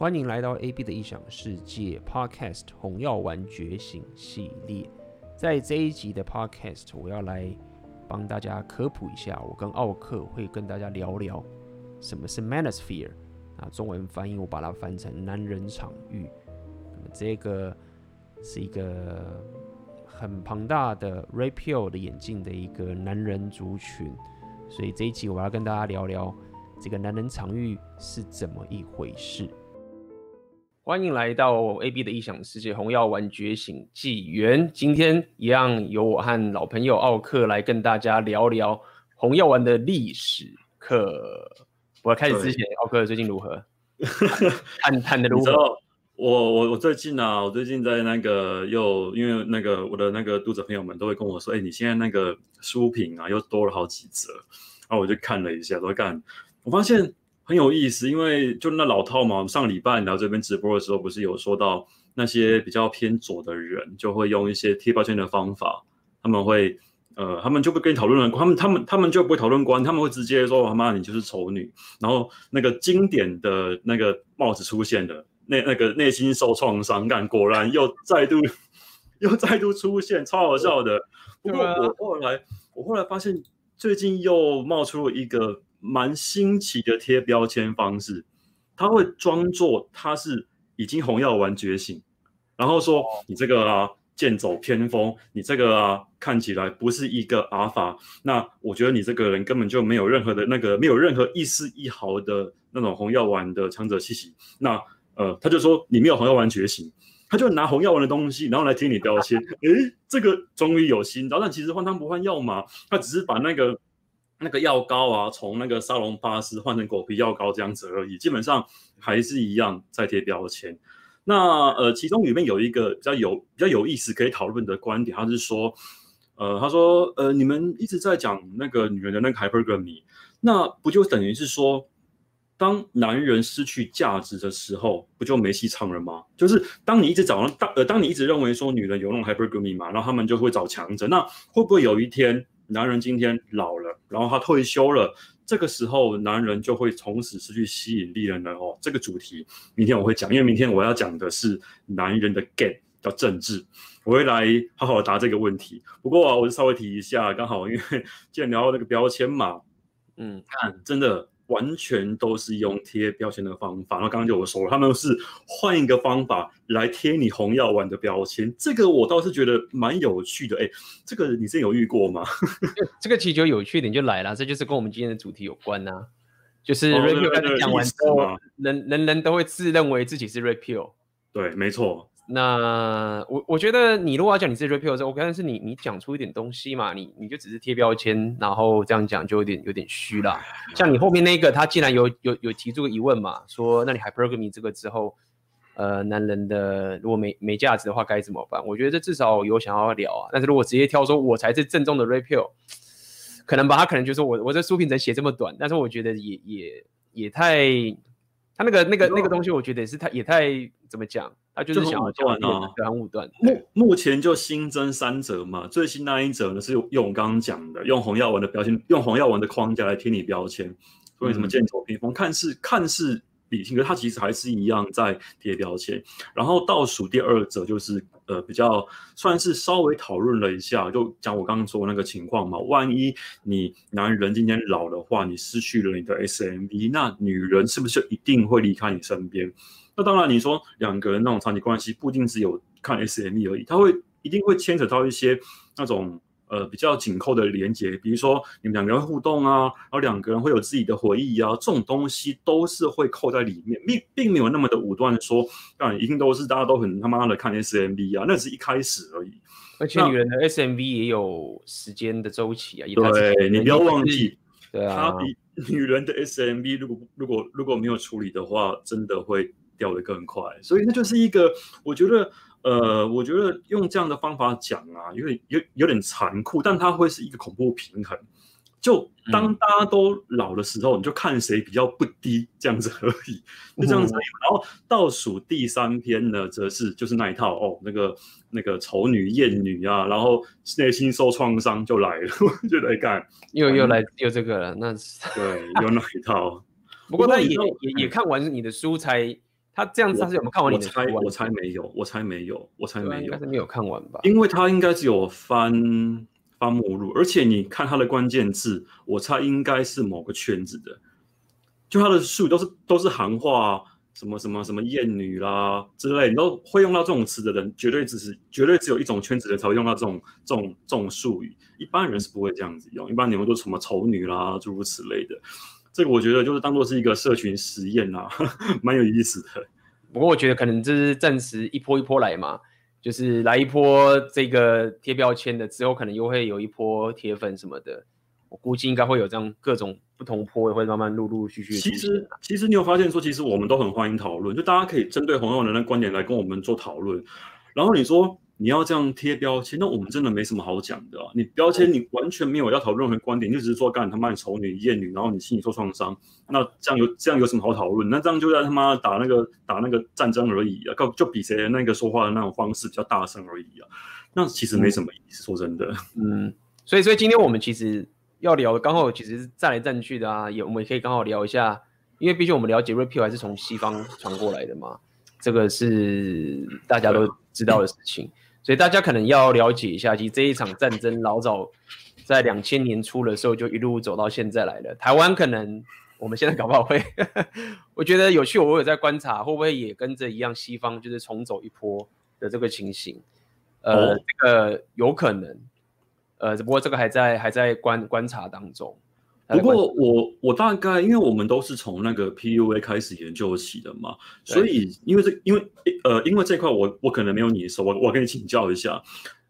欢迎来到 AB 的异想世界 Podcast《红药丸觉醒》系列。在这一集的 Podcast，我要来帮大家科普一下，我跟奥克会跟大家聊聊什么是 Manosphere。啊，中文翻译我把它翻成男人场域。那么这个是一个很庞大的 Rapio 的眼镜的一个男人族群，所以这一集我要跟大家聊聊这个男人场域是怎么一回事。欢迎来到 AB 的异想世界，红药丸觉醒纪元。今天一样由我和老朋友奥克来跟大家聊聊红药丸的历史课。我开始之前，奥克最近如何？探探的如何？我我我最近啊，我最近在那个又因为那个我的那个读者朋友们都会跟我说，哎、欸，你现在那个书评啊又多了好几则，然后我就看了一下，都干，我发现。很有意思，因为就那老套嘛。上礼拜聊这边直播的时候，不是有说到那些比较偏左的人，就会用一些贴标签的方法，他们会呃，他们就不跟你讨论了，他们他们他们就不会讨论观，他们会直接说他妈你就是丑女，然后那个经典的那个帽子出现了，那那个内心受创伤感，果然又再度又再度出现，超好笑的。不过我后来我后来发现，最近又冒出了一个。蛮新奇的贴标签方式，他会装作他是已经红药丸觉醒，然后说你这个啊剑走偏锋，你这个啊看起来不是一个阿法，那我觉得你这个人根本就没有任何的那个没有任何一丝一毫的那种红药丸的强者气息，那呃他就说你没有红药丸觉醒，他就拿红药丸的东西然后来贴你标签，诶，这个终于有心，但其实换汤不换药嘛，他只是把那个。那个药膏啊，从那个沙龙巴斯换成狗皮药膏这样子而已，基本上还是一样在贴标签。那呃，其中里面有一个比较有比较有意思可以讨论的观点，他是说，呃，他说，呃，你们一直在讲那个女人的那个 hypergamy，那不就等于是说，当男人失去价值的时候，不就没戏唱了吗？就是当你一直找当呃，当你一直认为说女人有那种 hypergamy 嘛，然后他们就会找强者，那会不会有一天？男人今天老了，然后他退休了，这个时候男人就会从此失去吸引力了呢？哦，这个主题明天我会讲，因为明天我要讲的是男人的 game 叫政治，我会来好好答这个问题。不过啊，我就稍微提一下，刚好因为既然聊到那个标签嘛，嗯，看真的。完全都是用贴标签的方法，然后刚刚就我说了，他们是换一个方法来贴你红药丸的标签，这个我倒是觉得蛮有趣的。哎，这个你之前有遇过吗？这个其实就有趣点就来了，这就是跟我们今天的主题有关呐、啊，就是才讲完之后，人人人都会自认为自己是 Red Pill，对，没错。那我我觉得你如果要讲你是 Red Pill 的时候，我但是你你讲出一点东西嘛，你你就只是贴标签，然后这样讲就有点有点虚了。像你后面那个，他既然有有有提出个疑问嘛，说那你 Hypergamy 这个之后，呃，男人的如果没没价值的话该怎么办？我觉得这至少有想要聊啊。但是如果直接挑说我才是正宗的 Red Pill，可能吧，他可能就说我我这书评只能写这么短，但是我觉得也也也太，他那个那个那个东西，我觉得也是太也太怎么讲？他就是想要断啊，很武断。目目前就新增三折嘛，最新那一折呢是用我刚刚讲的，用红药丸的标签，用红药丸的框架来贴你标签，所以什么剑走偏锋，看似看似理性，可是它其实还是一样在贴标签。然后倒数第二则就是呃比较算是稍微讨论了一下，就讲我刚刚说的那个情况嘛，万一你男人今天老的话，你失去了你的 SMV，那女人是不是就一定会离开你身边？那当然，你说两个人那种长期关系，不一定只有看 SME 而已，他会一定会牵扯到一些那种呃比较紧扣的连接，比如说你们两个人互动啊，然后两个人会有自己的回忆啊，这种东西都是会扣在里面，并并没有那么的武断说，当然一定都是大家都很他妈的看 SME 啊，那只是一开始而已。而且女人的 SMV 也有时间的周期啊，对，你不要忘记，对啊，他比女人的 SMV 如果如果如果没有处理的话，真的会。掉的更快，所以那就是一个，我觉得，呃，我觉得用这样的方法讲啊，有点有有点残酷，但它会是一个恐怖平衡。就当大家都老的时候，嗯、你就看谁比较不低，这样子而已，就这样子而已。嗯、然后倒数第三篇呢，则是就是那一套哦，那个那个丑女艳女啊，然后内心受创伤就来了，就来干，又又来又这个了，那对，有那一套。不过他也也也看完你的书才。他这样子他是有没有看完你的书？我猜我猜没有，我猜没有，我猜没有，应该是没有看完吧？因为他应该只有翻翻目录，而且你看他的关键字，我猜应该是某个圈子的，就他的术语都是都是行话。什么什么什么艳女啦之类，你都会用到这种词的人，绝对只是绝对只有一种圈子的人才会用到这种这种这种术语，一般人是不会这样子用。一般你们都什么丑女啦，诸如此类的。这个我觉得就是当做是一个社群实验啊，蛮有意思的。不过我觉得可能这是暂时一波一波来嘛，就是来一波这个贴标签的，之后可能又会有一波铁粉什么的。我估计应该会有这样各种不同坡，也会慢慢陆陆续续。其实，其实你有发现说，其实我们都很欢迎讨论，就大家可以针对洪耀文的观点来跟我们做讨论。然后你说你要这样贴标签，那我们真的没什么好讲的啊。你标签你完全没有要讨论任何观点，就只是说干他妈你丑女艳女，然后你心里受创伤，那这样有这样有什么好讨论？那这样就在他妈打那个打那个战争而已啊，告就比谁那个说话的那种方式比较大声而已啊。那其实没什么意思，嗯、说真的。嗯，所以所以今天我们其实。要聊刚好其实是站来站去的啊，也我们也可以刚好聊一下，因为毕竟我们了解 Pill 还是从西方传过来的嘛，这个是大家都知道的事情，所以大家可能要了解一下，其实这一场战争老早在两千年初的时候就一路走到现在来了。台湾可能我们现在搞不好会，我觉得有趣，我有在观察会不会也跟着一样，西方就是重走一波的这个情形，呃，这个有可能。呃，只不过这个还在还在观观察当中。不过我我大概，因为我们都是从那个 PUA 开始研究起的嘛，所以因为这因为呃因为这块我我可能没有你熟，我我跟你请教一下。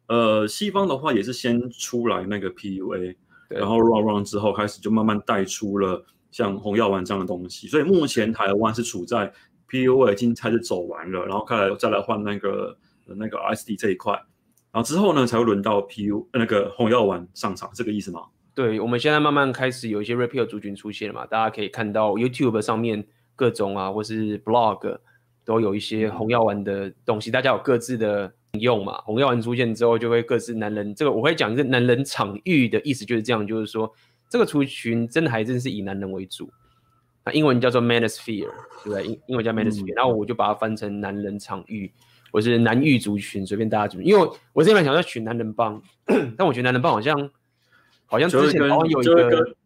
呃，西方的话也是先出来那个 PUA，然后 run run 之后开始就慢慢带出了像红药丸这样的东西。所以目前台湾是处在 PUA 已经开始走完了，然后开来再来换那个那个 SD 这一块。然后之后呢，才会轮到 PU 那个红药丸上场，这个意思吗？对，我们现在慢慢开始有一些族群出现了嘛，大家可以看到 YouTube 上面各种啊，或是 Blog 都有一些红药丸的东西，大家有各自的用嘛。红药丸出现之后，就会各自男人，这个我会讲一个男人场域的意思就是这样，就是说这个族群真的还真是以男人为主，那英文叫做 Manosphere，对不对？英英文叫 Manosphere，嗯，然后我就把它翻成男人场域。我是男域族群，随便大家怎么，因为我之前想要取男人帮，但我觉得男人帮好像好像之前好像有一个，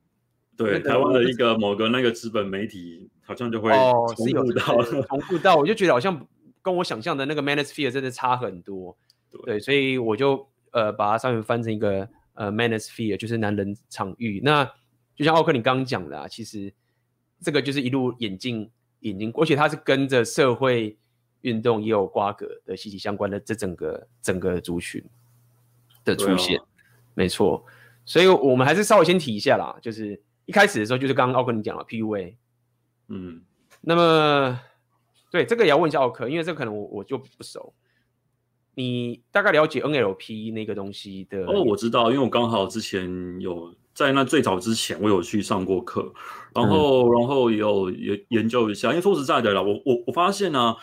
对台湾的一个某个那个资本媒体好像就会哦是有到重复到，我就觉得好像跟我想象的那个 Manosphere 真的差很多，对，对所以我就呃把它上面翻成一个呃 Manosphere 就是男人场域。那就像奥克你刚刚讲的啊，其实这个就是一路演进演进，而且它是跟着社会。运动也有瓜葛的息息相关的这整个整个族群的出现，哦、没错，所以我们还是稍微先提一下啦，就是一开始的时候就是刚刚奥克你讲了 PUA，嗯，那么对这个也要问一下奥克，因为这个可能我我就不熟，你大概了解 NLP 那个东西的？哦，我知道，因为我刚好之前有在那最早之前我有去上过课，然后、嗯、然后有研研究一下，因为说实在的啦，我我我发现呢、啊。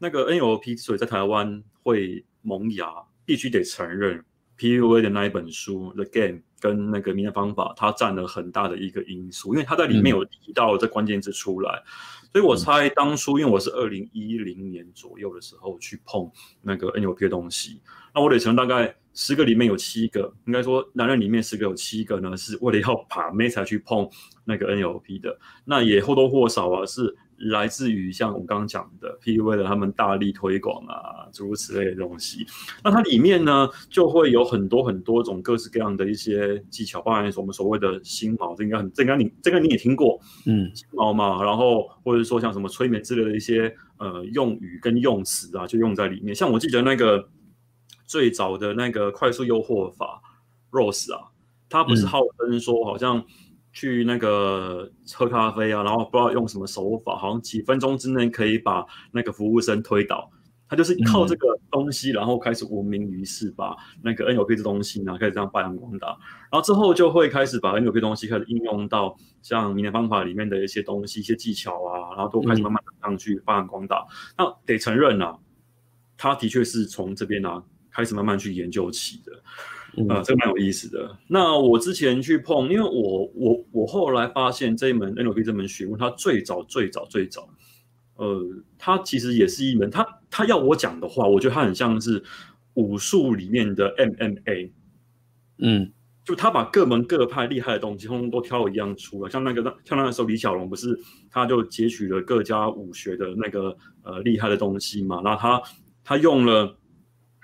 那个 NLP 所以在台湾会萌芽，必须得承认 PUA 的那一本书《The Game》跟那个迷人方法，它占了很大的一个因素，因为它在里面有提到这关键字出来，嗯、所以我猜当初因为我是二零一零年左右的时候去碰那个 NLP 的东西，那我得承认大概十个里面有七个，应该说男人里面十个有七个呢，是为了要把妹才去碰那个 NLP 的，那也或多或少啊是。来自于像我刚刚讲的 PUA 的他们大力推广啊，诸如此类的东西。那它里面呢，就会有很多很多种各式各样的一些技巧，包含我们所谓的心锚，这应该很，这应该你这个你也听过，嗯，心锚嘛。然后或者说像什么催眠之类的一些呃用语跟用词啊，就用在里面。像我记得那个最早的那个快速诱惑法 Rose 啊，它不是号称说好像。去那个喝咖啡啊，然后不知道用什么手法，好像几分钟之内可以把那个服务生推倒。他就是靠这个东西，然后开始闻名于世，把那个 NLP 这东西呢开始这样发扬光大。然后之后就会开始把 NLP 东西开始应用到像迷人方法里面的一些东西、一些技巧啊，然后都开始慢慢上去发扬光大。那得承认啊，他的确是从这边啊开始慢慢去研究起的。啊，这个蛮有意思的。那我之前去碰，因为我我我后来发现这一门 NLP 这门学问，它最早最早最早，呃，它其实也是一门，它它要我讲的话，我觉得它很像是武术里面的 MMA，嗯，就他把各门各派厉害的东西，通通都挑一样出来，像那个像那个时候李小龙不是，他就截取了各家武学的那个呃厉害的东西嘛，然后他他用了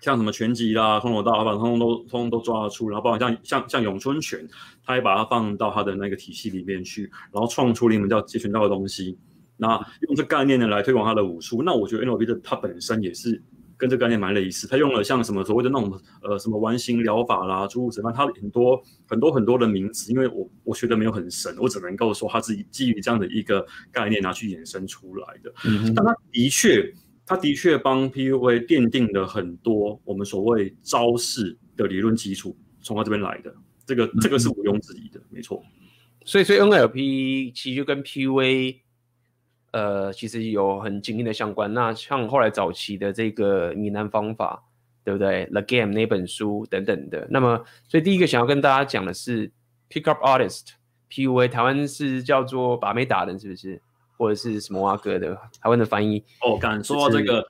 像什么拳击啦、空手道，他把通通都通通都抓得出，然后包括像像像咏春拳，他也把它放到他的那个体系里面去，然后创出了一门叫截拳道的东西。那用这概念呢来推广他的武术，那我觉得 NLP 的它本身也是跟这个概念蛮类似，他用了像什么所谓的那种呃什么完形疗法啦、诸如此类，它很多很多很多的名词，因为我我学的没有很深，我只能够说他自己基于这样的一个概念拿去衍生出来的。嗯，但他的确，他的确帮 PUA 奠定了很多我们所谓招式的理论基础，从他这边来的，这个这个是毋庸置疑的，没错。所以，所以 NLP 其实就跟 PUA。呃，其实有很紧密的相关。那像后来早期的这个闽南方法，对不对？The Game 那本书等等的。那么，所以第一个想要跟大家讲的是 Pick Up Artist，PUA，台湾是叫做把妹达人，是不是？或者是什么阿哥的台湾的翻译？哦，敢说到这个，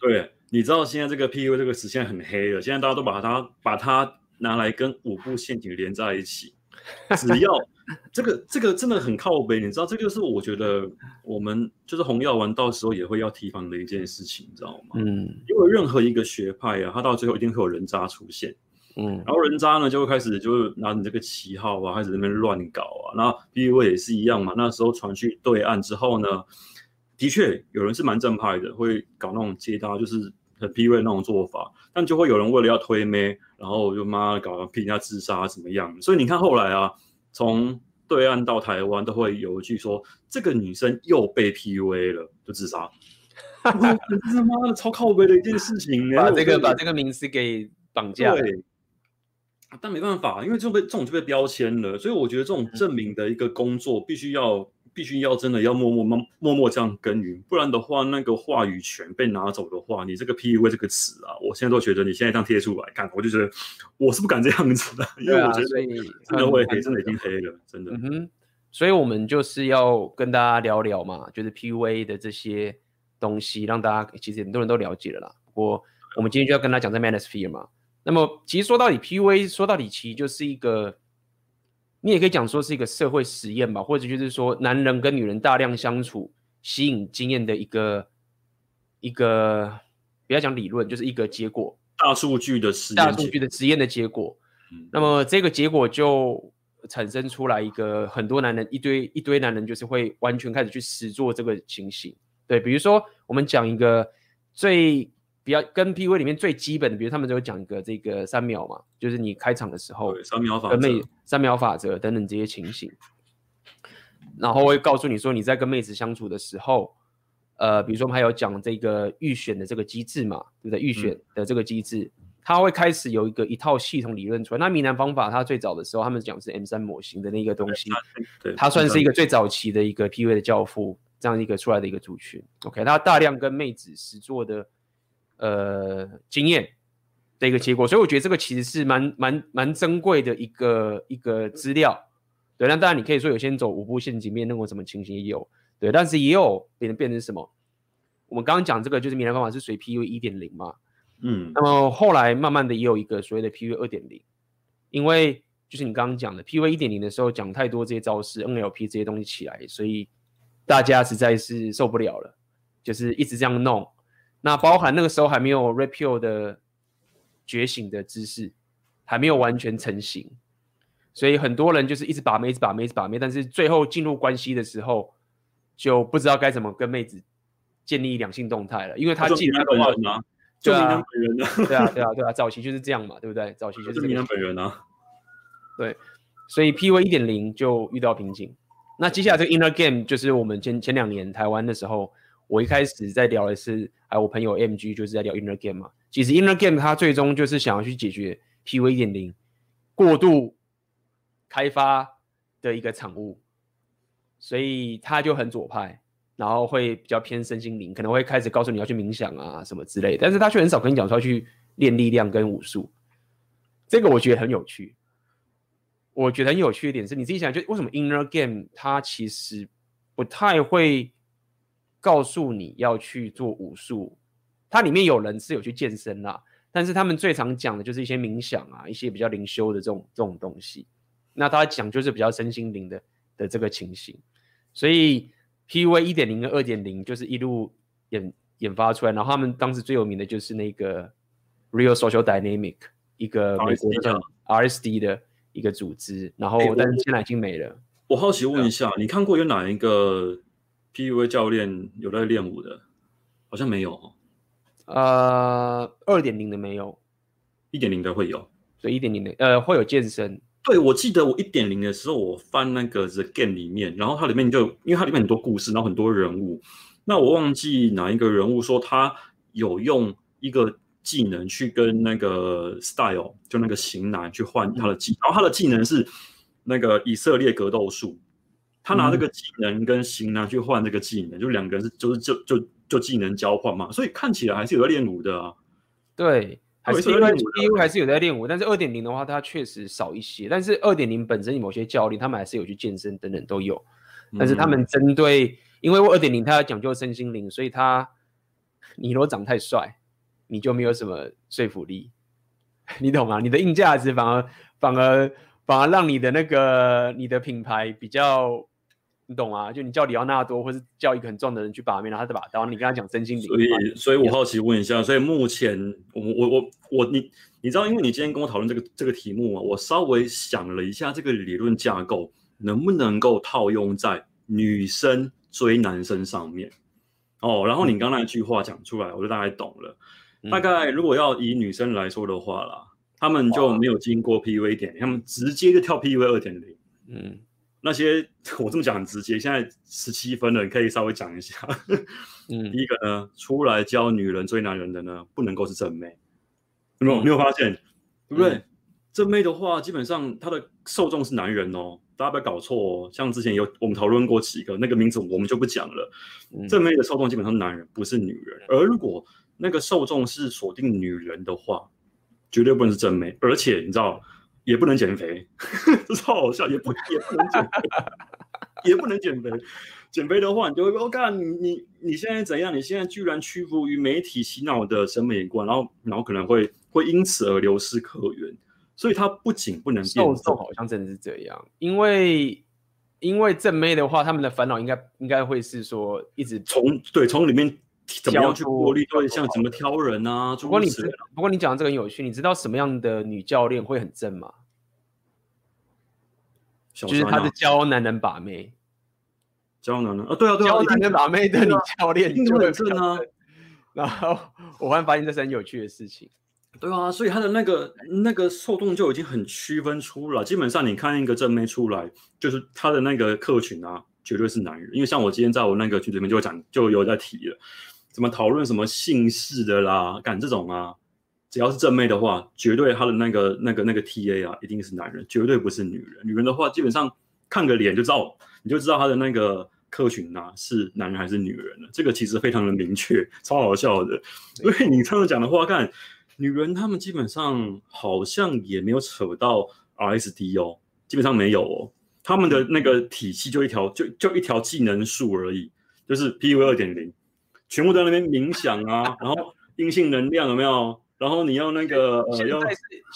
对，你知道现在这个 PUA 这个词现在很黑了，现在大家都把它把它拿来跟五步陷阱连在一起，只要。这个这个真的很靠背，你知道，这就是我觉得我们就是红药丸到时候也会要提防的一件事情，你知道吗？嗯，因为任何一个学派啊，它到最后一定会有人渣出现，嗯，然后人渣呢就会开始就是拿你这个旗号啊，开始那边乱搞啊，然后 PUA 也是一样嘛，那时候传去对岸之后呢，的确有人是蛮正派的，会搞那种接搭，就是很 PUA 那种做法，但就会有人为了要推妹，然后就妈搞逼人家自杀怎么样，所以你看后来啊。从对岸到台湾都会有一句说，这个女生又被 PUA 了，就自杀。他妈的超靠背的一件事情，把这个把这个名词给绑架。对，但没办法，因为就被这种就被标签了，所以我觉得这种证明的一个工作必须要。必须要真的要默默默默默这样耕耘，不然的话，那个话语权被拿走的话，你这个 PUA 这个词啊，我现在都觉得你现在这样贴出来看，我就觉得我是不敢这样子的，因为我觉得 真的会黑，真的已经黑了，真的。嗯哼，所以我们就是要跟大家聊聊嘛，就是 PUA 的这些东西，让大家其实很多人都了解了啦。不过我们今天就要跟他讲在 Manosphere 嘛，那么其实说到底，PUA 说到底其实就是一个。你也可以讲说是一个社会实验吧，或者就是说男人跟女人大量相处吸引经验的一个一个，不要讲理论，就是一个结果，大数据的实验，大数据的实验的结果。嗯，那么这个结果就产生出来一个很多男人一堆一堆男人就是会完全开始去实做这个情形。对，比如说我们讲一个最。比较跟 PUA 里面最基本的，比如他们就有讲一个这个三秒嘛，就是你开场的时候，三秒法则、妹三秒法则等等这些情形，然后会告诉你说你在跟妹子相处的时候，呃，比如说我们还有讲这个预选的这个机制嘛，对不对？预选的这个机制，它会开始有一个一套系统理论出来。那闽南方法它最早的时候，他们讲是 M 三模型的那个东西，它算是一个最早期的一个 PUA 的教父，这样一个出来的一个族群。OK，它大量跟妹子实做的。呃，经验的一个结果，所以我觉得这个其实是蛮蛮蛮珍贵的一个一个资料。对，那当然你可以说有些人走五步陷阱面，那种什么情形也有，对，但是也有变成变成什么？我们刚刚讲这个就是闽南方法是属于 PUA 一点零嘛，嗯，那么后来慢慢的也有一个所谓的 PUA 二点零，因为就是你刚刚讲的 PUA 一点零的时候讲太多这些招式 NLP 这些东西起来，所以大家实在是受不了了，就是一直这样弄。那包含那个时候还没有 Red Pill 的觉醒的知识，还没有完全成型，所以很多人就是一直把妹，一直把妹，一直把妹，但是最后进入关系的时候，就不知道该怎么跟妹子建立两性动态了，因为他记得本人啊，就你本人啊，对啊，对啊，对啊，早期就是这样嘛，对不对？早期就是你本人啊，对，所以 PUA 一点零就遇到瓶颈。那接下来这个 Inner Game 就是我们前前两年台湾的时候。我一开始在聊的是，哎，我朋友 MG 就是在聊 Inner Game 嘛。其实 Inner Game 它最终就是想要去解决 P V 一点零过度开发的一个产物，所以他就很左派，然后会比较偏身心灵，可能会开始告诉你要去冥想啊什么之类的，但是他却很少跟你讲说要去练力量跟武术。这个我觉得很有趣。我觉得很有趣一点是，你自己想，就为什么 Inner Game 它其实不太会。告诉你要去做武术，它里面有人是有去健身啦，但是他们最常讲的就是一些冥想啊，一些比较灵修的这种这种东西。那他讲就是比较身心灵的的这个情形，所以 PUA 一点零跟二点零就是一路研研发出来，然后他们当时最有名的就是那个 Real Social Dynamic，一个美国的 RSD 的一个组织，然后但是现在已经没了。我，我好奇问一下，你看过有哪一个 PUA 教练有在练舞的？好像没有。呃，二点零的没有，一点零的会有，所以一点零的呃会有健身。对，我记得我一点零的时候，我翻那个 The Game 里面，然后它里面就因为它里面很多故事，然后很多人物。那我忘记哪一个人物说他有用一个技能去跟那个 Style 就那个型男去换他的技，然后他的技能是那个以色列格斗术，他拿这个技能跟型男去换这个技能，嗯、就两个人是就是就就就技能交换嘛，所以看起来还是有在练武的啊。对。还是因为还是有在练武，但是二点零的话，它确实少一些。但是二点零本身某些教练，他们还是有去健身等等都有。但是他们针对，因为二点零它要讲究身心灵，所以他你如果长太帅，你就没有什么说服力，你懂吗？你的硬价值反而反而反而让你的那个你的品牌比较。你懂啊？就你叫里奥纳多，或是叫一个很壮的人去把妹，然后他再把刀，你跟他讲真心理。所以，所以我好奇问一下，所以目前我我我我你你知道，因为你今天跟我讨论这个这个题目啊，我稍微想了一下这个理论架构能不能够套用在女生追男生上面哦。然后你刚刚那句话讲出来，我就大概懂了。嗯、大概如果要以女生来说的话啦，他们就没有经过 PUA 点，他们直接就跳 PUA 二点零。嗯。那些 我这么讲很直接，现在十七分了，你可以稍微讲一下。嗯，第一个呢，出来教女人追男人的呢，不能够是正妹，有没有？没有发现？对不对？嗯、正妹的话，基本上她的受众是男人哦，大家不要搞错哦。像之前有我们讨论过几个，那个名字我们就不讲了。正妹的受众基本上是男人，不是女人。而如果那个受众是锁定女人的话，绝对不能是正妹，而且你知道。也不能减肥，这超好笑。也不也不能减肥，也不能减肥。减肥的话，你就会说：“我靠，你你你现在怎样？你现在居然屈服于媒体洗脑的审美观，然后然后可能会会因此而流失客源。所以它不仅不能变瘦，好像真的是这样。因为因为正妹的话，他们的烦恼应该应该会是说，一直从对从里面。怎么样去过滤对象？怎么挑人啊？不过你不过你讲的这个很有趣，你知道什么样的女教练会很正吗？就是她是教男人把妹，教男人啊，对啊，对啊，教男人把妹的女教练就很正啊。然后我忽然发现这是很有趣的事情，对啊，所以他的那个那个受众就已经很区分出了。基本上你看一个正妹出来，就是他的那个客群啊，绝对是男人。因为像我今天在我那个群里面就讲，就有在提了。怎么讨论什么姓氏的啦，干这种啊，只要是正妹的话，绝对他的那个那个那个 TA 啊，一定是男人，绝对不是女人。女人的话，基本上看个脸就知道，你就知道他的那个客群啊是男人还是女人了。这个其实非常的明确，超好笑的。因为你这样讲的话，看女人他们基本上好像也没有扯到 RSD 哦，基本上没有哦，他们的那个体系就一条就就一条技能树而已，就是 PUA 二点零。全部在那边冥想啊，然后阴性能量有没有？然后你要那个呃，要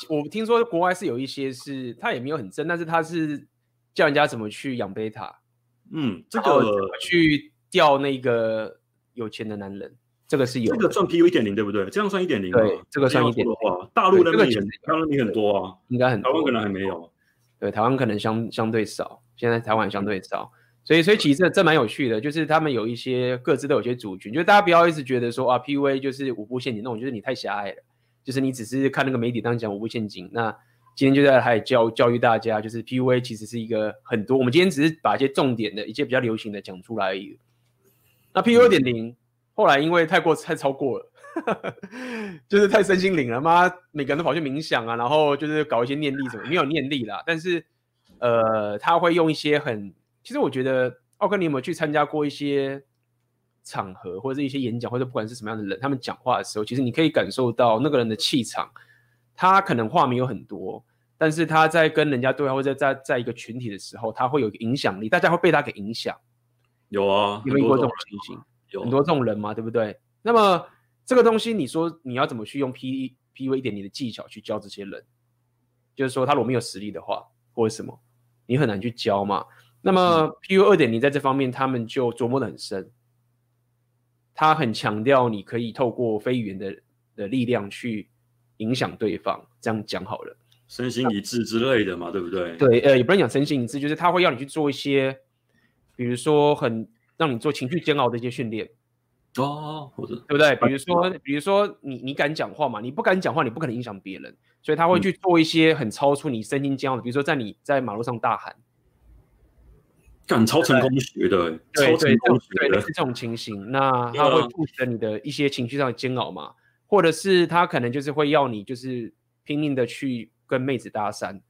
我听说国外是有一些是，他也没有很真，但是他是教人家怎么去养贝塔，嗯，这个去钓那个有钱的男人，这个是有，这个算 PUA 一点零对不对？这样算一点零，对，这个算一点零。的话，大陆那边也，大陆也很多啊，应该很多，台湾可能还没有，对，台湾可能相相对少，现在台湾相对少。所以，所以其实这这蛮有趣的，就是他们有一些各自都有一些族群，就是大家不要一直觉得说啊，PUA 就是五步陷阱那种，就是你太狭隘了，就是你只是看那个媒体当讲五步陷阱。那今天就在还教教育大家，就是 PUA 其实是一个很多，我们今天只是把一些重点的一些比较流行的讲出来而已。那 PUA 二点零后来因为太过太超过了，就是太身心灵了嘛，每个人都跑去冥想啊，然后就是搞一些念力什么，没有念力啦，但是呃，他会用一些很。其实我觉得，奥克，你有没有去参加过一些场合，或者是一些演讲，或者不管是什么样的人，他们讲话的时候，其实你可以感受到那个人的气场。他可能话没有很多，但是他在跟人家对话，或者在在在一个群体的时候，他会有影响力，大家会被他给影响。有啊，有没有过这种情形？有很多这种人嘛，对不对？那么这个东西，你说你要怎么去用 P P V 一点你的技巧去教这些人？就是说他如果没有实力的话，或者什么，你很难去教嘛。那么 PU 二点零在这方面，他们就琢磨的很深。他很强调，你可以透过非语言的的力量去影响对方。这样讲好了，身心一致之类的嘛，对不对？对，呃，也不能讲身心一致，就是他会要你去做一些，比如说很让你做情绪煎熬的一些训练。哦，或者对不对？比如说，比如说你你敢讲话嘛？你不敢讲话，你不可能影响别人，所以他会去做一些很超出你身心煎熬的，比如说在你在马路上大喊。干超成功学的，对超成功学的，这种情形。那他会促使你的一些情绪上的煎熬嘛，啊、或者是他可能就是会要你就是拼命的去跟妹子搭讪，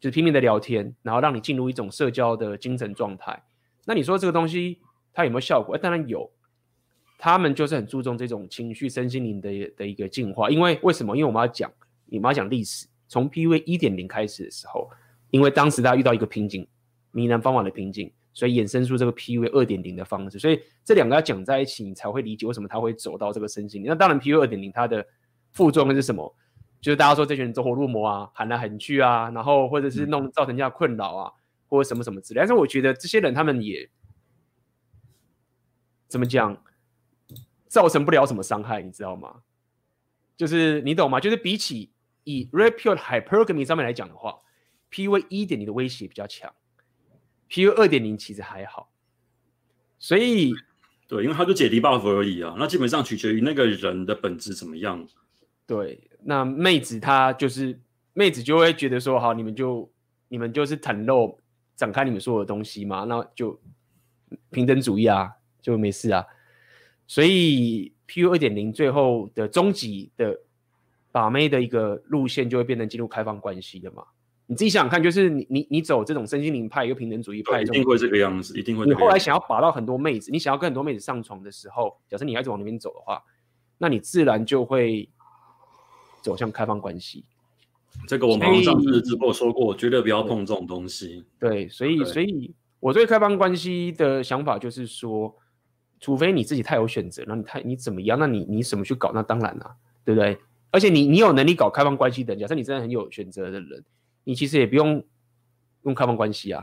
就是拼命的聊天，然后让你进入一种社交的精神状态。那你说这个东西它有没有效果？当然有。他们就是很注重这种情绪、身心灵的的一个进化。因为为什么？因为我们要讲，你们要讲历史，从 PUA 一点零开始的时候，因为当时大家遇到一个瓶颈。迷男方法的瓶颈，所以衍生出这个 PUA 二点零的方式，所以这两个要讲在一起，你才会理解为什么他会走到这个身心。那当然，PUA 二点零它的副作用是什么？就是大家说这群人走火入魔啊，喊来喊去啊，然后或者是弄造成这样困扰啊，或者什么什么之类。但是我觉得这些人他们也怎么讲，造成不了什么伤害，你知道吗？就是你懂吗？就是比起以 Red Pill Hypergamy 上面来讲的话，PUA 一点零的威胁比较强。PUA 二点零其实还好，所以对，因为他就解 debuff 而已啊，那基本上取决于那个人的本质怎么样。对，那妹子她就是妹子就会觉得说，好，你们就你们就是袒露展开你们所有的东西嘛，那就平等主义啊，就没事啊。所以 PUA 二点零最后的终极的把妹的一个路线，就会变成进入开放关系的嘛。你自己想想看，就是你你你走这种身心灵派一个平等主义派，一定会这个样子，一定会。你后来想要把到很多妹子，你想要跟很多妹子上床的时候，假设你还是往那边走的话，那你自然就会走向开放关系。这个我们上次直播说过，绝对不要碰这种东西。对，所以所以我对开放关系的想法就是说，除非你自己太有选择，那你太你怎么样，那你你怎么去搞？那当然了，对不对？而且你你有能力搞开放关系的，假设你真的很有选择的人。你其实也不用用开放关系啊，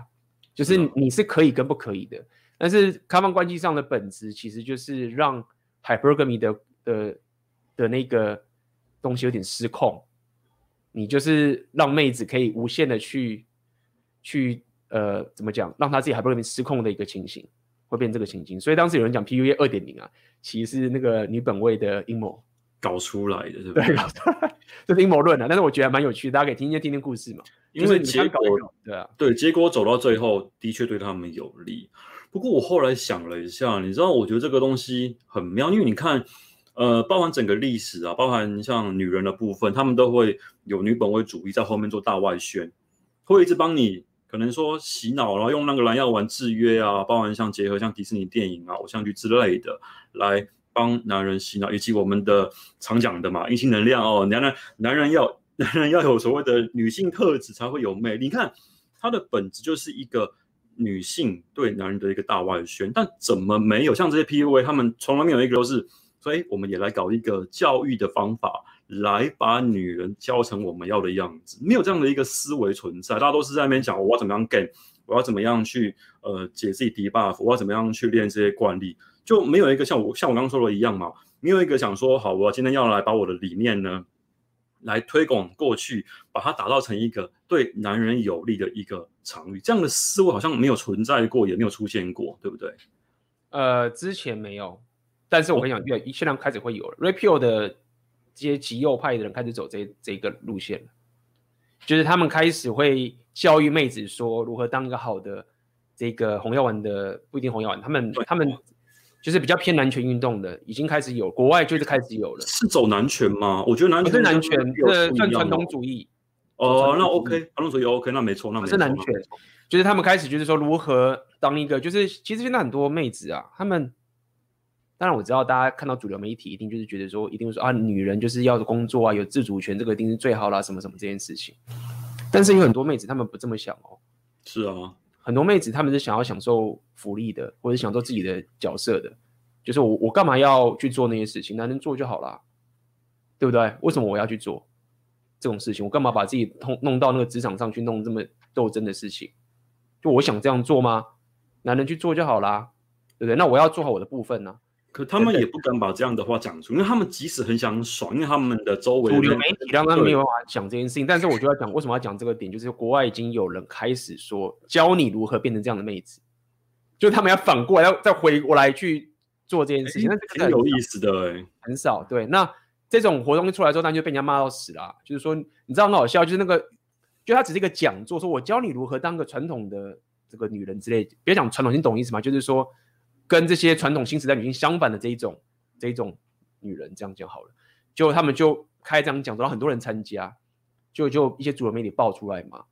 就是你是可以跟不可以的。但是开放关系上的本质其实就是让 hypergamy 的的的那个东西有点失控。你就是让妹子可以无限的去去呃怎么讲，让她自己 hypergamy 失控的一个情形，会变这个情形。所以当时有人讲 PUA 二点零啊，其实是那个女本位的阴谋。搞出来的，对不对？这 是阴谋论啊，但是我觉得还蛮有趣的，大家可以听听听听故事嘛。因为结果，对啊，对，结果走到最后，的确对他们有利。不过我后来想了一下，你知道，我觉得这个东西很妙，因为你看，呃，包含整个历史啊，包含像女人的部分，他们都会有女本位主义在后面做大外宣，会一直帮你可能说洗脑，然后用那个蓝药丸制约啊，包含像结合像迪士尼电影啊、偶像剧之类的来。帮男人洗脑，以及我们的常讲的嘛，阴性能量哦，男人男人要 男人要有所谓的女性特质才会有魅力。你看，它的本质就是一个女性对男人的一个大外宣，但怎么没有像这些 PUA，他们从来没有一个都是，所以我们也来搞一个教育的方法，来把女人教成我们要的样子，没有这样的一个思维存在，大家都是在那边讲我要怎么样 gain，我要怎么样去呃解自己 debuff，我要怎么样去练这些惯例。就没有一个像我像我刚刚说的一样嘛，没有一个想说好，我今天要来把我的理念呢，来推广过去，把它打造成一个对男人有利的一个场域，这样的思维好像没有存在过，也没有出现过，对不对？呃，之前没有，但是我跟你讲，越现在开始会有了。Pill 的这些极右派的人开始走这这个路线，就是他们开始会教育妹子说如何当一个好的这个红药丸的，不一定红药丸，他们他们。就是比较偏男权运动的，已经开始有，国外就是开始有了。是走男权吗？我觉得男权是男权，是算传统主义。哦，那 OK，传统主义 OK，那没错，那没错。是男权，就是他们开始就是说如何当一个，就是其实现在很多妹子啊，他们当然我知道大家看到主流媒体一定就是觉得说，一定会说啊，女人就是要工作啊，有自主权，这个一定是最好啦，什么什么这件事情。但是有很多妹子她们不这么想哦。是啊。很多妹子她们是想要享受福利的，或者享受自己的角色的，就是我我干嘛要去做那些事情？男人做就好了，对不对？为什么我要去做这种事情？我干嘛把自己弄弄到那个职场上去弄这么斗争的事情？就我想这样做吗？男人去做就好啦，对不对？那我要做好我的部分呢、啊。可他们也不敢把这样的话讲出，因为他们即使很想爽，因为他们的周围主流媒体让他们没有办法讲这件事情。但是我就要讲，为什么要讲这个点？就是国外已经有人开始说，教你如何变成这样的妹子，就他们要反过来，要再回过来去做这件事情。那这个挺有意思的、欸，很少。对，那这种活动一出来之后，当然就被人家骂到死了。就是说，你知道很好笑，就是那个，就他只是一个讲座，说我教你如何当个传统的这个女人之类。别讲传统，你懂意思吗？就是说。跟这些传统新时代女性相反的这一种这一种女人，这样讲好了，就他们就开这样讲，然后很多人参加，就就一些主流媒体爆出来嘛，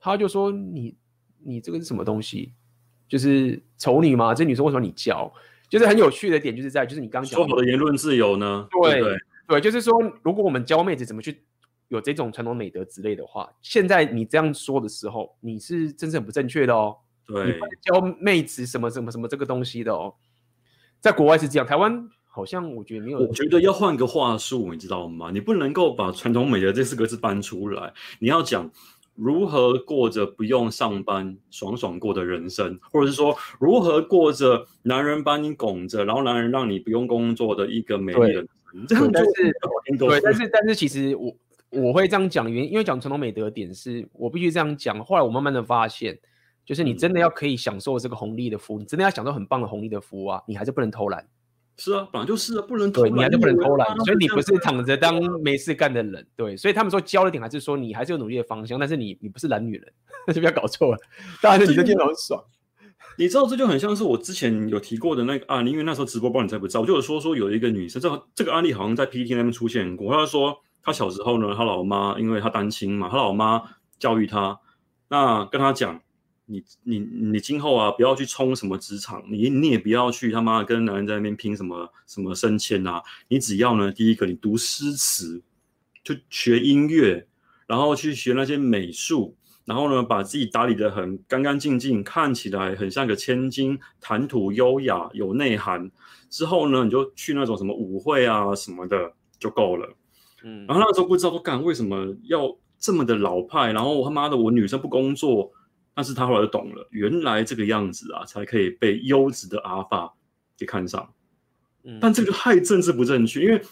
他就说你你这个是什么东西？就是丑女嘛？这女生为什么你教？就是很有趣的点，就是在就是你刚刚讲说好的言论自由呢？对对，对，就是说如果我们教妹子怎么去有这种传统美德之类的话，现在你这样说的时候，你是真是很不正确的哦。对，你教妹子什么什么什么这个东西的哦，在国外是这样，台湾好像我觉得没有。我觉得要换个话术，你知道吗？你不能够把传统美德这四个字搬出来，你要讲如何过着不用上班爽爽过的人生，或者是说如何过着男人把你拱着，然后男人让你不用工作的一个美丽人生。这样但是对，但是但是其实我我会这样讲因，因为讲传统美德的点是我必须这样讲。后来我慢慢的发现。就是你真的要可以享受这个红利的服务，你真的要享受很棒的红利的服务啊，你还是不能偷懒。是啊，本来就是啊，不能偷懒。对，你还是不能偷懒，所以你不是躺着当没事干的人。对，所以他们说教的点还是说你还是有努力的方向，但是你你不是懒女人，就不要搞错了。当然是你的电脑很爽。你知道这就很像是我之前有提过的那个案例，因为那时候直播包你在不知道，我就有说说有一个女生，这这个案例好像在 PPT 那边出现过。她说她小时候呢，她老妈因为她单亲嘛，她老妈教育她，那跟她讲。你你你今后啊，不要去冲什么职场，你你也不要去他妈跟男人在那边拼什么什么升迁啊，你只要呢，第一个你读诗词，就学音乐，然后去学那些美术，然后呢，把自己打理得很干干净净，看起来很像个千金，谈吐优雅有内涵，之后呢，你就去那种什么舞会啊什么的就够了。嗯，然后那时候不知道说干为什么要这么的老派，然后我他妈的我女生不工作。但是他后来就懂了，原来这个样子啊，才可以被优质的阿法给看上。嗯，但这个太政治不正确，因为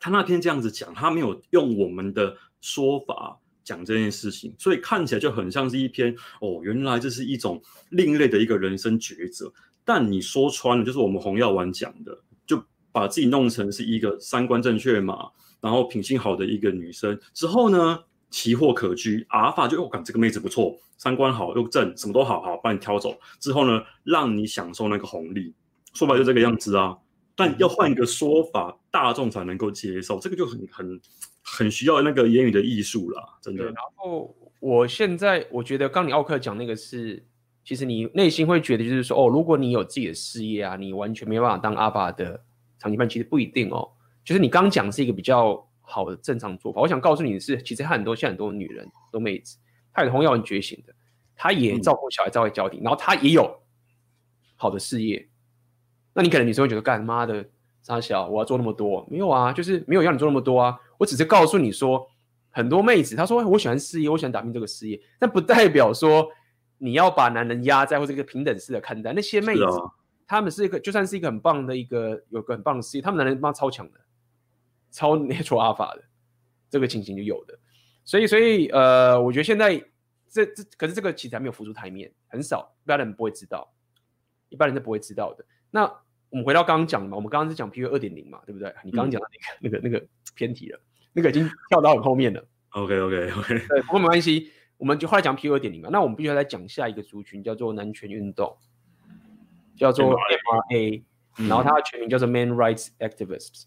他那天这样子讲，他没有用我们的说法讲这件事情，所以看起来就很像是一篇哦，原来这是一种另类的一个人生抉择。但你说穿了，就是我们红药丸讲的，就把自己弄成是一个三观正确嘛，然后品性好的一个女生之后呢，奇货可居，阿尔法就又感这个妹子不错，三观好又正，什么都好好，帮你挑走之后呢，让你享受那个红利，说白就这个样子啊。但要换一个说法，大众才能够接受，这个就很很很需要那个言语的艺术啦，真的。然后我现在我觉得，刚你奥克讲那个是，其实你内心会觉得就是说，哦，如果你有自己的事业啊，你完全没办法当阿法的长期伴，其实不一定哦。就是你刚讲是一个比较。好的正常做法，我想告诉你的是，其实很多现在很多女人都妹子，她也同样很觉醒的，她也照顾小孩，照顾家庭，然后她也有好的事业。那你可能女生会觉得，干妈的傻小，我要做那么多，没有啊，就是没有要你做那么多啊。我只是告诉你说，很多妹子她说我喜欢事业，我喜欢打拼这个事业，但不代表说你要把男人压在或者一个平等式的看待。那些妹子，她们是一个就算是一个很棒的一个有个很棒的事业，她们男人妈超强的。超 natural alpha 的这个情形就有的，所以所以呃，我觉得现在这这可是这个其实还没有浮出台面，很少，一般人不会知道，一般人是不会知道的。那我们回到刚刚讲的嘛，我们刚刚是讲 PUA 二点零嘛，对不对？你刚刚讲的那个、嗯、那个那个偏题了，那个已经跳到很后面了。OK OK OK，对，不过没关系，我们就后来讲 PUA 二点零嘛。那我们必须要再讲下一个族群，叫做男权运动，叫做 MRA，、嗯、然后它的全名叫做 Man Rights Activists。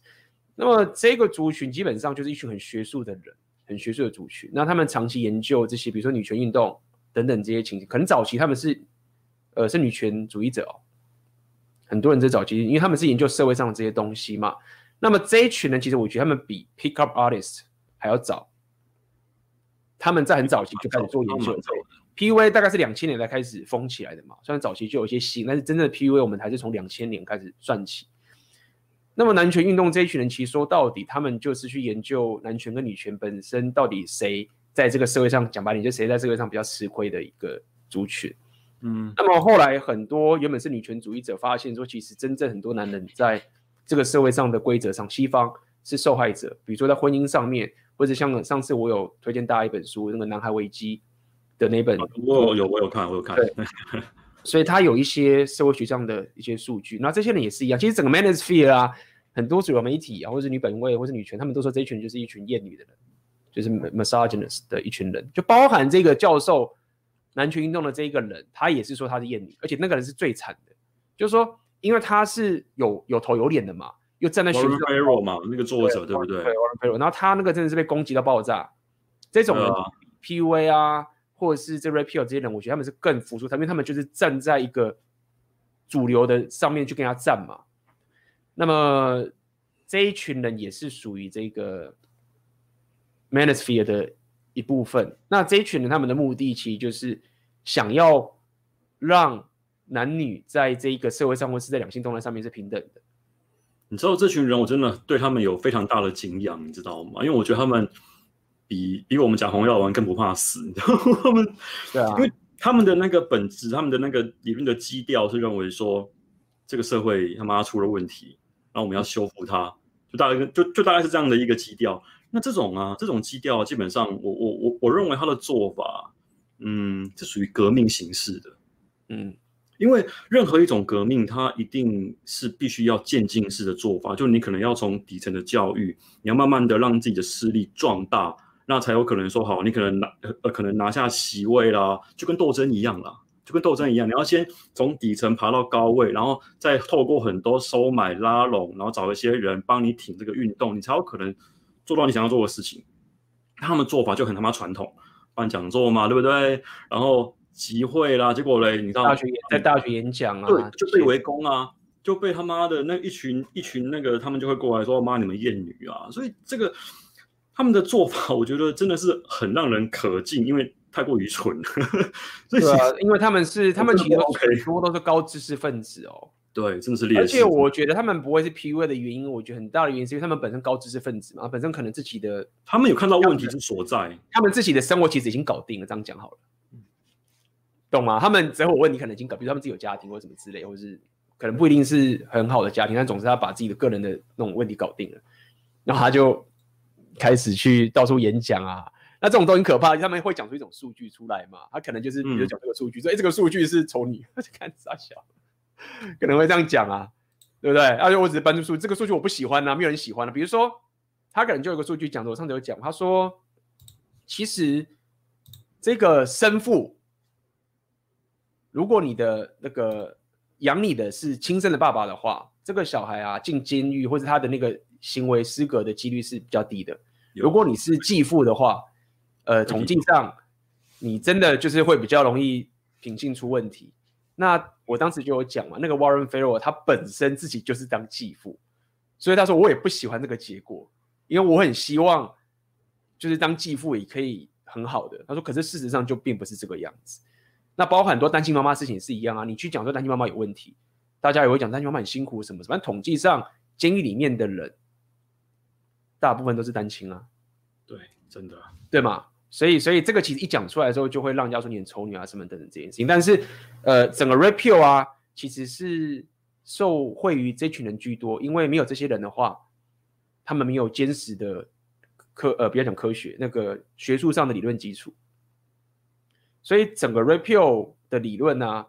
那么这个族群基本上就是一群很学术的人，很学术的族群。那他们长期研究这些，比如说女权运动等等这些情形。可能早期他们是，呃，是女权主义者哦。很多人在早期，因为他们是研究社会上的这些东西嘛。那么这一群人，其实我觉得他们比 Pickup Artist 还要早。他们在很早期就开始做研究。PUA 大概是两千年才开始封起来的嘛。虽然早期就有一些新，但是真正的 PUA 我们还是从两千年开始算起。那么男权运动这一群人，其实说到底，他们就是去研究男权跟女权本身到底谁在这个社会上讲白点，就谁在社会上比较吃亏的一个族群。嗯，那么后来很多原本是女权主义者发现说，其实真正很多男人在这个社会上的规则上，西方是受害者。比如说在婚姻上面，或者像上次我有推荐大家一本书，那个《男孩危机》的那本，我有有我有看，我有看。对所以他有一些社会学上的一些数据，那这些人也是一样。其实整个 Manosphere 啊，很多主流媒体啊，或者是女本位，或者是女权，他们都说这一群就是一群厌女的人，就是 misogynist 的一群人，就包含这个教授男权运动的这一个人，他也是说他是厌女，而且那个人是最惨的，就是说，因为他是有有头有脸的嘛，又站在学术上嘛，那个作者对不对？对，然后他那个真的是被攻击到爆炸，这种人 PUA 啊。或者是这 Pill 这些人，我觉得他们是更服输他，因为他们就是站在一个主流的上面去跟他战嘛。那么这一群人也是属于这个 Manosphere 的一部分。那这一群人他们的目的其实就是想要让男女在这一个社会上或是在两性动态上面是平等的。你知道这群人，我真的对他们有非常大的敬仰，你知道吗？因为我觉得他们。比比我们讲红药丸更不怕死，你知道吗？他们对啊，因为他们的那个本质，他们的那个理论的基调是认为说，这个社会他妈出了问题，然后我们要修复它，就大概就就大概是这样的一个基调。那这种啊，这种基调基本上我，我我我我认为他的做法，嗯，是属于革命形式的，嗯，因为任何一种革命，它一定是必须要渐进式的做法，就你可能要从底层的教育，你要慢慢的让自己的势力壮大。那才有可能说好，你可能拿呃可能拿下席位啦，就跟斗争一样啦，就跟斗争一样，你要先从底层爬到高位，然后再透过很多收买拉拢，然后找一些人帮你挺这个运动，你才有可能做到你想要做的事情。他们做法就很他妈传统，办讲座嘛，对不对？然后集会啦，结果嘞，你知道大学在大学演讲啊，对，就被围攻啊，就被他妈的那一群一群那个他们就会过来说妈你们厌女啊，所以这个。他们的做法，我觉得真的是很让人可敬，因为太过愚蠢了。对啊，因为他们是他们其实很多都是高知识分子哦。对，真的是劣势。而且我觉得他们不会是 PUA 的原因，我觉得很大的原因是因为他们本身高知识分子嘛，本身可能自己的他们有看到问题之所在，他们自己的生活其实已经搞定了。这样讲好了，懂吗？他们只要我问你，可能已经搞，比如他们自己有家庭或什么之类，或是可能不一定是很好的家庭，但总之他把自己的个人的那种问题搞定了，然后他就。开始去到处演讲啊，那这种都很可怕。他们会讲出一种数据出来嘛？他可能就是比如讲这个数据，说、嗯、哎，这个数据是丑女，他 就看傻笑，可能会这样讲啊，对不对？而且我只是搬出数据，这个数据我不喜欢啊，没有人喜欢啊。比如说，他可能就有个数据讲的，我上次有讲，他说，其实这个生父，如果你的那个养你的是亲生的爸爸的话，这个小孩啊进监狱或者他的那个。行为失格的几率是比较低的。如果你是继父的话，呃，统计上你真的就是会比较容易品性出问题。那我当时就有讲嘛，那个 Warren Farrell 他本身自己就是当继父，所以他说我也不喜欢这个结果，因为我很希望就是当继父也可以很好的。他说，可是事实上就并不是这个样子。那包括很多单亲妈妈事情也是一样啊，你去讲说单亲妈妈有问题，大家也会讲单亲妈妈很辛苦什么什么。统计上监狱里面的人。大部分都是单亲啊，对，真的，对吗？所以，所以这个其实一讲出来之后，就会让人家说你很丑女啊什么等等这件事情。但是，呃，整个 Red Pill 啊，其实是受惠于这群人居多，因为没有这些人的话，他们没有坚实的科，呃，不要讲科学，那个学术上的理论基础。所以，整个 Red Pill 的理论呢、啊，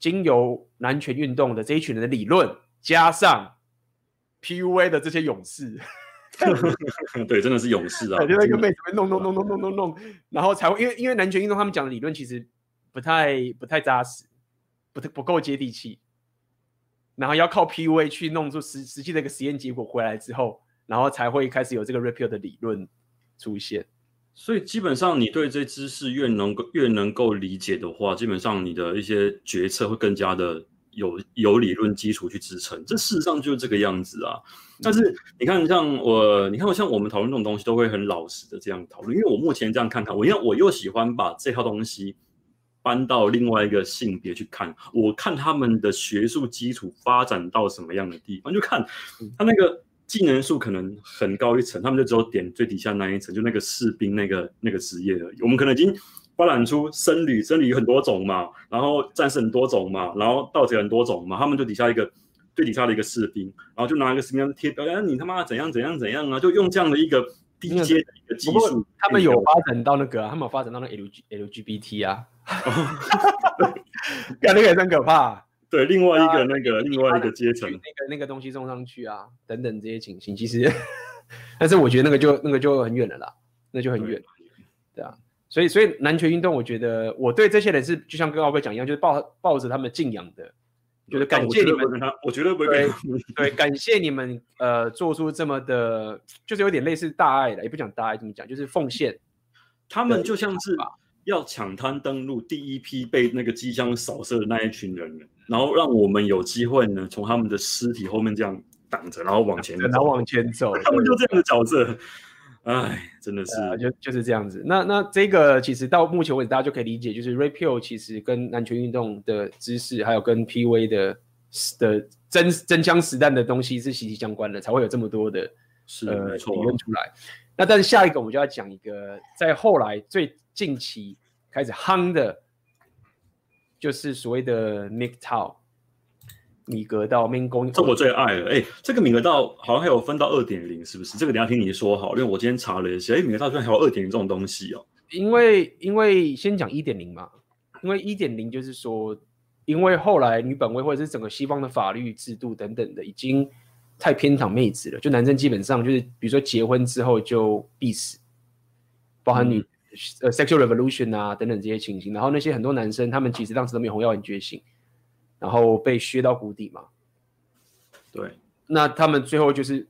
经由男权运动的这一群人的理论，加上 PUA 的这些勇士。对，真的是勇士啊！就在跟妹子们弄弄弄弄弄弄弄，然后才会因为因为男权运动他们讲的理论其实不太不太扎实，不太不够接地气，然后要靠 PUA 去弄出实实际的一个实验结果回来之后，然后才会开始有这个 Red Pill 的理论出现。所以基本上你对这些知识越能够越能够理解的话，基本上你的一些决策会更加的。有有理论基础去支撑，这事实上就是这个样子啊。但是你看，像我，你看我像我们讨论这种东西，都会很老实的这样讨论。因为我目前这样看看，我因为我又喜欢把这套东西搬到另外一个性别去看，我看他们的学术基础发展到什么样的地方，就看他那个技能数可能很高一层，他们就只有点最底下那一层，就那个士兵那个那个职业而已。我们可能已经发展出僧侣，僧侣有很多种嘛，然后战士很多种嘛，然后盗贼很多种嘛，他们就底下一个最底下的一个士兵，然后就拿一个士兵贴标，哎，你他妈怎样怎样怎样啊，就用这样的一个。低阶的一个技术，他们有发展到那个、啊，他们有发展到那 L G L G B T 啊，感觉也真可怕、啊。对，另外一个那个、啊、另外一个阶层，那个那个东西送上去啊，等等这些情形，其实，但是我觉得那个就那个就很远了啦，那就很远。所以所以男权运动，我觉得我对这些人是就像跟奥哥讲一样，就是抱抱着他们敬仰的。觉得感谢你们，我觉得不会对，感谢你们，呃，做出这么的，就是有点类似大爱的，也不讲大爱，怎么讲，就是奉献。他们就像是要抢滩登陆第一批被那个机枪扫射的那一群人，然后让我们有机会呢，从他们的尸体后面这样挡着，然后往前，然后往前走，他们就这样的角色。哎，真的是，呃、就就是这样子。那那这个其实到目前为止，大家就可以理解，就是 Rape 其实跟男权运动的知识，还有跟 PUA 的的真真枪实弹的东西是息息相关的，才会有这么多的是呃理论出来。那但是下一个我们就要讲一个，在后来最近期开始夯的，就是所谓的 MGTOW。米格道民工，这我最爱了。哎、欸，这个米格道好像还有分到二点零，是不是？这个等下听你说好，因为我今天查了一下，哎、欸，米格道居然还有二点零这种东西哦。因为因为先讲一点零嘛，因为一点零就是说，因为后来女本位或者是整个西方的法律制度等等的，已经太偏袒妹子了，就男生基本上就是，比如说结婚之后就必死，包含女、嗯、呃 sexual revolution 啊等等这些情形，然后那些很多男生他们其实当时都没有红药丸觉醒。然后被削到谷底嘛，对，那他们最后就是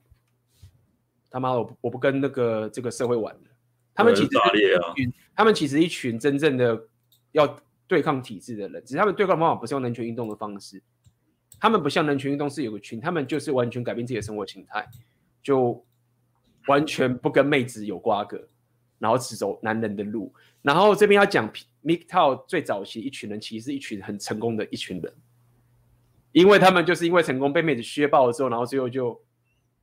他妈的，我不我不跟那个这个社会玩了。他们其实一群，他们其实一群真正的要对抗体制的人，只是他们对抗方法不是用人权运动的方式，他们不像人权运动是有个群，他们就是完全改变自己的生活形态，就完全不跟妹子有瓜葛，然后只走男人的路。然后这边要讲 m i k t o w 最早期一群人，其实是一群很成功的一群人。因为他们就是因为成功被妹子削爆了之后，然后最后就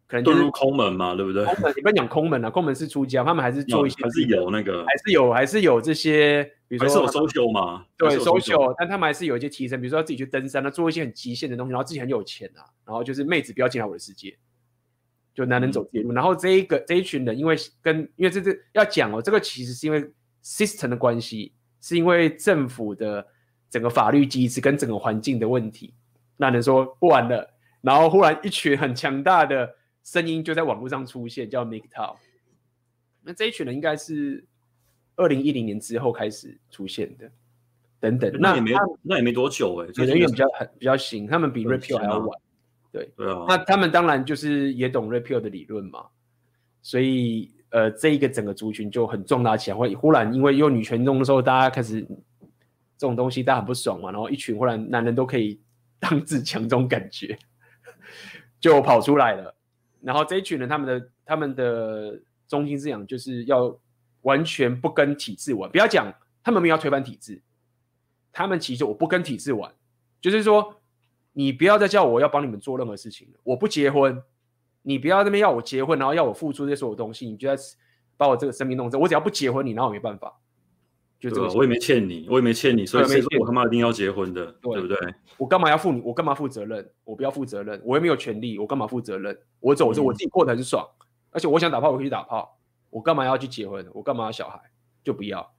可能遁入空门嘛，对不对？空门，你不要讲空门啊，空门是出家，他们还是做一些，还是有那个，还是有，还是有这些，比如说还是有 social 嘛，对 social，但他们还是有一些提升，比如说他自己去登山，他做一些很极限的东西，然后自己很有钱啊，然后就是妹子不要进来我的世界，就男人走自己路。嗯、然后这一个这一群人，因为跟因为这这要讲哦，这个其实是因为 system 的关系，是因为政府的整个法律机制跟整个环境的问题。那人说不玩了，然后忽然一群很强大的声音就在网络上出现，叫 MGTOW。那这一群人应该是二零一零年之后开始出现的，等等。那也没那也没多久哎、欸，人员比较很比较新，他们比 Repeal 还要晚。对对啊。那他们当然就是也懂 Repeal 的理论嘛，所以呃，这一个整个族群就很壮大起来。会忽然因为有女权中的时候，大家开始这种东西大家很不爽嘛，然后一群忽然男人都可以。当自强这种感觉就跑出来了，然后这一群人他们的他们的中心思想就是要完全不跟体制玩，不要讲他们没有要推翻体制，他们其实我不跟体制玩，就是说你不要再叫我要帮你们做任何事情了，我不结婚，你不要这边要我结婚，然后要我付出这些所有东西，你就在把我这个生命弄走，我只要不结婚，你拿我没办法。就这个，我也没欠你，我也没欠你，所以谁说我他妈一定要结婚的，对，对不对？我干嘛要负你？我干嘛负责任？我不要负责任，我又没有权利，我干嘛负责任？我走之后我自己过得很爽，嗯，而且我想打炮我可以去打炮，我干嘛要去结婚？我干嘛要小孩？就不要。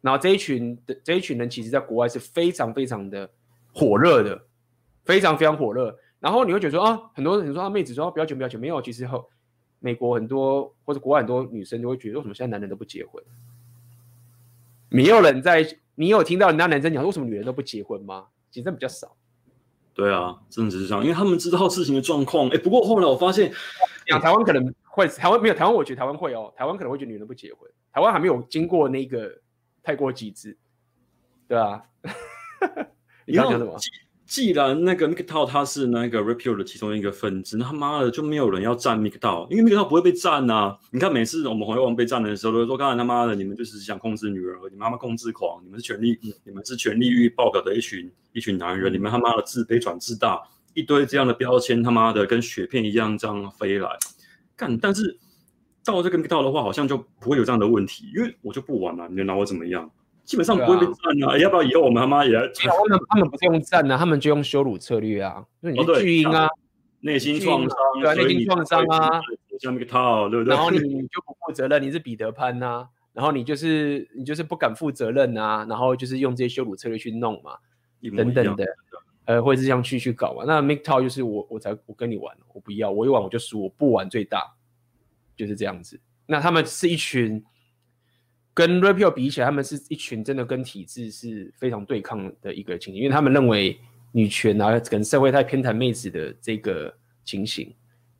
然后这一群的这一群人，其实在国外是非常非常的火热的，非常非常火热。然后你会觉得说啊，很多人说啊，妹子说不要结不要结，没有，其实后美国很多或者国外很多女生就会觉得，为什么现在男人都不结婚？没有人在，你有听到人家男生讲为什么女人都不结婚吗？其实比较少。对啊，真的只是这样，因为他们知道事情的状况。哎，不过后来我发现，讲台湾可能会，台湾没有台湾，我觉得台湾会哦，台湾可能会觉得女人不结婚，台湾还没有经过那个太过极致，对啊。你刚刚讲什么？既然那个 MGTOW 它是那个 Repeal 的其中一个分支，那他妈的就没有人要占 MGTOW，因为 MGTOW 不会被占啊！你看每次我们红药丸被占的时候，都说：“刚才他妈的，你们就是想控制女人，你们他妈控制狂，你们是权力，你们是权力欲爆表的一群一群男人，你们他妈的自卑转自大，一堆这样的标签，他妈的跟雪片一样这样飞来干。”但是到这个 MGTOW 的话，好像就不会有这样的问题，因为我就不玩了，你能拿我怎么样？基本上不会被战啊，啊！要不要以后我们他妈也来？他们他们不是用战啊，他们就用羞辱策略啊，就你是巨婴啊，内、哦、心创伤，对啊，内心创伤啊，像那个套，对不对？然后你就不负责任，你是彼得潘呐、啊，然后你就是你就是不敢负责任啊，然后就是用这些羞辱策略去弄嘛，等等的，呃，会是这样去去搞嘛？那 MGTOW 就是我我才我跟你玩，我不要，我一玩我就输，我不玩最大，就是这样子。那他们是一群。跟 Repeal 比起来，他们是一群真的跟体制是非常对抗的一个情形，因为他们认为女权啊跟社会太偏袒妹子的这个情形，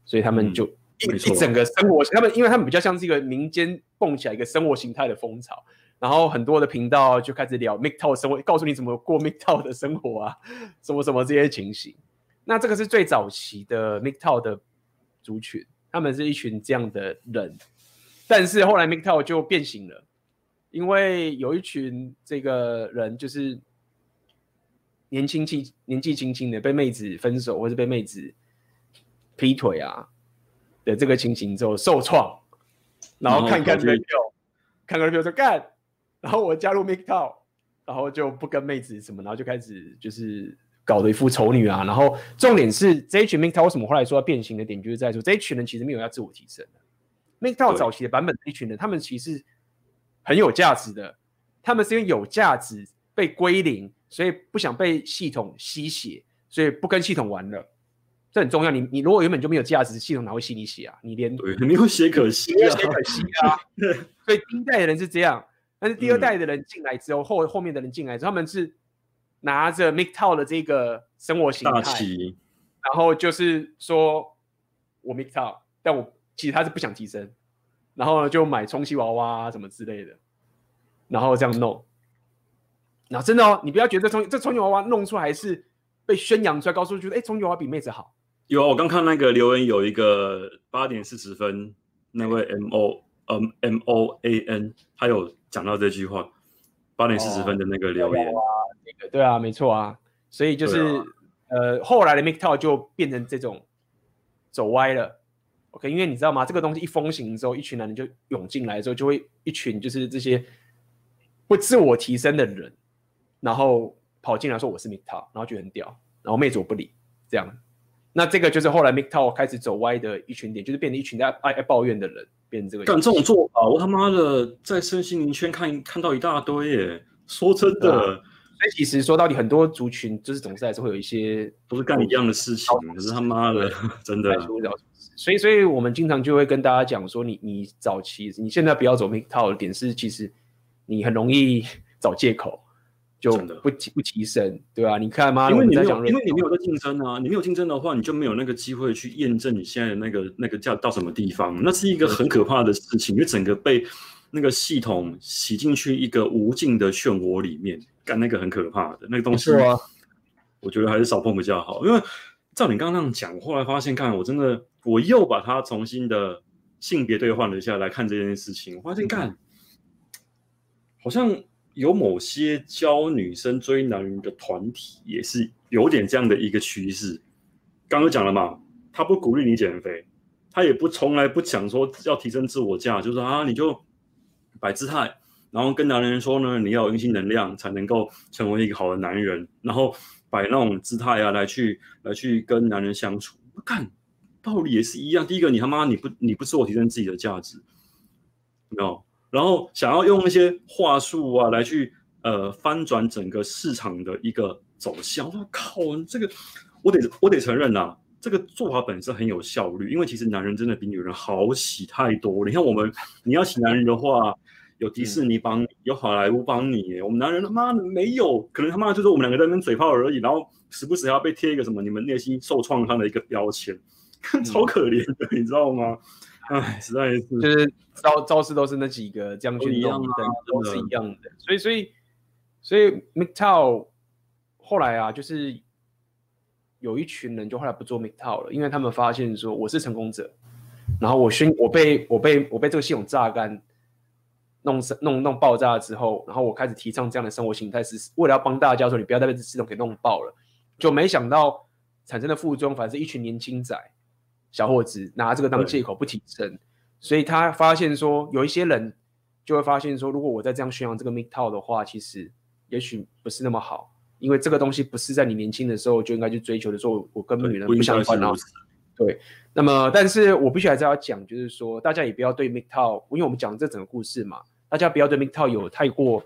所以他们就一、嗯、一整个生活，他们因为他们比较像是一个民间蹦起来一个生活形态的风潮，然后很多的频道就开始聊 MGTOW 生活，告诉你怎么过 MGTOW 的生活啊，什么什么这些情形。那这个是最早期的 MGTOW 的族群，他们是一群这样的人，但是后来 MGTOW 就变形了。因为有一群这个人，就是年轻轻、年纪轻轻的被妹子分手，或是被妹子劈腿啊的这个情形之后受创，然后看看 Repeal，看看 Repeal 说干，然后我加入 MGTOW，然后就不跟妹子什么，然后就开始就是搞得一副丑女啊。然后重点是这一群 MGTOW 为什么后来说要变形的点，就是在说这一群人其实没有要自我提升的。MGTOW 早期的版本的一群人，他们其实。很有价值的，他们是因为有价值被归零，所以不想被系统吸血，所以不跟系统玩了。这很重要。你你如果原本就没有价值，系统哪会吸你血啊？你连对没有血可吸，没有血可吸啊。所以第一代的人是这样，但是第二代的人进来之后，嗯、后后面的人进来之后，他们是拿着 MGTOW 的这个生活形态，然后就是说我 MGTOW，但我其实他是不想提升。然后呢，就买充气娃娃啊什么之类的，然后这样弄。那真的哦，你不要觉得这充这充气娃娃弄出来是被宣扬出来，告诉觉得哎，充气娃娃比妹子好。有啊，我刚看那个留言，有一个八点四十分，那位 M O 呃 M O A N，他有讲到这句话。八点四十分的那个留言，哦、那个对啊，没错啊。所以就是、啊、呃，后来的 MGTOW 就变成这种走歪了。OK，因为你知道吗？这个东西一风行之后，一群男人就涌进来之后，就会一群就是这些会自我提升的人，然后跑进来说我是 MGTOW，然后就很屌，然后妹子我不理，这样。那这个就是后来 MGTOW 开始走歪的一群点，就是变成一群在爱爱抱怨的人，变成这个。干这种做法，我他妈的在身心灵圈看看到一大堆耶。说真的。所以其实说到底，很多族群就是总是还是会有一些都是干一样的事情，可是他妈的 真的。所以，所以我们经常就会跟大家讲说，你你早期你现在不要走 MGTOW 的点是，其实你很容易找借口，就不不提升，对吧？你看嘛，因为你没有，因为你没有在竞争啊，你没有竞争的话，你就没有那个机会去验证你现在的那个那个价到什么地方，那是一个很可怕的事情，因为整个被那个系统洗进去一个无尽的漩涡里面。干那个很可怕的那个东西，我觉得还是少碰比较好。因为照你刚刚那样讲，我后来发现，看我真的我又把它重新的性别兑换了一下来看这件事情，我发现看好像有某些教女生追男人的团体也是有点这样的一个趋势。刚刚讲了嘛，他不鼓励你减肥，他也不从来不讲说要提升自我价，就是啊，你就摆姿态。然后跟男人说呢，你要有阴性能量才能够成为一个好的男人，然后摆那种姿态啊，来去来去跟男人相处。看道理也是一样。第一个，你他妈你不你不自我提升自己的价值，没有。然后想要用那些话术啊来去呃翻转整个市场的一个走向。我靠，这个我得我得承认呐、啊，这个做法本身很有效率，因为其实男人真的比女人好洗太多。你看我们你要洗男人的话。有迪士尼帮你，有好莱坞帮你，我们男人他妈的没有，可能他妈就是我们两个在那边嘴炮而已，然后时不时还要被贴一个什么你们内心受创伤的一个标签，超可怜的，你知道吗？哎，实在是，就是招招式都是那几个将军一样的，都是一样的，所以所以所以 McTow 后来啊，就是有一群人就后来不做 McTow 了，因为他们发现说我是成功者，然后我宣我被我被我被这个系统榨干，弄弄弄爆炸之后，然后我开始提倡这样的生活形态，是为了要帮大家说你不要再被这系统给弄爆了，就没想到产生的副作用反正是一群年轻仔小伙子拿这个当借口不提升，所以他发现说有一些人就会发现说，如果我再这样宣扬这个 MGTOW 的话，其实也许不是那么好。因为这个东西不是在你年轻的时候就应该去追求的，说我跟女人不相关啊。对，那么但是我必须还是要讲，就是说大家也不要对 MGTOW，因为我们讲这整个故事嘛，大家不要对 MGTOW 有太过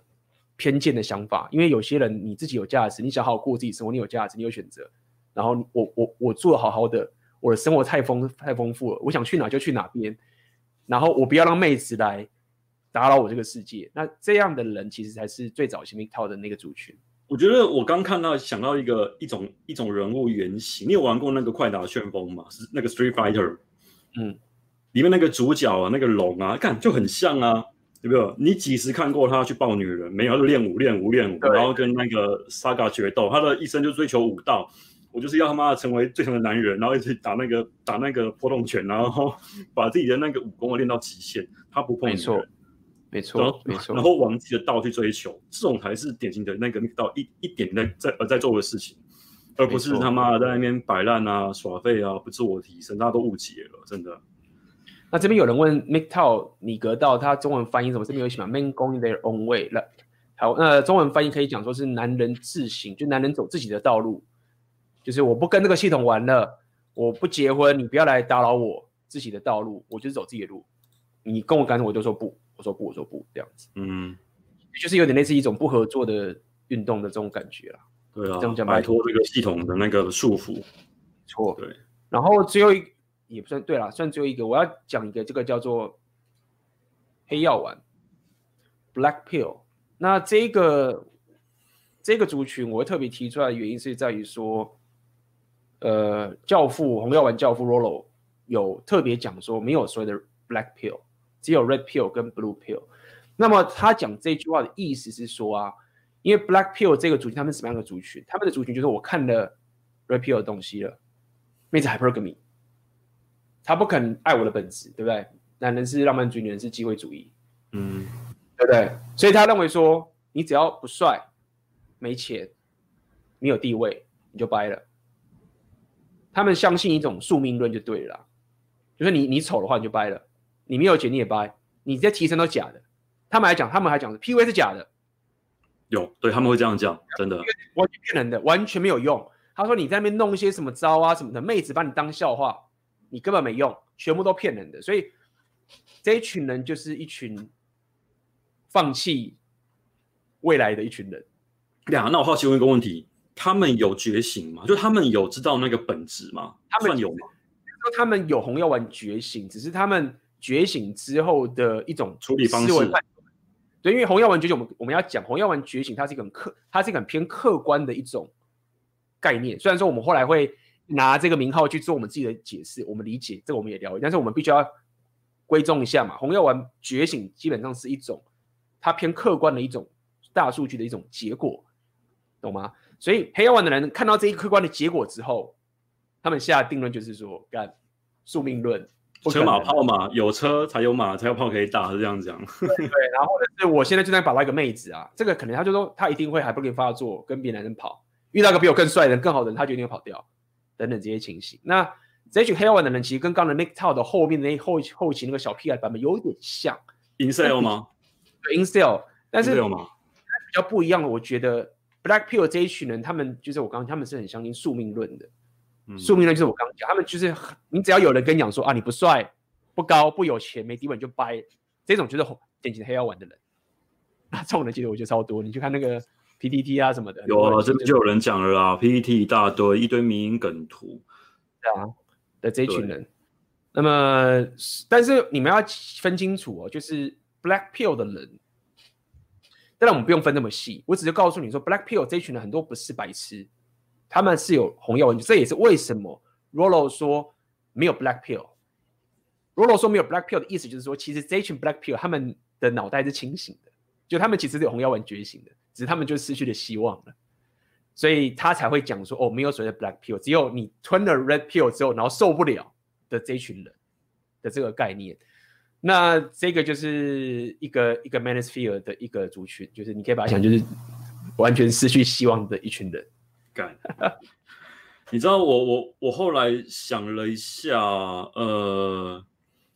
偏见的想法。因为有些人你自己有价值，你想好好过自己生活，你有价值，你有选择。然后我我我做的好好的，我的生活太丰太丰富了，我想去哪就去哪边。然后我不要让妹子来打扰我这个世界。那这样的人其实才是最早期 MGTOW 的那个族群。我觉得我刚看到想到一个一种一种人物原型，你有玩过那个快打旋风吗？是那个 Street Fighter，嗯，里面那个主角啊，那个龙啊，看就很像啊，对不对？你几时看过他去抱女人？没有，就练武练武练武，然后跟那个 Saga 决斗，他的一生就追求武道，我就是要他妈的成为最强的男人，然后一直打那个打那个破洞拳，然后把自己的那个武功练到极限，他不碰女人。没错，没错，然后往自己的道去追求，这种才是典型的那个道一一点在在呃在做的事情，而不是他妈的在那边摆烂啊、耍废啊、不自我提升，大家都误解了，真的。那这边有人问 MGTOW 米格道，他中文翻译什么？这边有写嘛？Men going their own way 了。好，那中文翻译可以讲说是男人自行，就男人走自己的道路，就是我不跟这个系统玩了，我不结婚，你不要来打扰我自己的道路，我就是走自己的路，你跟我干什么我就说不。我说不，我说不，这样子，嗯，就是有点类似一种不合作的运动的这种感觉啦。对啊，这样讲摆脱这个系统的那个束缚，错。对，然后最后一也不算对啦，算最后一个，我要讲一个这个叫做黑药丸 （Black Pill）。那这个这个族群，我会特别提出来的原因是在于说，呃，教父红药丸教父 Rollo 有特别讲说，没有所谓的 Black Pill。只有 red pill 跟 blue pill，那么他讲这句话的意思是说啊，因为 black pill 这个族群，他们什么样的族群？他们的族群就是我看了 red pill 的东西了，妹子 hypergamy，他不肯爱我的本质，对不对？男人是浪漫主义，女人是机会主义，嗯，对不对？所以他认为说，你只要不帅、没钱、你有地位，你就掰了。他们相信一种宿命论就对了啦，就是你你丑的话你就掰了。你没有钱你也掰，你这些提升都假的。他们还讲，他们还讲是 PUA 是假的，有对他们会这样讲，真的完全骗人的，完全没有用。他说你在那边弄一些什么招啊什么的，妹子把你当笑话，你根本没用，全部都骗人的。所以这一群人就是一群放弃未来的一群人。对啊，那我好奇问一个问题：他们有觉醒吗？就他们有知道那个本质吗？他们有吗？说他们有红药丸觉醒，只是他们觉醒之后的一种处理方式。对，因为红药丸觉醒，我们我们要讲红药丸觉醒，它是一个很客，它是一个很偏客观的一种概念。虽然说我们后来会拿这个名号去做我们自己的解释，我们理解这个我们也了解，但是我们必须要归宗一下嘛。红药丸觉醒基本上是一种它偏客观的一种大数据的一种结果，懂吗？所以黑药丸的人看到这一客观的结果之后。他们下定论就是说，干宿命论，车马炮嘛，有车才有马，才有炮可以打，是这样讲。对，对，然后或者是我现在就在把到一个妹子啊，这个可能他就说他一定会还不给发作，跟别的男人跑，遇到个比我更帅的人、更好的人，他就一定会跑掉，等等这些情形。那这群黑药丸的人其实跟刚才 MGTOW 的后面的那后后期那个小屁孩版本有点像，Incel 吗？对，Incel，但是比较不一样的，我觉得 Black Pill 这一群人，他们就是我刚刚他们是很相信宿命论的。宿命论就是我刚刚讲，他们就是你只要有人跟你讲说啊，你不帅、不高、不有钱、没地位，你就掰，这种就是典型的黑药丸的人。那，这种人其实我觉得超多，你去看那个 PTT 啊什么的，有啊，这边就有人讲了啦，PPT 一大堆，一堆迷梗图，对啊的这群人。那么，但是你们要分清楚哦，就是 Black Pill 的人，当然我们不用分那么细，我只是告诉你说，Black Pill 这一群人很多不是白痴。他们是有红药丸，这也是为什么 Rollo 说没有 Black Pill。Rollo 说没有 Black Pill 的意思就是说，其实这群 Black Pill 他们的脑袋是清醒的，就他们其实是有红药丸觉醒的，只是他们就失去了希望了。所以他才会讲说，哦，没有所谓的 black pill，只有你吞了 red pill 之后，然后受不了的这一群人的这个概念。那这个就是一个一个 manosphere 的一个族群，就是你可以把它想，就是完全失去希望的一群人。干，你知道我我我后来想了一下，呃，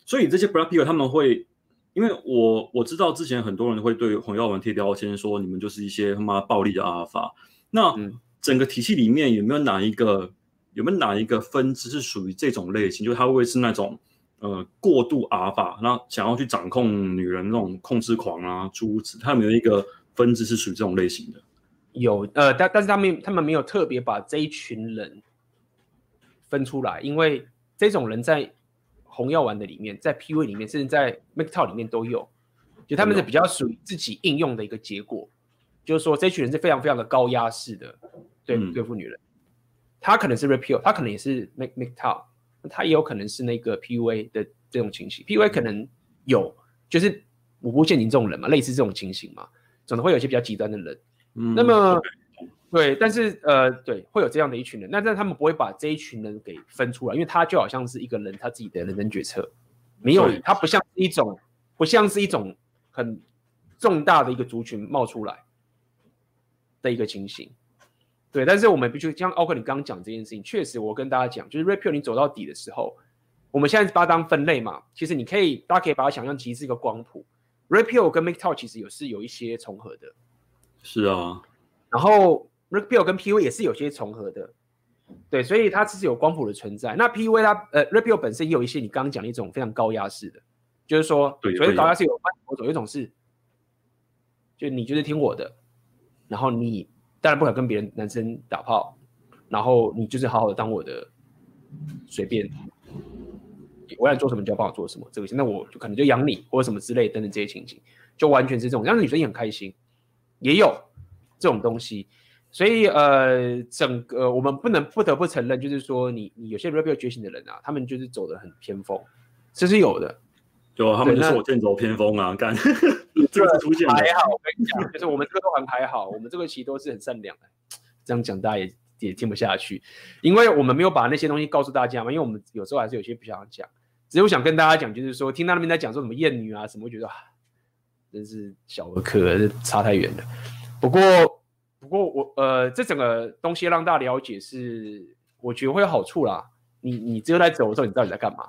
所以这些 black pill 他们会，因为我我知道之前很多人会对红药丸贴标签，说你们就是一些他妈暴力的阿尔法。那整个体系里面有没有哪一个有没有哪一个分支是属于这种类型？就是他会是那种。呃，过度阿尔法，那想要去掌控女人那种控制狂啊，诸如此，他们有一个分支是属于这种类型的。有，呃，但但是他们他们没有特别把这一群人分出来，因为这种人在红药丸的里面，在 PUA 里面，甚至在 MGTOW 里面都有，就他们是比较属于自己应用的一个结果，嗯、就是说这群人是非常非常的高压式的对对付女人，他可能是 Red Pill，他可能也是 MGTOW。他也有可能是那个 PUA 的这种情形，PUA 可能有，就是五步陷阱这种人嘛，类似这种情形嘛，总的会有一些比较极端的人。嗯，那么对，但是呃，对，会有这样的一群人，那但他们不会把这一群人给分出来，因为他就好像是一个人他自己的人生决策，没有，他不像一种，不像是一种很重大的一个族群冒出来的一个情形。对，但是我们必须像奥克你刚刚讲这件事情，确实我跟大家讲，就是 Pill 你走到底的时候，我们现在把它当分类嘛，其实你可以，大家可以把它想象其实是一个光谱 Pill 跟 MGTOW 其实有是有一些重合的，是啊，然后 Pill 跟 PUA 也是有些重合的，对，所以它其实有光谱的存在。那 PUA 它呃 Pill 本身也有一些你刚刚讲的一种非常高压式的，就是说，对，所以高压式有分多种，有一种是，就你就是听我的，然后你。当然不敢跟别人男生打炮，然后你就是好好的当我的随便，我要做什么就要帮我做什么，这个那我就可能就养你或者什么之类等等这些情形，就完全是这种，让女生也很开心，也有这种东西，所以呃，整个我们不能不得不承认，就是说你你有些 Pill 觉醒的人啊，他们就是走的很偏锋，这是有的。就他们就是我剑走偏锋啊，干 这个是出现还好，我跟你讲，就是我们这个都还还好，我们这个其实都是很善良的。这样讲大家也也听不下去，因为我们没有把那些东西告诉大家嘛，因为我们有时候还是有些不想讲。只是我想跟大家讲，就是说听到那边在讲说什么厌女啊什么，我觉得啊，真是小儿科，差太远了。不过不过我呃，这整个东西让大家了解是，我觉得会有好处啦。你你只有在走的时候，你到底在干嘛？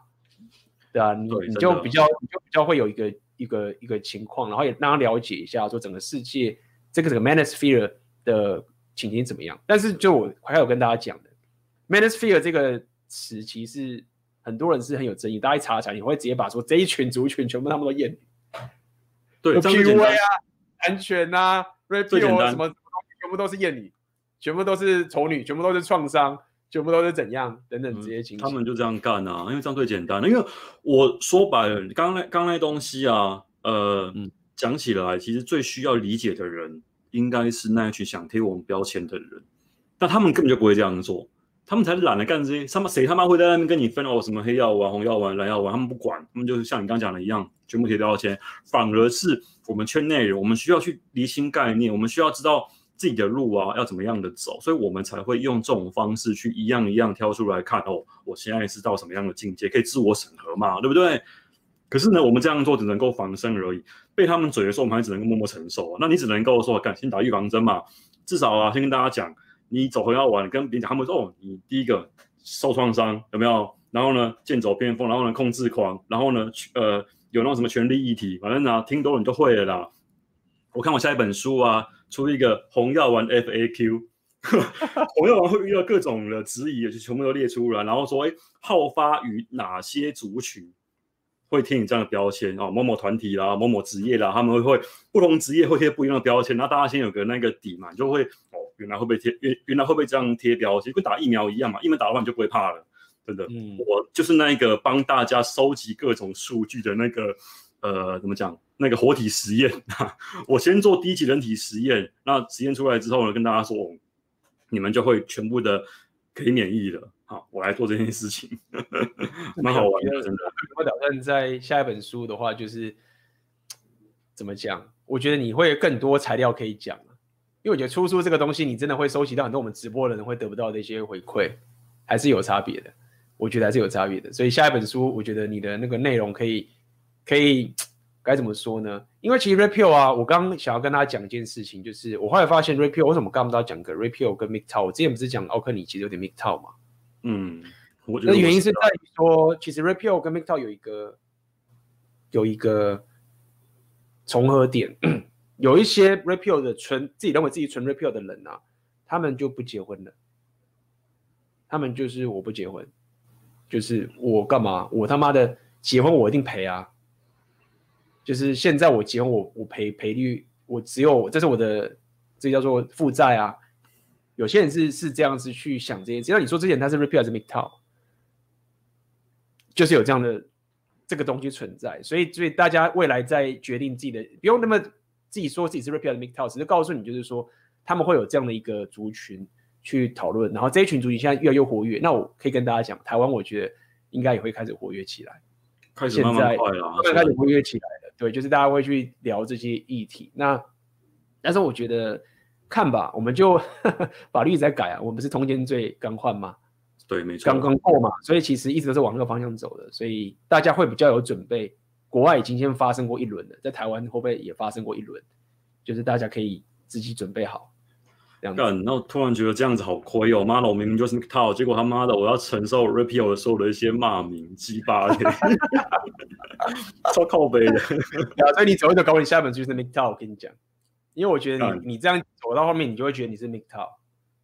对啊，你你就比较你就比较会有一个一个一个情况，然后也让他了解一下，说整个世界这个整个 manosphere 的情形怎么样。但是就我还有跟大家讲的 manosphere 这个词，其实很多人是很有争议。大家一查查，你会直接把说这一群族群全部他们都厌女，对，PUA 啊，安全啊，Red Pill 什么部都是厌女，全部都是丑女，全部都是创伤。全部都是怎样等等这些情况、嗯，他们就这样干啊，因为这样最简单。因为我说白了，刚那刚那东西啊，呃，嗯、讲起来，其实最需要理解的人，应该是那一群想贴我们标签的人。但他们根本就不会这样做，他们才懒得干这些。他妈谁他妈会在那边跟你分哦？什么黑药丸、红药丸、蓝药丸？他们不管，他们就是像你刚讲的一样，全部贴标签。反而是我们圈内人，我们需要去厘清概念，我们需要知道。自己的路啊，要怎么样的走，所以我们才会用这种方式去一样一样挑出来看哦。我现在是到什么样的境界，可以自我审核嘛，对不对？可是呢，我们这样做只能够防身而已。被他们嘴的时候，我们还只能够默默承受。那你只能够说，赶紧打预防针嘛。至少啊，先跟大家讲，你走红药丸，跟别人讲，他们说哦，你第一个受创伤有没有？然后呢，剑走偏锋，然后呢，控制狂，然后呢，呃，有那种什么权力议题，反正呢，听多了你就会了啦。我看我下一本书啊。出一个红药丸 FAQ，红药丸会遇到各种的质疑，就全部都列出来，然后说，哎，好发于哪些族群会贴你这样的标签啊？某某团体啦，某某职业啦，他们会会不同职业会贴不一样的标签，那大家先有个那个底嘛，就会哦，原来会被贴，原原来会被这样贴标签，跟打疫苗一样嘛，疫苗打的话你就不会怕了，真的。嗯，我就是那个帮大家收集各种数据的那个。呃，怎么讲？那个活体实验，我先做第一期人体实验，那实验出来之后呢，跟大家说，你们就会全部的可以免疫了。好，我来做这件事情，蛮好玩的，真的。我打算在下一本书的话，就是怎么讲？我觉得你会更多材料可以讲。因为我觉得出书这个东西，你真的会收集到很多我们直播的人会得不到的一些回馈，还是有差别的。我觉得还是有差别的。所以下一本书，我觉得你的那个内容可以，可以该怎么说呢？因为其实 Repeal 啊，我刚刚想要跟大家讲一件事情，就是我后来发现 Repeal 为什么刚刚都要讲个 Repeal 跟 mctow，我之前不是讲奥克尼其实有点 mctow 嘛？嗯，那原因是在于说，其实 Repeal 跟 mctow 有一个有一个重合点。有一些 Repeal 的纯自己认为自己纯 Repeal 的人啊，他们就不结婚了。他们就是我不结婚，就是我干嘛？我他妈的结婚我一定赔啊！就是现在我结婚我我赔赔率我只有这是我的这叫做负债啊。有些人是是这样子去想这些，只要你说之前他是 repeat 还是 MGTOW，就是有这样的这个东西存在，所以所以大家未来在决定自己的不用那么。自己说自己是 repeat 还是 MGTOW，只是告诉你，就是说他们会有这样的一个族群去讨论，然后这一群族群现在越来越活跃。那我可以跟大家讲，台湾我觉得应该也会开始活跃起来，开始慢慢快了，现在开始活跃起来了。对，就是大家会去聊这些议题。那但是我觉得看吧，我们就法律在改啊，我们是通奸罪刚换嘛？对，没错，刚刚过嘛，所以其实一直都是往那个方向走的，所以大家会比较有准备。国外已经先发生过一轮了，在台湾会不会也发生过一轮？就是大家可以自己准备好。这样子，然后突然觉得这样子好亏哦！妈的，我明明就是 MGTOW，结果他妈的我要承受 Repeal 的时候的一些骂名、鸡巴的，超靠北的。所以你走一走，搞你下一本就是 MGTOW。我跟你讲，因为我觉得你你这样走到后面，你就会觉得你是 MGTOW，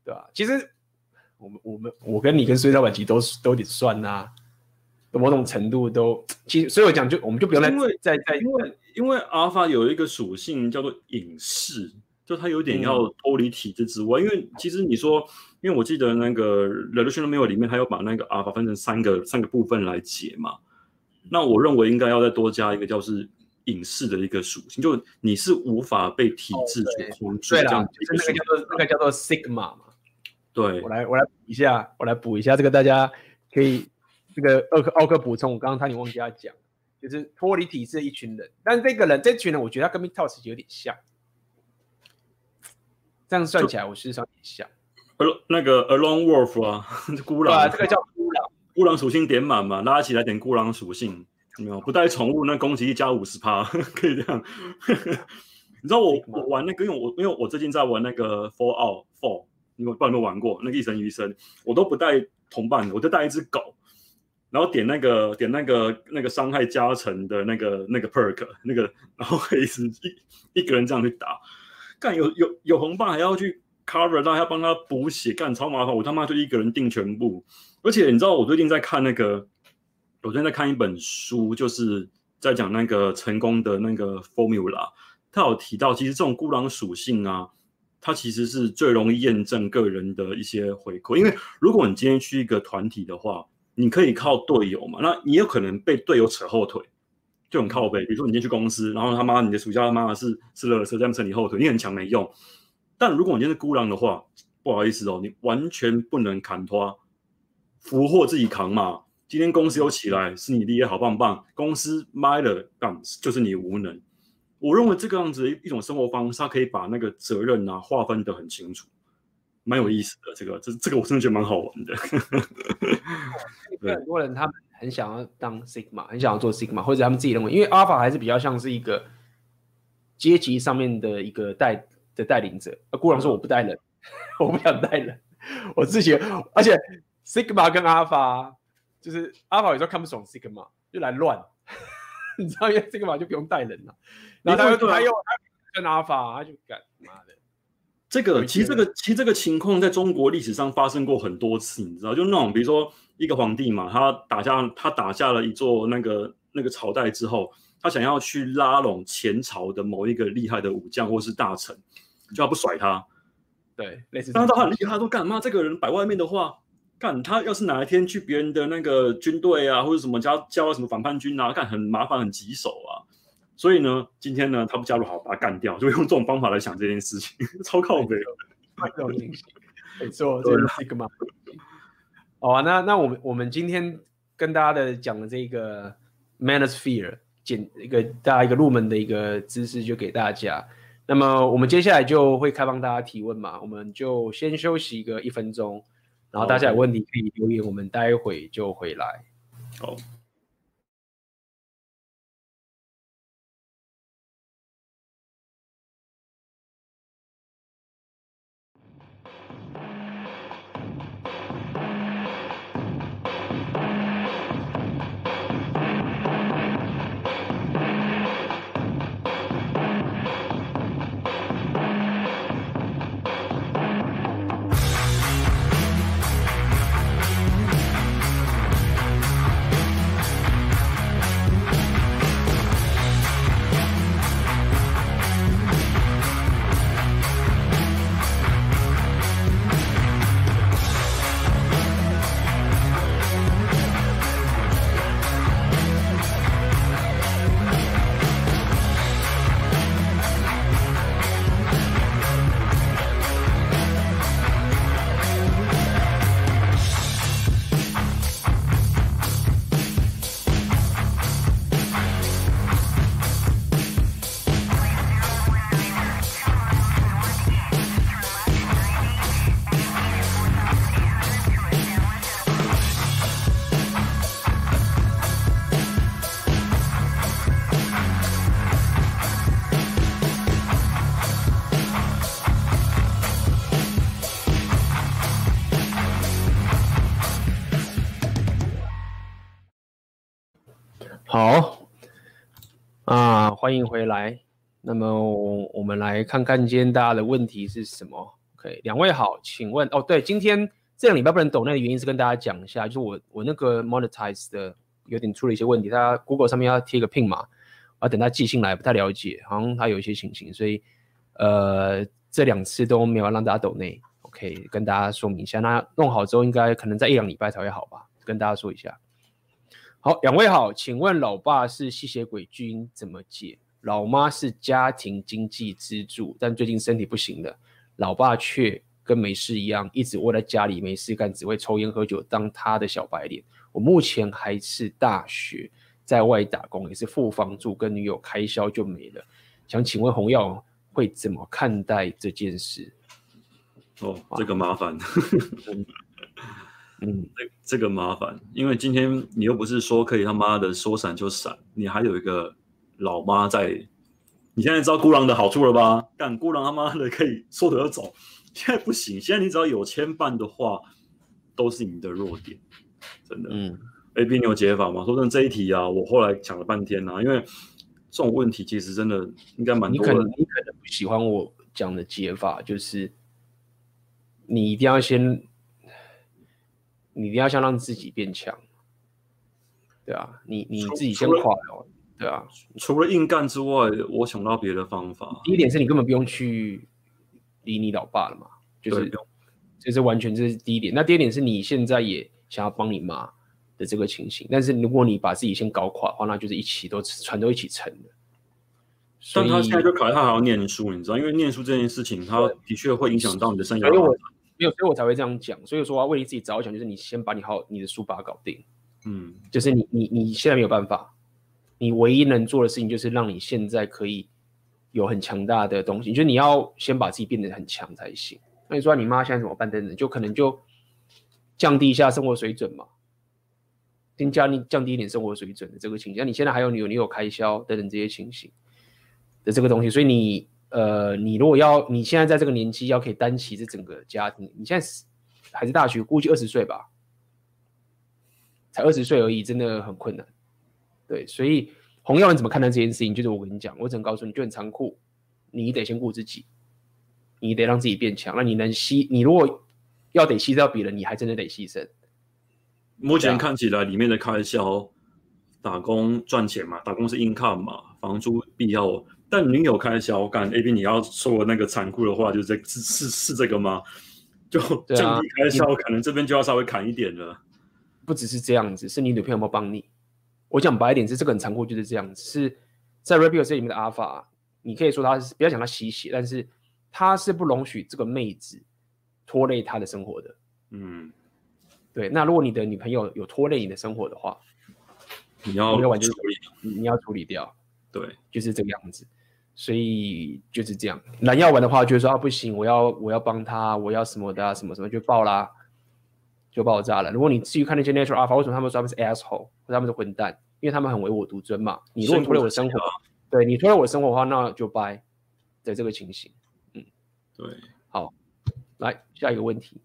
对吧？其实我们我们我跟你跟孙老板其实都都得算呐、啊。某种程度都，其实所以我讲就我们就不用再再再，因为因为阿尔法有一个属性叫做隐士，就他有点要脱离体制之外。嗯、因为其实你说，因为我记得那个 Revolutionary Mail 里面，他有把那个阿尔法分成三个三个部分来解嘛。那我认为应该要再多加一个叫是隐士的一个属性，就你是无法被体制所控制。对啦，就是那个叫做那个叫做 Sigma 嘛。对，我来我来补一下，我来补一下这个，大家可以。这个奥克奥克补充，我刚刚差点忘记要讲，就是脱离体制的一群人。但是这个人，这群人，我觉得他跟实有点像。这样算起来，我事实上有点像。呃，那个 A Lone Wolf 啊，孤狼。啊，这个叫孤狼。孤狼属性点满嘛，拉起来点孤狼属性，有没有？不带宠物，那攻击力加五十趴，可以这样。你知道我我玩那个，因为我因为我最近在玩那个 Fallout Four，你有不知道有没有玩过那个异神余生？我都不带同伴，我就带一只狗。然后点那个点那个那个伤害加成的那个那个 perk 那个，然后可以是一一个人这样去打，干有有有红棒还要去 cover，然后还要帮他补血，干超麻烦。我他妈就一个人定全部。而且你知道我最近在看那个，我最近在看一本书，就是在讲那个成功的那个 formula。他有提到，其实这种孤狼属性啊，它其实是最容易验证个人的一些回馈。因为如果你今天去一个团体的话，你可以靠队友嘛？那你有可能被队友扯后腿，就很靠背。比如说你今天去公司，然后他妈你的暑假他妈是是垃圾这样扯你后腿，你很强没用。但如果你今天是孤狼的话，不好意思哦，你完全不能砍拖，福祸自己扛嘛。今天公司有起来，是你的业好棒棒；公司卖了，干就是你无能。我认为这个样子的一种生活方式，它可以把那个责任啊划分得很清楚。蛮有意思的，这个这这个我真的觉得蛮好玩的。对，很多人他们很想要当 Sigma，很想要做 Sigma，或者他们自己认为，因为 Alpha 还是比较像是一个阶级上面的一个带的带领者。啊，固然说我不带人，我不想带人，我自己。而且 Sigma 跟 Alpha 就是 Alpha 有时候看不爽 Sigma，就来乱，你知道，因为 Sigma 就不用带人了，然后他又他又跟 Alpha，他就干妈的。这个其实这个其实这个情况在中国历史上发生过很多次，你知道，就那种比如说一个皇帝嘛，他打下他打下了一座那个那个朝代之后，他想要去拉拢前朝的某一个厉害的武将或是大臣，就他不甩他，对，类似。当他很厉害，他说干嘛？这个人摆外面的话，干他要是哪一天去别人的那个军队啊，或者什么加加了什么反叛军啊，干很麻烦很棘手啊。所以呢，今天呢，他不加入，好把他干掉，就用这种方法来想这件事情，超靠北。没错，没错，这是 Sigma。好啊，那那我们我们今天跟大家的讲的这个 Manosphere，简一个大家一个入门的一个知识，就给大家。那么我们接下来就会开放大家提问嘛，我们就先休息一个一分钟，然后大家有问题可以留言，我们待会就回来。好。好，啊，欢迎回来。那么我我们来看看今天大家的问题是什么？OK，两位好，请问哦，对，今天这两礼拜不能抖内的原因是跟大家讲一下，就是我我那个 monetize 的有点出了一些问题，他 Google 上面要贴个 pin 码，要，等他寄信来不太了解，好像他有一些情形，所以呃这两次都没有让大家抖内，OK，跟大家说明一下。那弄好之后，应该可能在一两礼拜才会好吧？跟大家说一下。好，两位好，请问老爸是吸血鬼君怎么解？老妈是家庭经济支柱，但最近身体不行了，老爸却跟没事一样，一直窝在家里没事干，只会抽烟喝酒，当他的小白脸。我目前还是大学在外打工，也是付房租跟女友开销就没了。想请问红耀会怎么看待这件事？哦，这个麻烦。嗯，这这个麻烦，因为今天你又不是说可以他妈的说闪就闪，你还有一个老妈在。你现在知道孤狼的好处了吧？干孤狼他妈的可以说走就走，现在不行。现在你只要有牵绊的话，都是你的弱点，真的。嗯，AB 你有解法吗？说真的，这一题啊，我后来想了半天啊，因为这种问题其实真的应该蛮多的。你可能你可能不喜欢我讲的解法，就是你一定要先。你一定要先让自己变强，对啊，你你自己先垮掉，对啊。除了硬干之外，我想到别的方法。第一点是你根本不用去理你老爸了嘛，就是就是完全这是第一点。那第二点是你现在也想要帮你妈的这个情形，但是如果你把自己先搞垮的话，那就是一起都船都一起沉的。但他现在就考虑他还要念书，你知道，因为念书这件事情，他的确会影响到你的生涯。没有，所以我才会这样讲。所以说，为你自己着想，就是你先把你好你的书把它搞定。嗯，就是你你你现在没有办法，你唯一能做的事情就是让你现在可以有很强大的东西，就是你要先把自己变得很强才行。那你说你妈现在怎么办？等等，就可能就降低一下生活水准嘛，先降低降低一点生活水准的这个情形。那你现在还有你有，你有开销等等这些情形的这个东西，所以你。呃，你如果要你现在在这个年纪要可以担起这整个家庭，你现在是还是大学，估计二十岁吧，才二十岁而已，真的很困难。对，所以洪耀文怎么看待这件事情？就是我跟你讲，我只能告诉你，就很残酷，你得先顾自己，你得让自己变强。那你能牺，你如果要得牺牲掉别人，你还真的得牺牲。目前看起来里面的开销，打工赚钱嘛，打工是 income 嘛，房租必要。但女友开销，干 A B，你要说我那个残酷的话，就是这是是是这个吗？就降低开销，啊、可能这边就要稍微砍一点了。不只是这样子，是你女朋友有没有帮你？我讲白一点，是这个很残酷，就是这样子。是在 Rapio 这里面的 Alpha，你可以说他是不要讲他吸血，但是他是不容许这个妹子拖累他的生活的。嗯，对。那如果你的女朋友有拖累你的生活的话，你要你要完全处理，你要处理掉。对，就是这个样子。所以就是这样。蓝药丸的话，就是说啊，不行，我要我要帮他，我要什么的啊，什么什么就爆啦，就爆炸了。如果你至于看那些 Natural Alpha，为什么他们说他们是 asshole，他们是混蛋？因为他们很唯我独尊嘛。你如果拖累我的生活，对你拖累我的生活的话，那就掰的这个情形。嗯，对，好，来下一个问题。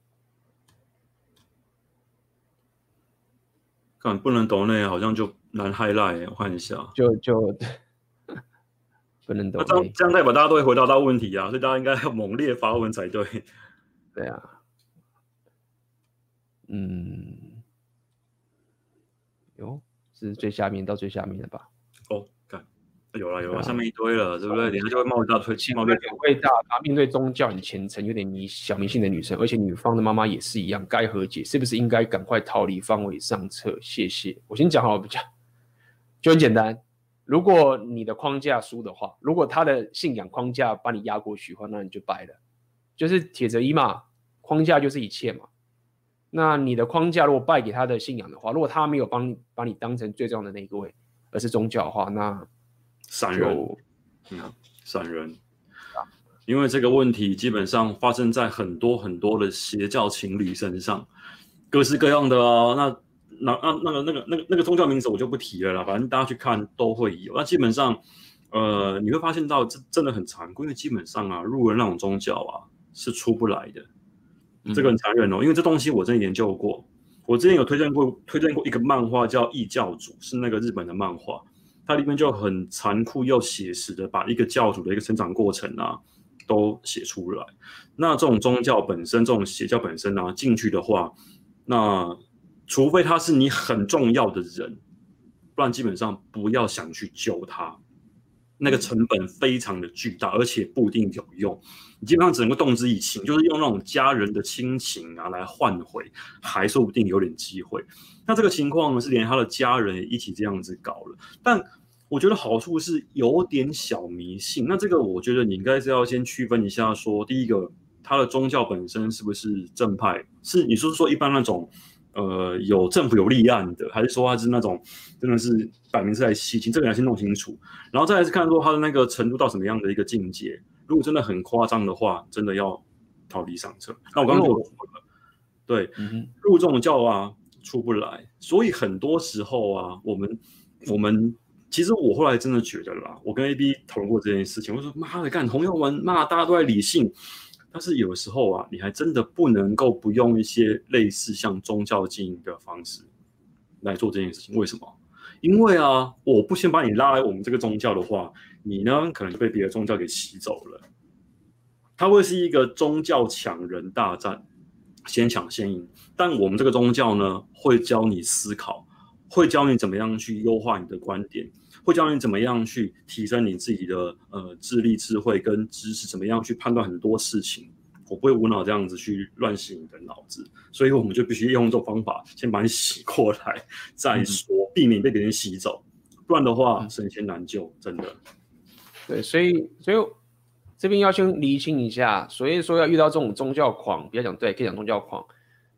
看不能抖内，好像就难 highlight。我看一下，就就不能抖内。这样这样代表大家都会回答到问题啊，所以大家应该要猛烈发问才对。对啊，嗯，有，是最下面到最下面的吧？哦。看有了有了，上面一堆了，对不对？等下就会冒一大堆气，冒一堆。伟大，他面对宗教很虔诚，有点迷小迷信的女生，而且女方的妈妈也是一样，该和解，是不是应该赶快逃离方位上策？谢谢。我先讲好了，不讲，就很简单。如果你的框架输的话，如果他的信仰框架把你压过去的话，那你就败了。就是铁则一嘛，框架就是一切嘛。那你的框架如果败给他的信仰的话，如果他没有帮你把你当成最重要的那一个位，而是宗教的话，那。散人，嗯，散人，因为这个问题基本上发生在很多很多的邪教情侣身上，各式各样的啊。那那那那个那个那个那个宗教名字我就不提了啦，反正大家去看都会有。那基本上，呃，你会发现到这真的很残酷，因为基本上啊，入了那种宗教啊是出不来的，这个很残忍哦。因为这东西我真的研究过，我之前有推荐过推荐过一个漫画叫《异教主》，是那个日本的漫画。它里面就很残酷又写实的把一个教主的一个成长过程啊都写出来。那这种宗教本身，这种邪教本身啊进去的话，那除非他是你很重要的人，不然基本上不要想去救他。那个成本非常的巨大，而且不一定有用。你基本上只能够动之以情，就是用那种家人的亲情啊来换回，还说不定有点机会。那这个情况呢，是连他的家人一起这样子搞了。但我觉得好处是有点小迷信。那这个我觉得你应该是要先区分一下说，说第一个，他的宗教本身是不是正派？是你说说一般那种。呃，有政府有立案的，还是说他是那种真的是摆明是在吸金？这个要先弄清楚，然后再来是看说他的那个程度到什么样的一个境界。如果真的很夸张的话，真的要逃离上车。那我刚刚就说了，对，入这种教啊出不来，所以很多时候啊，我们我们其实我后来真的觉得啦，我跟 AB 讨论过这件事情，我说妈的，干红药丸，妈大家都在理性。但是有时候啊，你还真的不能够不用一些类似像宗教经营的方式来做这件事情。为什么？因为啊，我不先把你拉来我们这个宗教的话，你呢可能就被别的宗教给吸走了。它会是一个宗教抢人大战，先抢先赢。但我们这个宗教呢，会教你思考，会教你怎么样去优化你的观点。会教你怎么样去提升你自己的呃智力、智慧跟知识，怎么样去判断很多事情。我不会无脑这样子去乱洗你的脑子，所以我们就必须用这种方法先把你洗过来再说，避免被别人洗走。不然的话，神仙难救，真的。对，所以所以这边要先厘清一下，所以说要遇到这种宗教狂，不要讲对，可以讲宗教狂。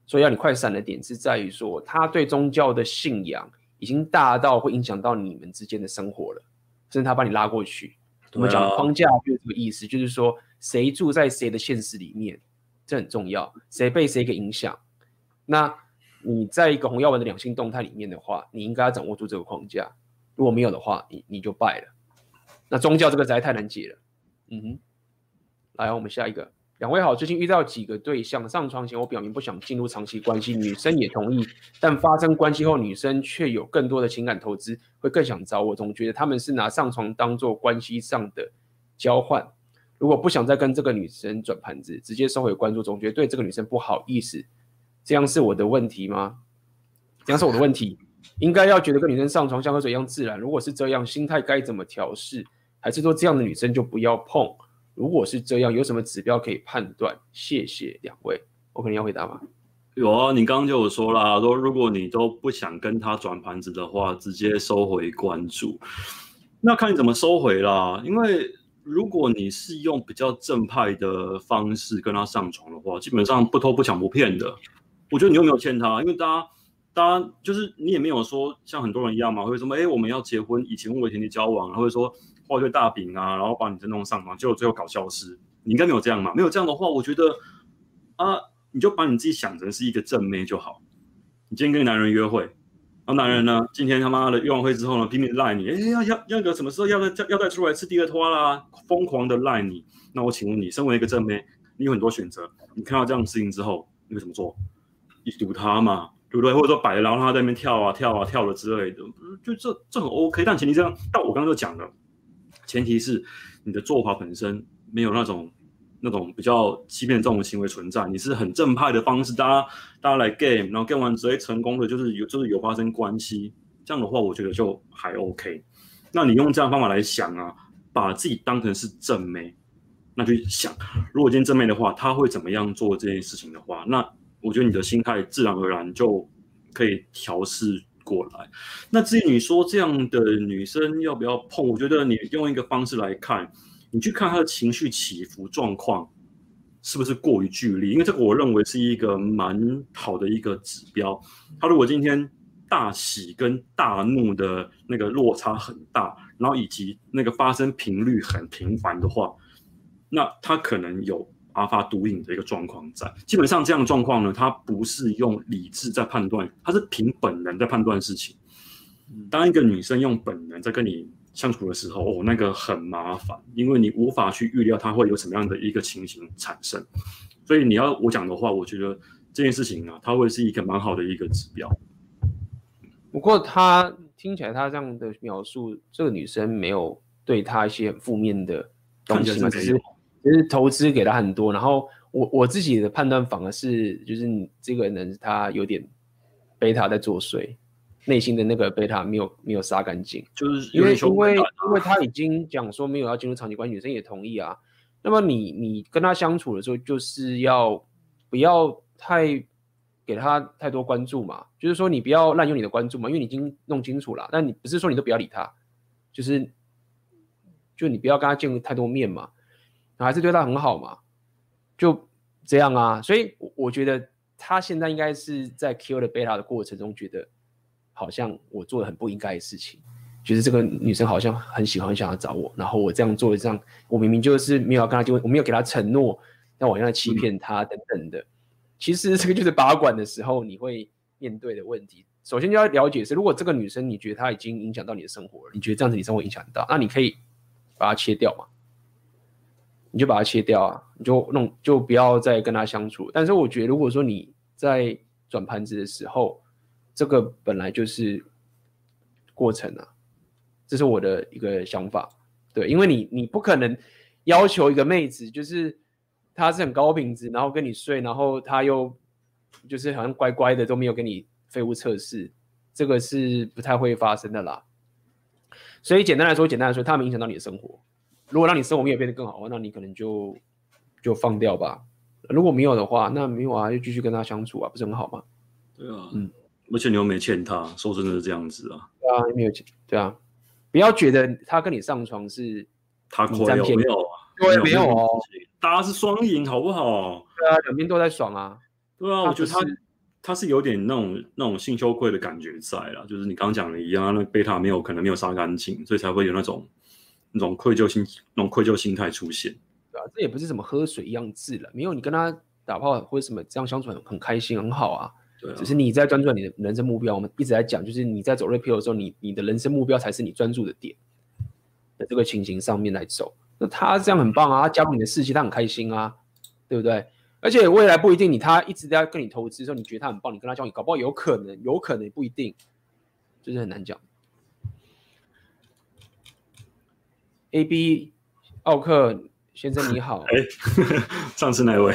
所以要你快闪的点是在于说，他对宗教的信仰。已经大到会影响到你们之间的生活了，甚至他把你拉过去。我们讲框架就是这个意思，就是说谁住在谁的现实里面，这很重要。谁被谁给影响？那你在一个红药丸的两性动态里面的话，你应该要掌握住这个框架。如果没有的话，你你就败了。那宗教这个实在太难解了。嗯哼，来，我们下一个。两位好，最近遇到几个对象，上床前我表明不想进入长期关系，女生也同意，但发生关系后，女生却有更多的情感投资，会更想找我。总觉得他们是拿上床当做关系上的交换。如果不想再跟这个女生转盘子，直接收回关注，总觉得对这个女生不好意思。这样是我的问题吗？这样是我的问题，应该要觉得跟女生上床像喝水一样自然。如果是这样，心态该怎么调试？还是说这样的女生就不要碰？如果是这样，有什么指标可以判断？谢谢两位，我可能要回答吗？有啊，你刚刚就有说了，说如果你都不想跟他转盘子的话，直接收回关注。那看你怎么收回啦。因为如果你是用比较正派的方式跟他上床的话，基本上不偷不抢不骗的。我觉得你又没有欠他，因为大家大家就是你也没有说像很多人一样嘛，会说什么哎，我们要结婚，以结婚为前提交往，然后会说画一堆大饼啊，然后把你真弄上床，结果最后搞消失。你应该没有这样嘛？没有这样的话，我觉得啊，你就把你自己想成是一个正妹就好。你今天跟男人约会，然后男人呢，今天他妈的约完会之后呢，拼命赖你，哎，要要要个什么时候要再要再出来吃第二拖啦，疯狂的赖你。那我请问你，身为一个正妹，你有很多选择，你看到这样的事情之后，你会怎么做？你堵他嘛，对不对？或者说摆，然后他在那边跳啊跳啊跳的之类的，就这这很 OK。但前提这样，但我刚刚就讲了，前提是你的做法本身。没有那种那种比较欺骗这种行为存在，你是很正派的方式，大家大家来 game，然后 game 完直接成功的，就是有就是有发生关系，这样的话我觉得就还 OK。那你用这样方法来想啊，把自己当成是正妹，那就想，如果今天正妹的话，她会怎么样做这件事情的话，那我觉得你的心态自然而然就可以调试过来。那至于你说这样的女生要不要碰，我觉得你用一个方式来看。你去看她的情绪起伏状况是不是过于剧烈？因为这个我认为是一个蛮好的一个指标。他如果今天大喜跟大怒的那个落差很大，然后以及那个发生频率很频繁的话，那他可能有阿法毒瘾的一个状况在。基本上这样的状况呢，他不是用理智在判断，他是凭本能在判断事情。当一个女生用本能在跟你相处的时候，哦，那个很麻烦，因为你无法去预料她会有什么样的一个情形产生，所以你要我讲的话，我觉得这件事情啊，它会是一个蛮好的一个指标。不过他听起来，他这样的描述，这个女生没有对他一些很负面的东西嘛，只是只是投资给他很多，然后我我自己的判断反而是，就是你这个人他有点贝塔在作祟。内心的那个贝塔没有没有杀干净，就是因为因为因为他已经讲说没有要进入长期关系，女生也同意啊。那么你你跟他相处的时候，就是要不要太给他太多关注嘛？就是说你不要滥用你的关注嘛，因为你已经弄清楚了。但你不是说你都不要理他，就是就你不要跟他见太多面嘛，还是对他很好嘛，就这样啊。所以我觉得他现在应该是在 kill the beta 的过程中觉得。好像我做了很不应该的事情，觉得这个女生好像很喜欢，很想要找我，然后我这样做了，这样我明明就是没有要跟她结婚，我没有给她承诺，但我好像在欺骗她等等的。其实这个就是拔管的时候你会面对的问题。首先就要了解是，如果这个女生你觉得她已经影响到你的生活了，你觉得这样子你生活影响很大，那你可以把它切掉嘛，你就把它切掉啊，你就弄就不要再跟他相处。但是我觉得如果说你在转盘子的时候，这个本来就是过程啊，这是我的一个想法，对，因为你你不可能要求一个妹子，就是她是很高品质，然后跟你睡，然后她又就是好像乖乖的都没有跟你废物测试，这个是不太会发生的啦。所以简单来说，简单来说，它没影响到你的生活，如果让你生活没有变得更好，那你可能就就放掉吧。如果没有的话，那没有啊，就继续跟他相处啊，不是很好吗？对啊，嗯。而且你又没欠他，说真的是这样子啊。对啊，没有欠，对啊，不要觉得他跟你上床是他亏了，没有啊，对，没有哦，大家是双赢，好不好？对啊，两边都在爽啊。对啊，我觉得他他是有点那种那种性羞愧的感觉在啦，就是你刚刚讲的一样，那贝塔没有可能没有杀干净，所以才会有那种那种愧疚心那种愧疚心态出现。对啊，这也不是什么喝水一样治了，没有你跟他打炮或者什么这样相处很很开心很好啊。啊、只是你在专注你的人生目标，我们一直在讲，就是你在走 Red Pill 的时候，你你的人生目标才是你专注的点的这个情形上面来走。那他这样很棒啊，他加入你的世界，他很开心啊，对不对？而且未来不一定你他一直在跟你投资的时候，你觉得他很棒，你跟他交往，搞不好有可能，有可能不一定，就是很难讲。A B 奥克先生你好，哎，上次那位。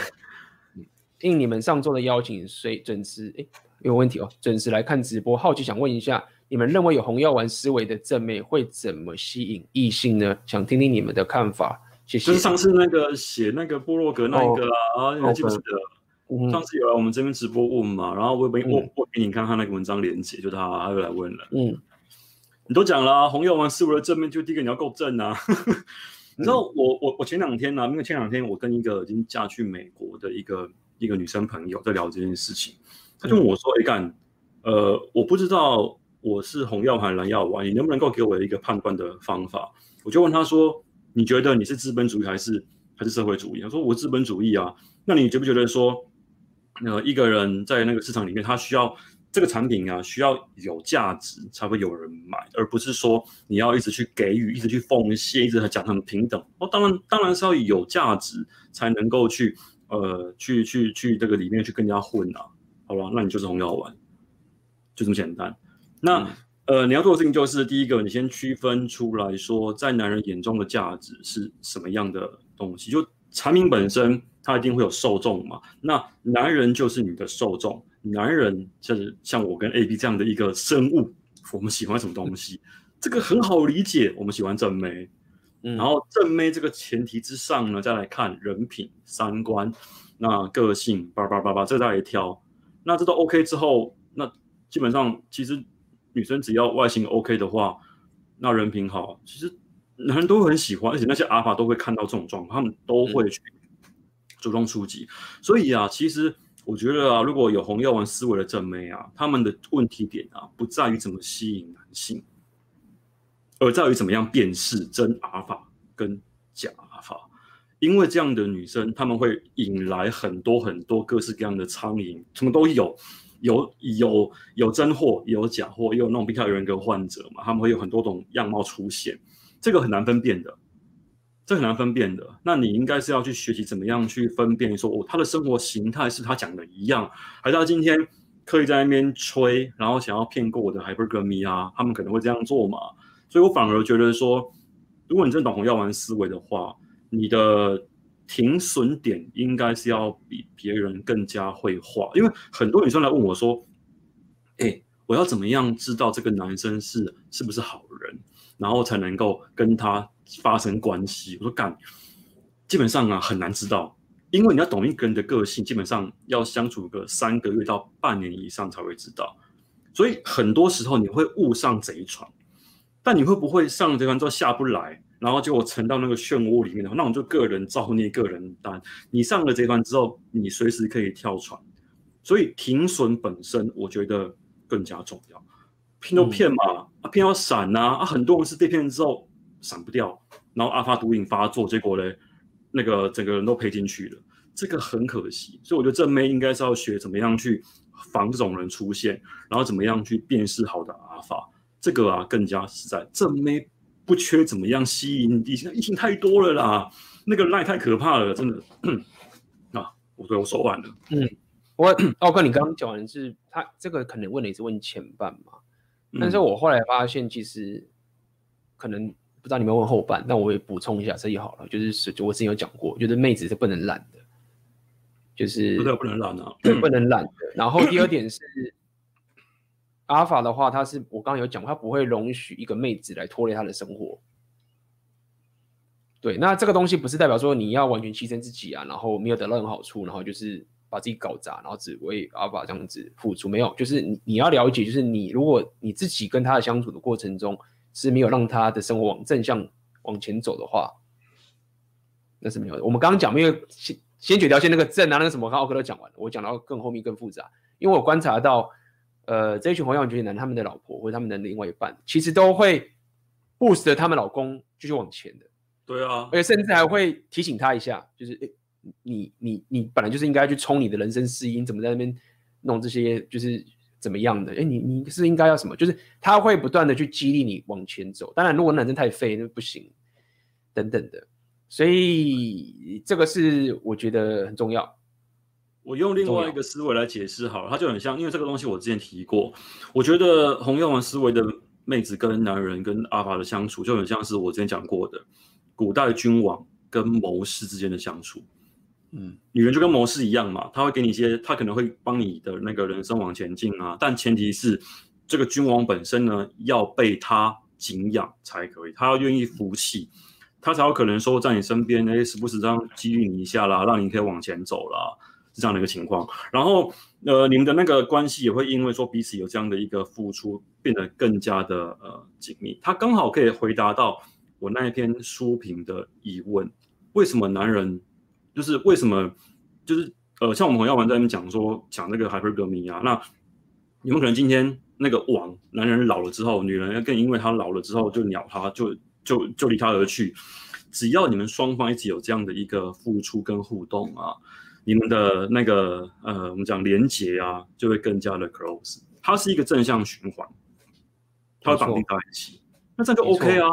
应你们上周的邀请，所以准时哎，有问题哦，准时来看直播。好奇想问一下，你们认为有红药丸思维的正妹会怎么吸引异性呢？想听听你们的看法。谢谢。就是上次那个写那个部落格那一个啊，你还记不记得？嗯、上次有来我们这边直播问嘛，然后我给我我给你看看那个文章连接，就他他又来问了。嗯，你都讲了、啊，红药丸思维的正面就第一个你要够正啊。你知道我我我前两天呢、啊，因为前两天我跟一个已经嫁去美国的一个。一个女生朋友在聊这件事情，她就问我说：“哎、嗯，干，呃，我不知道我是红药丸还是蓝药丸，你能不能够给我一个判断的方法？我就问她说，你觉得你是资本主义还是还是社会主义？她说我资本主义啊。那你觉不觉得说，呃，一个人在那个市场里面，他需要这个产品啊，需要有价值才会有人买，而不是说你要一直去给予，一直去奉献，一直讲很平等。哦，当然，当然是要有价值才能够去，呃，去去去这个里面去跟人家混啊。好了，那你就是红药丸，就这么简单。那、嗯、呃，你要做的事情就是，第一个，你先区分出来说，在男人眼中的价值是什么样的东西。就产品本身，它一定会有受众嘛。那男人就是你的受众。男人就是像我跟 AB 这样的一个生物，我们喜欢什么东西？这个很好理解，我们喜欢正妹。嗯，然后正妹这个前提之上呢，再来看人品、三观、那个性，叭叭叭叭，这再来挑。那这都 OK 之后，那基本上其实女生只要外形 OK 的话，那人品好，其实男人都会很喜欢，而且那些阿法都会看到这种状况，他们都会去主动出击。所以啊，其实。我觉得啊，如果有红药丸思维的正妹啊，他们的问题点啊，不在于怎么吸引男性，而在于怎么样辨识真阿法跟假阿法。因为这样的女生，他们会引来很多很多各式各样的苍蝇，什么都有，有有有真货，有假货，也有那种比较人格患者嘛，他们会有很多种样貌出现，这个很难分辨的。这很难分辨的，那你应该是要去学习怎么样去分辨说，哦，他的生活形态是他讲的一样，还是他今天刻意在那边吹，然后想要骗过我的 hypergamy 啊？他们可能会这样做嘛？所以我反而觉得说，如果你真的懂红药丸思维的话，你的停损点应该是要比别人更加会画，因为很多女生来问我说，哎，我要怎么样知道这个男生是是不是好人，然后才能够跟他。发生关系，我说干，基本上啊很难知道，因为你要懂一个人的个性，基本上要相处个三个月到半年以上才会知道。所以很多时候你会误上贼船，但你会不会上贼船之后下不来，然后结果沉到那个漩涡里面的话，那我就个人造孽个人担。你上了贼船之后，你随时可以跳船，所以停损本身我觉得更加重要。骗都骗嘛，啊骗要闪呐，啊很多人是被骗之后。闪不掉，然后阿发毒瘾发作，结果嘞，那个整个人都赔进去了，这个很可惜。所以我觉得正妹应该是要学怎么样去防这种人出现，然后怎么样去辨识好的阿法，这个啊更加实在。正妹不缺怎么样吸引异性，异性太多了啦，那个赖太可怕了，真的。啊，我对我说完了。嗯，我奥克，你刚刚讲完是他这个可能问的是问前半嘛，但是我后来发现其实可能。不知道你们问后半，但我也补充一下，这也好了。就是我之前有讲过，觉得妹子是不能懒的，就是不能懒啊，对，不能懒的。然后第二点是，阿法的话，他是我刚刚有讲，他不会容许一个妹子来拖累他的生活。对，那这个东西不是代表说你要完全牺牲自己啊，然后没有得到任何好处，然后就是把自己搞砸，然后只为阿爸这样子付出。没有，就是你你要了解，就是你如果你自己跟他的相处的过程中。是没有让他的生活往正向往前走的话，那是没有的。我们刚刚讲，因为先先决条件那个正啊，那个什么，刚奥克都讲完了。我讲到更后面更复杂，因为我观察到，呃，这一群红药丸觉醒男，他们的老婆或者他们的另外一半，其实都会 boost 他们老公继续往前的。对啊，而且甚至还会提醒他一下，就是诶，你你你本来就是应该去冲你的人生事业，你怎么在那边弄这些，就是。怎么样的？哎，你你是应该要什么？就是他会不断的去激励你往前走。当然，如果男生太废，那不行，等等的。所以这个是我觉得很重要。我用另外一个思维来解释好了，它就很像，因为这个东西我之前提过。我觉得红药丸思维的妹子跟男人跟阿法的相处，就很像是我之前讲过的古代君王跟谋士之间的相处。嗯，女人就跟模式一样嘛，他会给你一些，他可能会帮你的那个人生往前进啊，但前提是这个君王本身呢要被他敬仰才可以，他要愿意服气，他才有可能说在你身边，哎，时不时这样激励你一下啦，让你可以往前走啦，是这样的一个情况。然后，呃，你们的那个关系也会因为说彼此有这样的一个付出，变得更加的呃紧密。他刚好可以回答到我那一篇书评的疑问：为什么男人？就是为什么，就是呃，像我们红药丸在那边讲说讲那个 hypergamy 啊，那你们可能今天那个网，男人老了之后，女人要更因为他老了之后就鸟他，就就就离他而去。只要你们双方一直有这样的一个付出跟互动啊，你们的那个呃，我们讲连结啊，就会更加的 close。它是一个正向循环，它会绑定在一起，那这个 OK 啊，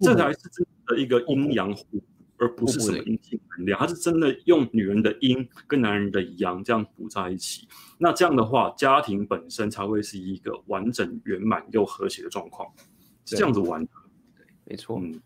这才是真的一个阴阳互补，而不是什么阴性能量，它是真的用女人的阴跟男人的阳这样补在一起。那这样的话，家庭本身才会是一个完整圆满又和谐的状况，是这样子玩的。对，没错。嗯。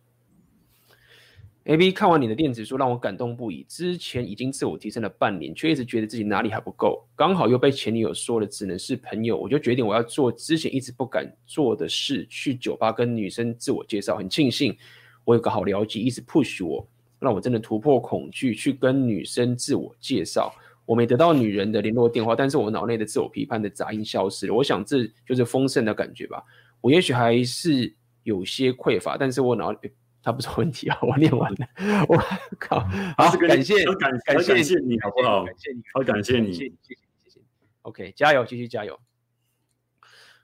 A B 看完你的电子书，让我感动不已。之前已经自我提升了半年，却一直觉得自己哪里还不够。刚好又被前女友说了只能是朋友，我就决定我要做之前一直不敢做的事，去酒吧跟女生自我介绍。很庆幸我有个好了解，一直 push 我，让我真的突破恐惧，去跟女生自我介绍。我没得到女人的联络电话，但是我脑内的自我批判的杂音消失了。我想这就是丰盛的感觉吧。我也许还是有些匮乏，但是我脑。他不是问题啊，我念完了，我 靠，好，感谢，感感谢你，好不好？感谢你，好，感谢你，谢谢，谢谢，OK，加油，继续加油。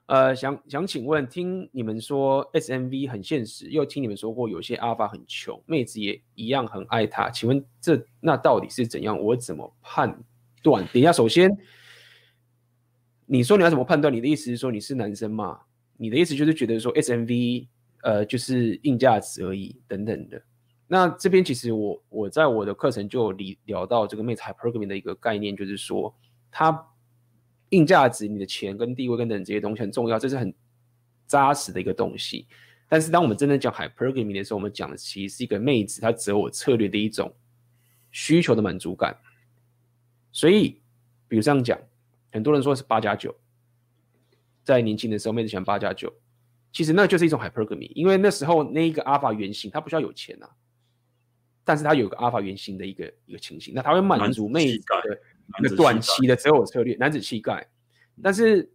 呃，想想请问，听你们说 SMV 很现实，又听你们说过有些阿法很穷，妹子也一样很爱他，请问这那到底是怎样？我怎么判断？等一下，首先，你说你要怎么判断？你的意思是说你是男生吗？你的意思就是觉得说 SMV。呃，就是硬价值而已，等等的。那这边其实我我在我的课程就有聊到这个妹子 hypergamy 的一个概念，就是说它硬价值，你的钱跟地位跟等这些东西很重要，这是很扎实的一个东西。但是当我们真正讲 hypergamy 的时候，我们讲的其实是一个妹子她择偶策略的一种需求的满足感。所以，比如这样讲，很多人说是八加九，在年轻的时候，妹子喜欢八加九。其实那就是一种 hypergamy，因为那时候那一个阿尔法原型，它不需要有钱啊，但是它有个阿尔法原型的一个一个情形，那它会满足妹子的一个短期的择偶策略，男子气概。但是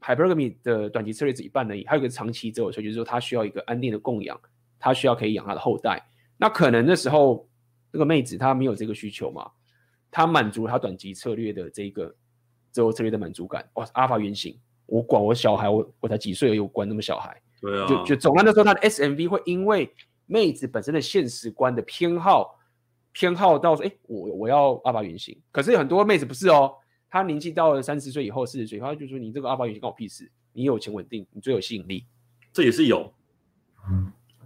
hypergamy 的短期策略只一半而已，还有一个长期择偶策略，就是说他需要一个安定的供养，他需要可以养他的后代。那可能那时候那个妹子她没有这个需求嘛，她满足她短期策略的这个择偶策略的满足感，哇，阿尔法原型。我管我小孩，我我才几岁而已，我管那么小孩？对啊，就就总的来说，他的 SMV 会因为妹子本身的现实观的偏好，偏好到说，哎，我我要阿法原型。可是有很多妹子不是哦，她年纪到了三十岁以后、四十岁，她就说你这个阿法原型关我屁事，你有钱稳定，你最有吸引力，这也是有，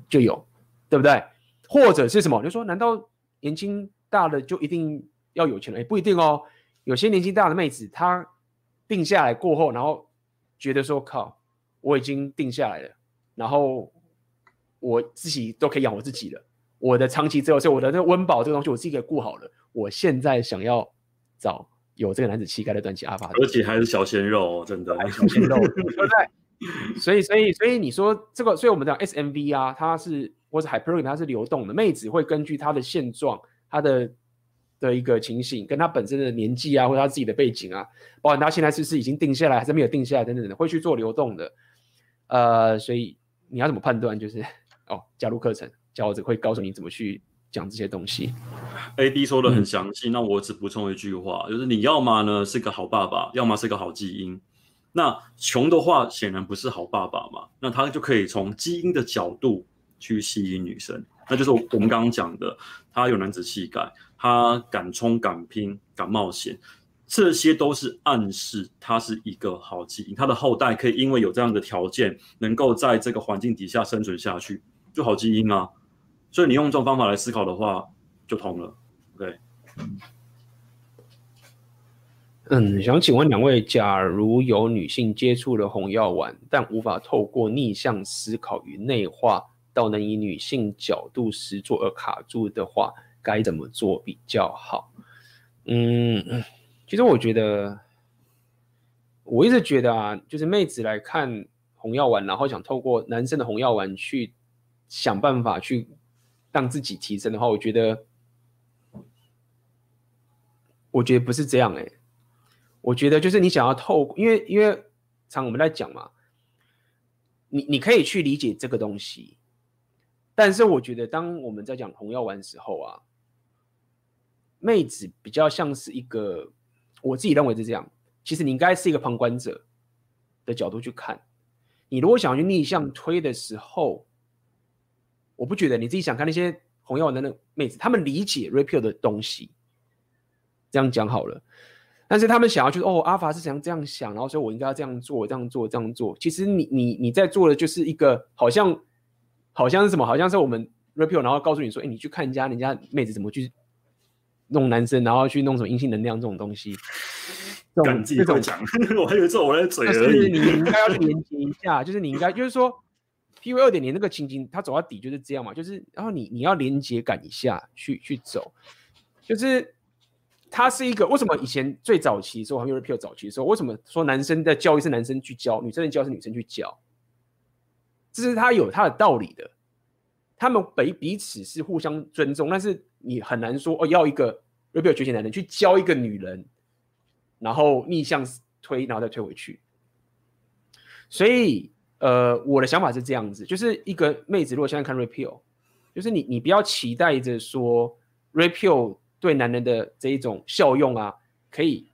就有，对不对？或者是什么？就说难道年轻大了就一定要有钱了？哎，不一定哦，有些年纪大的妹子，她定下来过后，然后。觉得说靠，我已经定下来了，然后我自己都可以养我自己了。我的长期之后，所以我的那个温饱这个东西，我自己给顾好了。我现在想要找有这个男子气概的短期阿法，而且还是小鲜肉，真的小鲜肉，对不对？所以，所以，所以你说这个，所以我们讲 SMV 啊，它是或者 Hypergamy 它是流动的，妹子会根据她的现状，她的。的一个情形，跟她本身的年纪啊，或者她自己的背景啊，包含他现在是不是已经定下来，还是没有定下来等等的，会去做流动的。呃，所以你要怎么判断？就是哦，加入课程，教子会告诉你怎么去讲这些东西。A B 说的很详细，嗯、那我只补充一句话，就是你要么呢是个好爸爸，要么是个好基因。那穷的话，显然不是好爸爸嘛，那他就可以从基因的角度去吸引女生，那就是我们刚刚讲的，他有男子气概。他敢冲敢拼敢冒险，这些都是暗示他是一个好基因，他的后代可以因为有这样的条件，能够在这个环境底下生存下去，就好基因啊。所以你用这种方法来思考的话，就通了。对，嗯，想请问两位，假如有女性接触了红药丸，但无法透过逆向思考与内化到能以女性角度实作而卡住的话，该怎么做比较好？嗯，其实我觉得，我一直觉得啊，就是妹子来看红药丸，然后想透过男生的红药丸去想办法去让自己提升的话，我觉得，我觉得不是这样哎、我觉得就是你想要透，因为因为常我们在讲嘛，你你可以去理解这个东西，但是我觉得当我们在讲红药丸时候啊。妹子比较像是一个，我自己认为是这样。其实你应该是一个旁观者的角度去看。你如果想要去逆向推的时候，我不觉得你自己想看那些红药丸的那妹子，他们理解 Rapio 的东西，这样讲好了。但是他们想要就是哦，阿法是怎样这样想，然后所以我应该要这样做，这样做，这样做。其实你你你在做的就是一个好像好像是什么，好像是我们 Rapio，然后告诉你说，哎，你去看人家人家妹子怎么去弄男生，然后去弄什么阴性能量这种东西。这种这种讲，我还以为这我在嘴而已。就是你应该要去连接一下，就是你应该就是说 P V 二点零那个情景，它走到底就是这样嘛，就是然后你你要连接感一下去去走，就是。他是一个为什么以前最早期的时候，还没有 Rapio 早期的时候，为什么说男生的教育是男生去教，女生的教育是女生去教？这是他有他的道理的。他们彼彼此是互相尊重，但是你很难说哦，要一个 Rapio 觉醒男人去教一个女人，然后逆向推，然后再推回去。所以，呃，我的想法是这样子，就是一个妹子如果现在看 Rapio，就是你你不要期待着说 Rapio。对男人的这一种效用啊，可以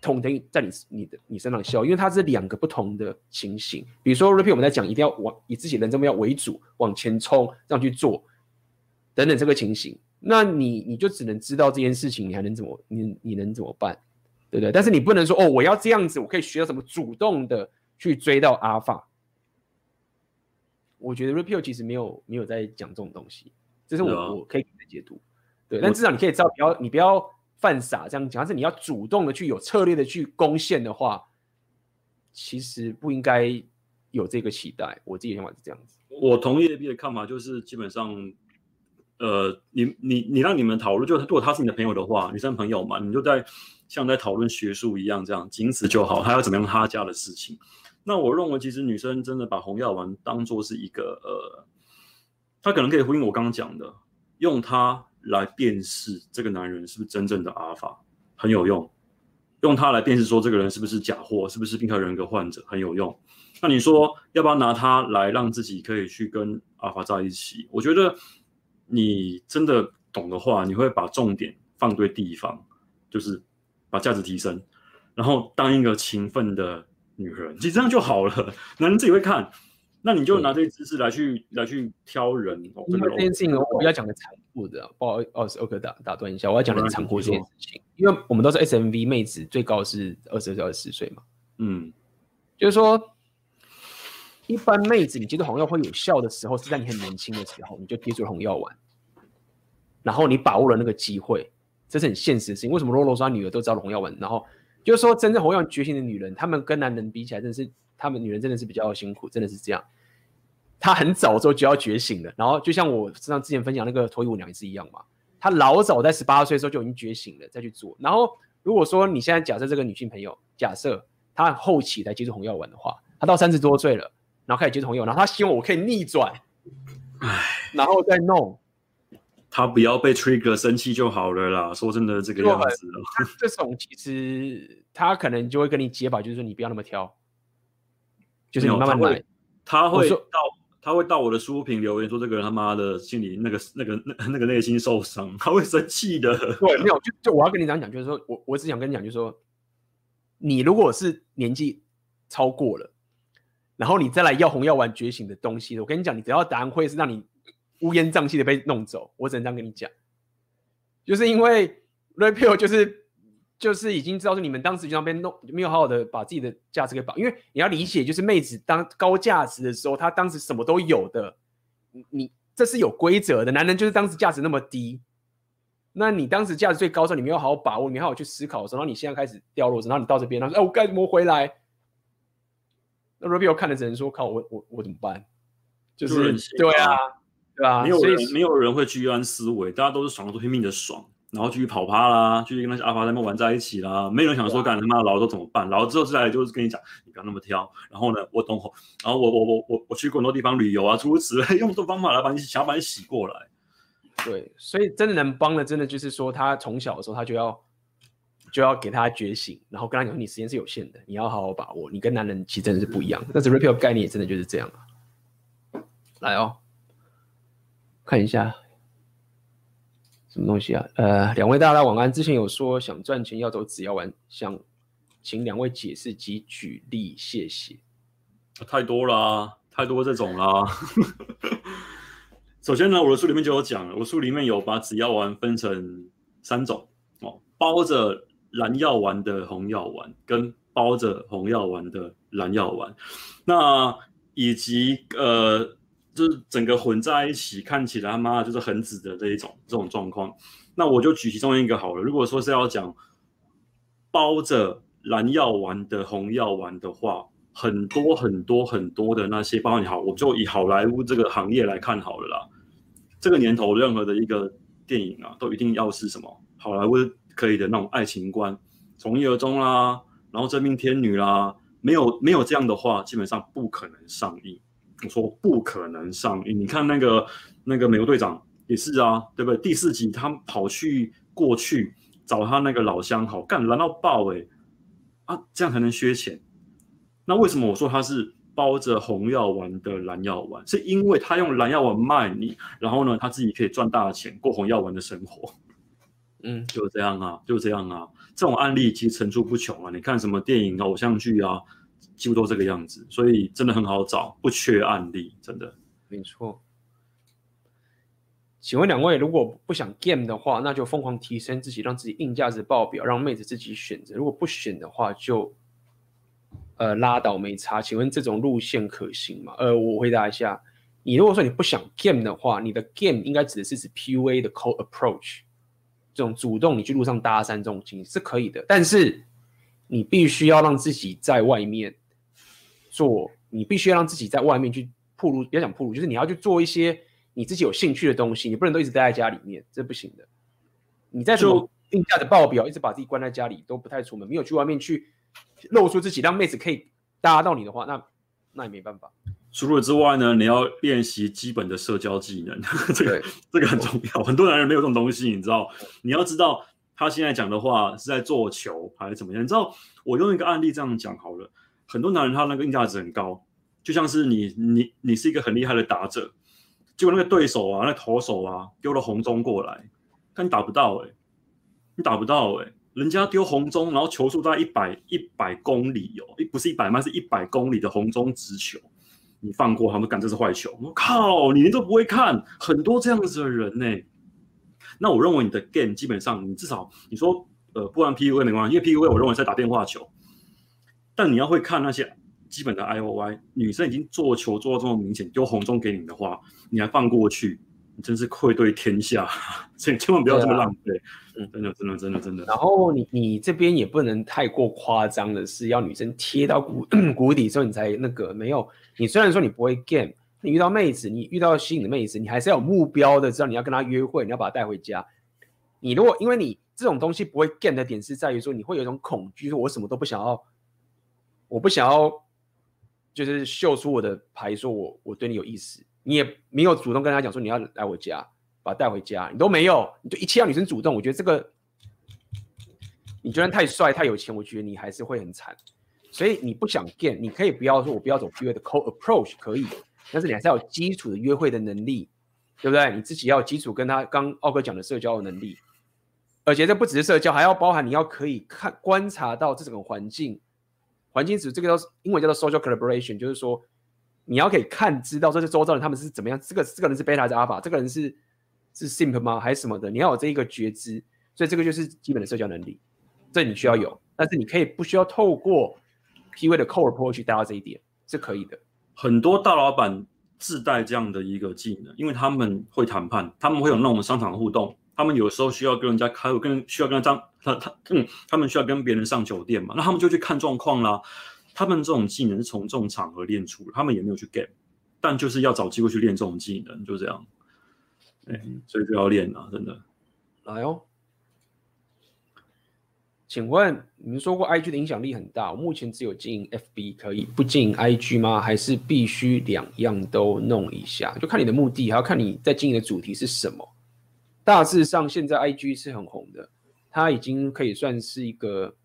统等在你你的你身上效，因为它是两个不同的情形。比如说 Rapio 我们在讲一定要往以自己人这么样为主，往前冲这样去做等等这个情形，那你你就只能知道这件事情，你还能怎么你你能怎么办，对不对？但是你不能说哦，我要这样子，我可以学到什么主动的去追到阿法。我觉得 repeal 其实没有没有在讲这种东西，这是我、啊、我可以给的解读。对，但至少你可以知道，不要你不要犯傻这样讲。但是你要主动的去有策略的去攻陷的话，其实不应该有这个期待。我自己的想法是这样子。我同意 AB 的看法，就是基本上，呃，你你你让你们讨论，就是如果他是你的朋友的话，女生朋友嘛，你就在像在讨论学术一样，这样仅此就好。他要怎么样他家的事情？那我认为，其实女生真的把红药丸当做是一个呃，他可能可以呼应我刚刚讲的，用它。来辨识这个男人是不是真正的阿尔法，很有用。用它来辨识说这个人是不是假货，是不是病态人格患者，很有用。那你说要不要拿它来让自己可以去跟阿尔法在一起？我觉得你真的懂的话，你会把重点放对地方，就是把价值提升，然后当一个勤奋的女人，其实这样就好了。男人自己会看。那你就拿这些知识来去来去挑人，哦、因为这件事情我要讲的残酷的，不好意思，OK，打打断一下，我要讲的残酷这件事情，因为我们都是 SMV 妹子，最高是二十二、二十四岁嘛，嗯，就是说，一般妹子你接触红药会有效的时候，是在你很年轻的时候，你就接触红药丸，然后你把握了那个机会，这是很现实的事情。为什么罗罗说他女儿都知道红药丸？然后就是说，真正红药觉醒的女人，她们跟男人比起来，真的是她们女人真的是比较辛苦，真的是这样。她很早之后就要觉醒了，然后就像我身上之前分享那个脱衣舞娘也是一样嘛，她老早在十八岁的时候就已经觉醒了，再去做。然后如果说你现在假设这个女性朋友，假设她后期才接触红药丸的话，她到三十多岁了，然后开始接触红药，然后她希望我可以逆转，唉，然后再弄，她不要被 trigger 生气就好了啦。说真的，这个样子，这种其实他可能就会跟你解法，就是说你不要那么挑，就是你慢慢来，他会到。他会到我的书评留言说：“这个人他妈的心里那个 那个那那个内心受伤，他会生气的。”对，没有，就就我要跟你这样讲，就是说我我只想跟你讲，就是说，你如果是年纪超过了，然后你再来要红药丸觉醒的东西，我跟你讲，你只要答案会是让你乌烟瘴气的被弄走，我只能这样跟你讲，就是因为 Rapio 就是。就是已经知道是你们当时就那边弄没有好好的把自己的价值给保，因为你要理解，就是妹子当高价值的时候，她当时什么都有的，你这是有规则的。男人就是当时价值那么低，那你当时价值最高的时候，你没有好好把握，你没有好好去思考的时候，然后你现在开始掉落，然后你到这边，他说：“哎，我该怎么回来？”那 Rapio 看的只能说：“靠，我我我怎么办？”就是对啊，对啊，没有人没有人会居安思危，大家都是爽，都拼命的爽。然后继续跑趴啦，继续跟那些阿发他们玩在一起啦。没有人想说，干他妈老了都怎么办？老了之后再来就是跟你讲，你不要那么挑。然后呢，我懂。然后我我我我我去过很多地方旅游啊，诸如此类，用这种方法来把你想要把你洗过来。对，所以真的能帮的，真的就是说，他从小的时候他就要就要给他觉醒，然后跟他讲，你时间是有限的，你要好好把握。你跟男人其实真的是不一样。但是 Rapio 概念也真的就是这样。来哦，看一下。什么东西啊？呃，两位大大晚安。之前有说想赚钱要走紫药丸，想请两位解释及举例，谢谢。太多啦，太多这种啦。首先呢，我的书里面就有讲了，我书里面有把紫药丸分成三种哦，包着蓝药丸的红药丸，跟包着红药丸的蓝药丸，那以及呃。就是整个混在一起，看起来他妈就是很紫的这一种这种状况。那我就举其中一个好了。如果说是要讲包着蓝药丸的红药丸的话，很多很多很多的那些，包括你好，我就以好莱坞这个行业来看好了啦。这个年头，任何的一个电影啊，都一定要是什么好莱坞可以的那种爱情观，从一而终啦，然后真命天女啦，没有没有这样的话，基本上不可能上映。我说不可能上映，你看那个那个美国队长也是啊，对不对？第四集他跑去过去找他那个老相好，干蓝到爆哎、欸，啊，这样才能削钱。那为什么我说他是包着红药丸的蓝药丸？是因为他用蓝药丸卖你，然后呢，他自己可以赚大钱过红药丸的生活。嗯，就这样啊，就这样啊，这种案例其实层出不穷啊。你看什么电影、偶像剧啊？几乎都这个样子，所以真的很好找，不缺案例，真的。没错。请问两位，如果不想 game 的话，那就疯狂提升自己，让自己硬价值爆表，让妹子自己选择。如果不选的话就，呃拉倒没差。请问这种路线可行吗？呃，我回答一下，你如果说你不想 game 的话，你的 game 应该指的是指 PUA 的 cold approach，这种主动你去路上搭讪这种情是可以的，但是你必须要让自己在外面。做你必须要让自己在外面去铺路，不要讲铺路，就是你要去做一些你自己有兴趣的东西，你不能都一直待在家里面，这不行的。你再说定价的报表，一直把自己关在家里都不太出门，没有去外面去露出自己，让妹子可以搭到你的话，那那也没办法。除了之外呢，你要练习基本的社交技能，这个这个很重要。很多男人没有这种东西，你知道？你要知道他现在讲的话是在做球还是怎么样？你知道？我用一个案例这样讲好了。很多男人他那个硬价值很高，就像是你你你是一个很厉害的打者，结果那个对手啊，那投手啊丢了红中过来，但你打不到哎、欸，你打不到哎、欸，人家丢红中，然后球速在一百一百公里哦，不是一百迈，是一百公里的红中直球，你放过他们，干这是坏球，我靠，你连都不会看，很多这样子的人呢、那我认为你的 game 基本上你至少你说呃不玩 PUA 没关系，因为 PUA 我认为在打电话球。但你要会看那些基本的 I O Y，女生已经做球做到这么明显，丢红中给你的话，你还放过去，你真是愧对天下，所 以千万不要这么浪费。真的，真的，真的，真的。然后你你这边也不能太过夸张的是，要女生贴到谷谷 底之后你才那个没有。你虽然说你不会 game，你遇到妹子，你遇到吸引的妹子，你还是要有目标的，知道你要跟她约会，你要把她带回家。你如果因为你这种东西不会 game 的点是在于说，你会有一种恐惧，说我什么都不想要。我不想要，就是秀出我的牌，说我我对你有意思，你也没有主动跟他讲说你要来我家，把他带回家，你都没有，你就一切要女生主动。我觉得这个，你就算太帅太有钱，我觉得你还是会很惨。所以你不想 g 你可以不要说我不要走 p u 的 cold approach 可以，但是你还是要有基础的约会的能力，对不对？你自己要有基础跟他刚奥哥讲的社交的能力，而且这不只是社交，还要包含你要可以看观察到这整个环境。环境组这个叫英文叫做 social collaboration，就是说你要可以看知道这些周遭人他们是怎么样，这个这个人是 beta 还是 alpha，，这个人是是 simp 吗还是什么的？你要有这一个觉知，所以这个就是基本的社交能力，这你需要有。但是你可以不需要透过 PUA 的 core approach 去达到这一点，是可以的。很多大老板自带这样的一个技能，因为他们会谈判，他们会有那种商场互动。他们有时候需要跟人家开会，跟需要跟他他他嗯，他们需要跟别人上酒店嘛，那他们就去看状况啦。他们这种技能是从这种场合练出，他们也没有去 get，但就是要找机会去练这种技能，就这样。哎，所以就要练啊，真的。来哦，请问你们说过 IG 的影响力很大，我目前只有经营 FB，可以不经营 IG 吗？还是必须两样都弄一下？就看你的目的，还要看你在经营的主题是什么。大致上，现在 IG 是很红的，它已经可以算是一个，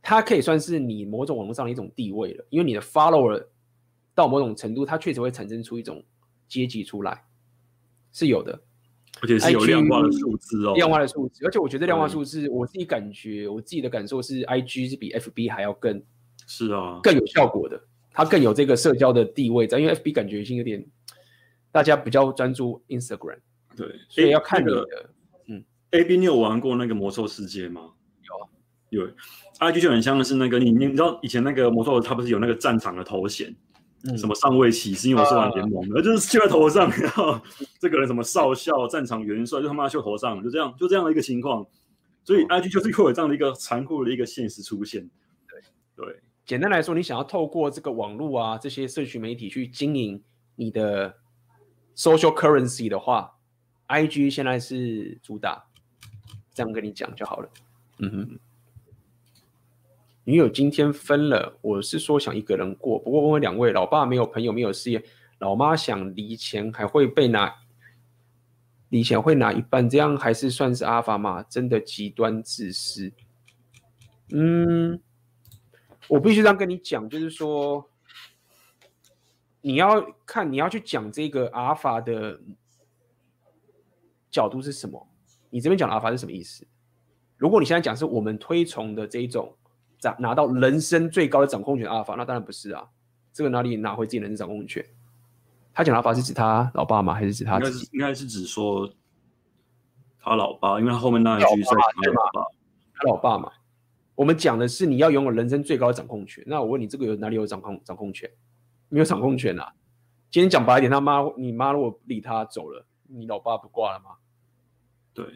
它可以算是你某种网络上的一种地位了。因为你的 follower 到某种程度，它确实会产生出一种阶级出来，是有的。而且是有量化的数字哦，量化的数字，而且我觉得量化数字，我自己感觉，我自己的感受是，IG 是比 FB 还要更是啊，更有效果的，它更有这个社交的地位在，因为 FB 感觉已经有点大家比较专注 Instagram，对，所以要看你的，嗯，AB 你有玩过那个魔兽世界吗？有，有，IG 就很像的是那个你你知道以前那个魔兽它不是有那个战场的头衔？什么上位骑士，因为我是玩联盟的，啊、就是秀在头上，然后这个人什么少校、战场元帅，就他妈秀头上，就这样，就这样的一个情况。所以 IG 就是会有这样的一个残酷的一个现实出现。对对，简单来说，你想要透过这个网络啊，这些社群媒体去经营你的 social currency 的话，IG 现在是主打，这样跟你讲就好了。嗯哼。女友今天分了，我是说想一个人过。不过问问两位，老爸没有朋友，没有事业，老妈想离钱还会被拿，离钱会拿一半，这样还是算是阿法吗？真的极端自私。嗯，我必须这样跟你讲，就是说，你要看你要去讲这个阿法的角度是什么？你这边讲的阿法是什么意思？如果你现在讲是我们推崇的这一种掌。拿到人生最高的掌控权阿尔法，那当然不是啊，这个哪里拿回自己人生掌控权？他讲的阿尔法是指他老爸吗？还是指他应该是？应该是指说他老爸，因为他后面那一句是他老爸，他老爸嘛。我们讲的是你要拥有人生最高的掌控权。那我问你，这个有哪里有掌控掌控权？没有掌控权啊！今天讲白一点，他妈，你妈如果理他走了，你老爸不挂了吗？对，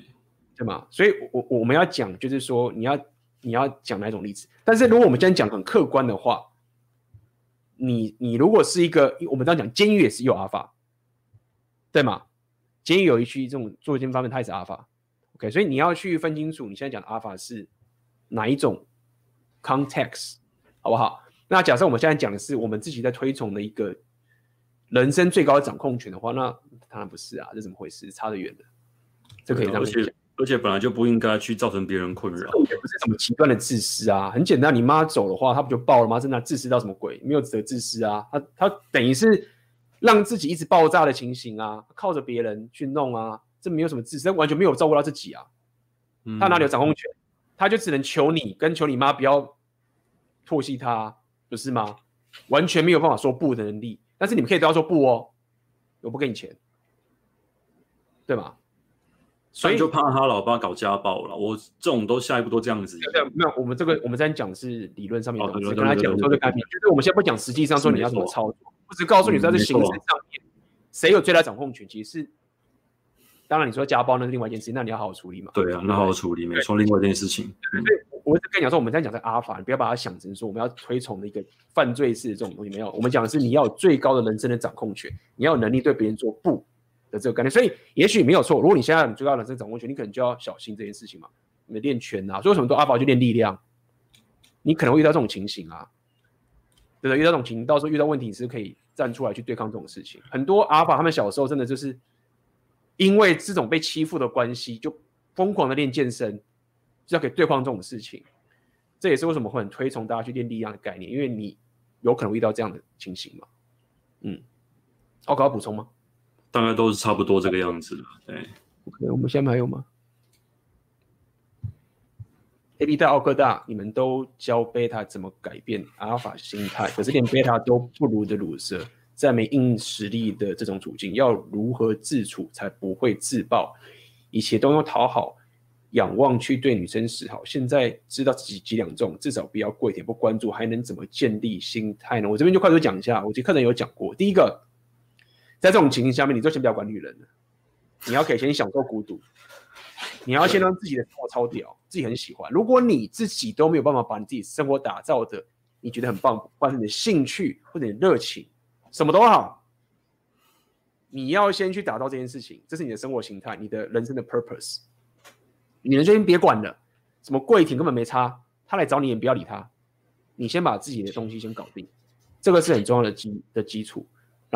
对吗？所以我，我我们要讲，就是说你要。你要讲哪种例子？但是如果我们今天讲很客观的话，你你如果是一个，我们这样讲，监狱也是有阿尔法，对吗？监狱有一区这种做监方面，它也是阿尔法。OK，所以你要去分清楚，你现在讲的阿尔法是哪一种 context，好不好？那假设我们现在讲的是我们自己在推崇的一个人生最高的掌控权的话，那当然不是啊，这怎么回事？差得远的，这可以这样讲。而且本来就不应该去造成别人困扰，也不是什么极端的自私啊，很简单，你妈走的话，他不就爆了吗？真的自私到什么鬼？没有值得自私啊，他他等于是让自己一直爆炸的情形啊，靠着别人去弄啊，这没有什么自私，他完全没有照顾到自己啊，他哪里有掌控权？他就只能求你跟求你妈不要唾弃他，不是吗？完全没有办法说不的能力，但是你们可以都要说不哦，我不给你钱，对吗？所以就怕他老爸搞家暴了。我这种都下一步都这样子。没有，我们这个我们在讲是理论上面的东西，跟他讲说这个概念。就是我们现在不讲实际上说你要怎么操作，我只告诉你在这形式上面谁有最大掌控权，其实是当然你说家暴那是另外一件事情，那你要好好处理嘛。对啊，那好好处理，没错，另外一件事情。所以我跟你讲说，我们在讲在阿法，你不要把它想成说我们要推崇的一个犯罪式的这种东西，没有。我们讲的是你要有最高的人生的掌控权，你要有能力对别人说不。的这个概念，所以也许没有错。如果你现在你最高的人生掌控权，你可能就要小心这件事情嘛。你练拳啊，所以为什么都阿法去练力量？你可能会遇到这种情形啊，对不对？遇到这种情，到时候遇到问题，你是可以站出来去对抗这种事情。很多阿法他们小时候真的就是因为这种被欺负的关系，就疯狂的练健身，就要可以对抗这种事情。这也是为什么会很推崇大家去练力量的概念，因为你有可能遇到这样的情形嘛。嗯，奥克要补充吗？大概都是差不多这个样子的，对。OK，我们下面还有吗？AB 大、奥克大，你们都教贝塔怎么改变阿尔法心态，可是连贝塔都不如的鲁蛇，在没硬实力的这种处境，要如何自处才不会自爆？以前都用讨好、仰望去对女生示好，现在知道自己几两重，至少不要跪舔，不关注，还能怎么建立心态呢？我这边就快速讲一下，我这课程有讲过，第一个。在这种情形下面，你就先不要管女人了。你要可以先享受孤独，你要先让自己的生活超屌，自己很喜欢。如果你自己都没有办法把你自己生活打造的，你觉得很棒，或者你的兴趣或者你的热情，什么都好，你要先去打造这件事情，这是你的生活形态，你的人生的 purpose。女人就先别管了，什么跪舔根本没差，他来找你也不要理他，你先把自己的东西先搞定，这个是很重要的基的基础。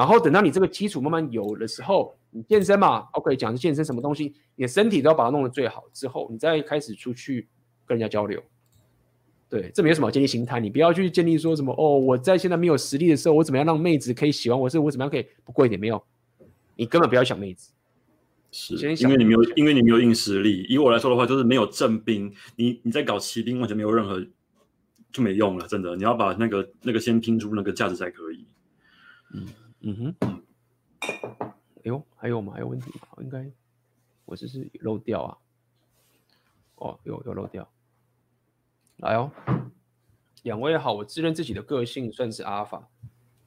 然后等到你这个基础慢慢有的时候，你健身嘛，OK，讲的健身什么东西，你的身体都要把它弄得最好之后，你再开始出去跟人家交流。对，这没有什么建立心态，你不要去建立说什么哦，我在现在没有实力的时候，我怎么样让妹子可以喜欢我，是我怎么样可以不贵一点？没有，你根本不要想妹子，是因为你没有，因为你没有硬实力。以我来说的话，就是没有正兵，你你在搞骑兵完全没有任何就没用了，真的。你要把那个那个先拼出那个价值才可以。嗯嗯哼。哎呦，还有吗？还有问题吗？应该我这是漏掉啊。哦，有有漏掉。来哦，两位好，我自认自己的个性算是阿尔法。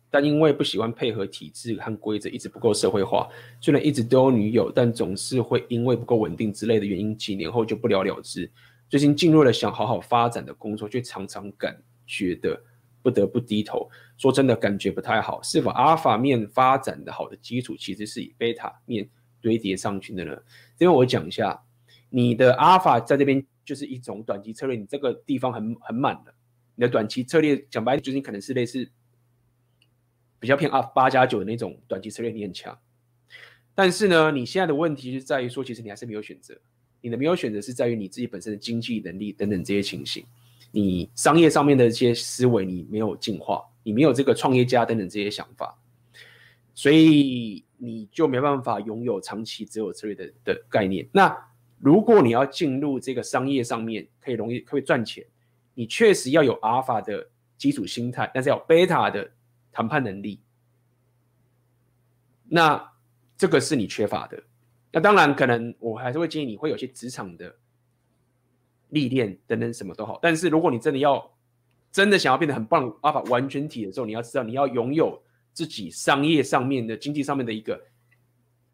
但因为不喜欢配合体制和规则，一直不够社会化。虽然一直都有女友，但总是会因为不够稳定之类的原因，几年后就不了了之。最近进入了想好好发展的工作，却常常感觉的不得不低头。说真的，感觉不太好。是否阿尔法面发展的好的基础，其实是以贝塔面堆叠上去的呢？这边我讲一下，你的阿尔法在这边就是一种短期策略，你这个地方很很满的。你的短期策略讲白了，就是你可能是类似。比较偏啊八加九的那种短期策略，你很强，但是呢，你现在的问题是在于说，其实你还是没有选择。你的没有选择是在于你自己本身的经济能力等等这些情形，你商业上面的一些思维你没有进化，你没有这个创业家等等这些想法，所以你就没办法拥有长期持有策略的的概念。那如果你要进入这个商业上面，可以容易可以赚钱，你确实要有阿尔法的基础心态，但是要贝塔的。谈判能力，那这个是你缺乏的。那当然，可能我还是会建议你会有些职场的历练等等，什么都好。但是如果你真的要真的想要变得很棒阿尔法完全体的时候，你要知道你要拥有自己商业上面的经济上面的一个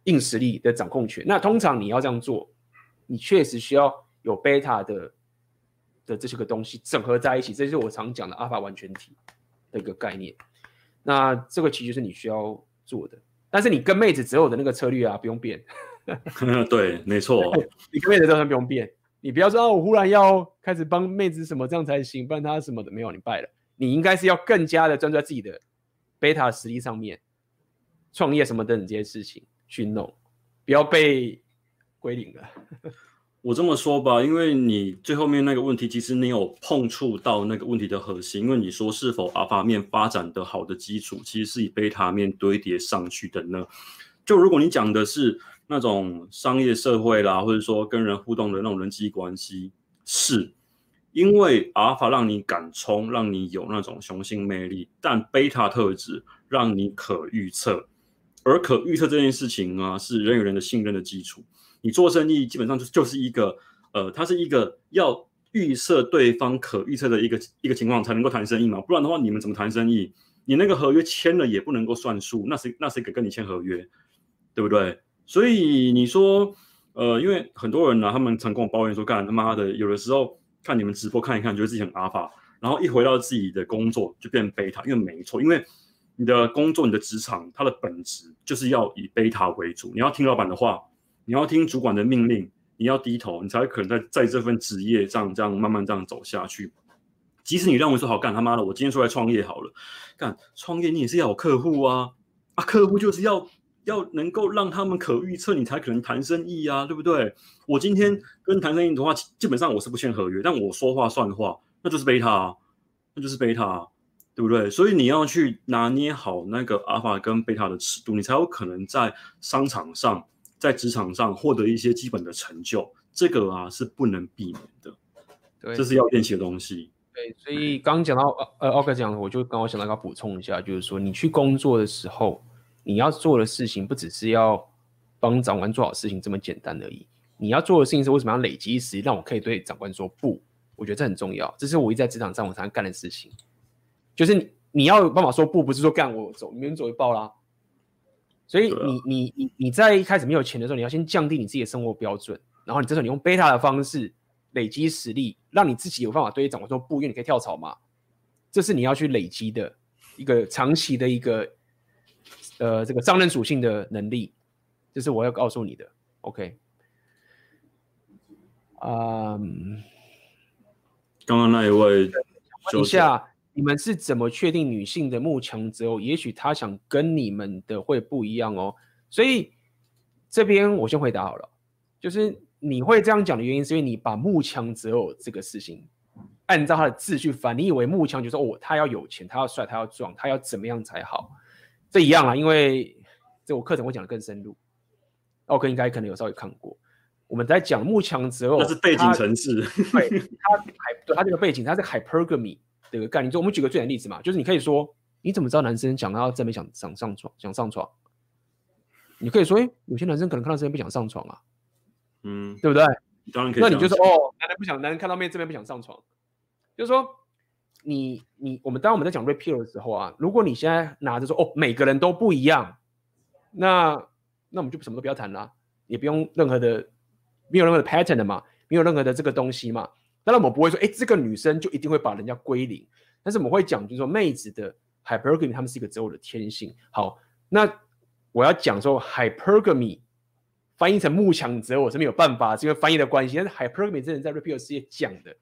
硬实力的掌控权。那通常你要这样做，你确实需要有贝塔的的这些个东西整合在一起，这就是我常讲的阿尔法完全体的一个概念。那这个其实是你需要做的，但是你跟妹子择偶的那个策略啊，不用变。对，没错，你跟妹子都不用变。你不要说啊，我忽然要开始帮妹子什么这样才行，不然他什么的没有，你败了。你应该是要更加的专注在自己的贝塔实力上面，创业什么等等这些事情去弄，不要被归零了。我这么说吧，因为你最后面那个问题，其实你有碰触到那个问题的核心。因为你说是否阿尔法面发展的好的基础，其实是以贝塔面堆叠上去的呢？就如果你讲的是那种商业社会啦，或者说跟人互动的那种人际关系，是因为阿尔法让你敢冲，让你有那种雄性魅力，但贝塔特质让你可预测，而可预测这件事情啊，是人与人的信任的基础。你做生意基本上就就是一个，呃，它是一个要预设对方可预测的一个一个情况才能够谈生意嘛，不然的话你们怎么谈生意？你那个合约签了也不能够算数，那谁那谁敢跟你签合约，对不对？所以你说，呃，因为很多人呢、他们常跟我抱怨说，干他妈的，有的时候看你们直播看一看，觉得自己很阿尔法，然后一回到自己的工作就变贝塔，因为没错，因为你的工作、你的职场，它的本质就是要以贝塔为主，你要听老板的话。你要听主管的命令，你要低头，你才可能在在这份职业上这样慢慢这样走下去。即使你认为说好干他妈的，我今天出来创业好了，干创业你也是要有客户啊啊，客户就是要要能够让他们可预测，你才可能谈生意啊，对不对？我今天跟谈生意的话，基本上我是不签合约，但我说话算话，那就是贝塔啊，那就是贝塔啊，对不对？所以你要去拿捏好那个阿尔法跟贝塔的尺度，你才有可能在商场上。在职场上获得一些基本的成就，这个啊是不能避免的，对，这是要练习的东西。对，所以刚讲到呃奥克讲的，我就刚刚想到要补充一下，就是说你去工作的时候，你要做的事情不只是要帮长官做好事情这么简单而已，你要做的事情是为什么要累积实力，让我可以对长官说不？我觉得这很重要，这是我一直在职场上我常常干的事情，就是你，你要有办法说不，不是说干我走，明天走就爆啦。所以你你你你在一开始没有钱的时候，你要先降低你自己的生活标准，然后你这时候你用贝塔的方式累积实力，让你自己有办法对长官说不，因为你可以跳槽嘛。这是你要去累积的一个长期的一个呃这个商人属性的能力，这是我要告诉你的。OK，嗯，刚刚那一位问一下。你们是怎么确定女性的慕强择偶？也许她想跟你们的会不一样哦。所以这边我先回答好了，就是你会这样讲的原因，是因为你把慕强择偶这个事情按照他的字去翻，你以为慕强就是哦，他要有钱，他要帅，他要壮，他要怎么样才好？这一样啊，因为这我课程会讲的更深入。奥克应该可能有稍微看过。我们在讲慕强择偶，那是背景城市，对，它海对它这个背景，它是 hypergamy 的一个概念。就我们举个最简单的例子嘛，就是你可以说，你怎么知道男生想到正面想想上床，想上床？你可以说，哎，有些男生可能看到这边不想上床啊，嗯，对不对？当然可以。那你就说，哦，男人不想，男人看到面这边不想上床，就是说，你你我们当我们在讲 rape pill 的时候啊，如果你现在拿着说，哦，每个人都不一样，那那我们就什么都不要谈了，也不用任何的。没有任何的 pattern 的嘛，没有任何的这个东西嘛。当然我们不会说，哎，这个女生就一定会把人家归零。但是我们会讲，就是说妹子的 hypergamy，他们是一个择偶的天性。好，那我要讲说 hypergamy 翻译成慕强择偶是没有办法，是因为翻译的关系。但是 hypergamy 真的在 Red Pill 世界讲的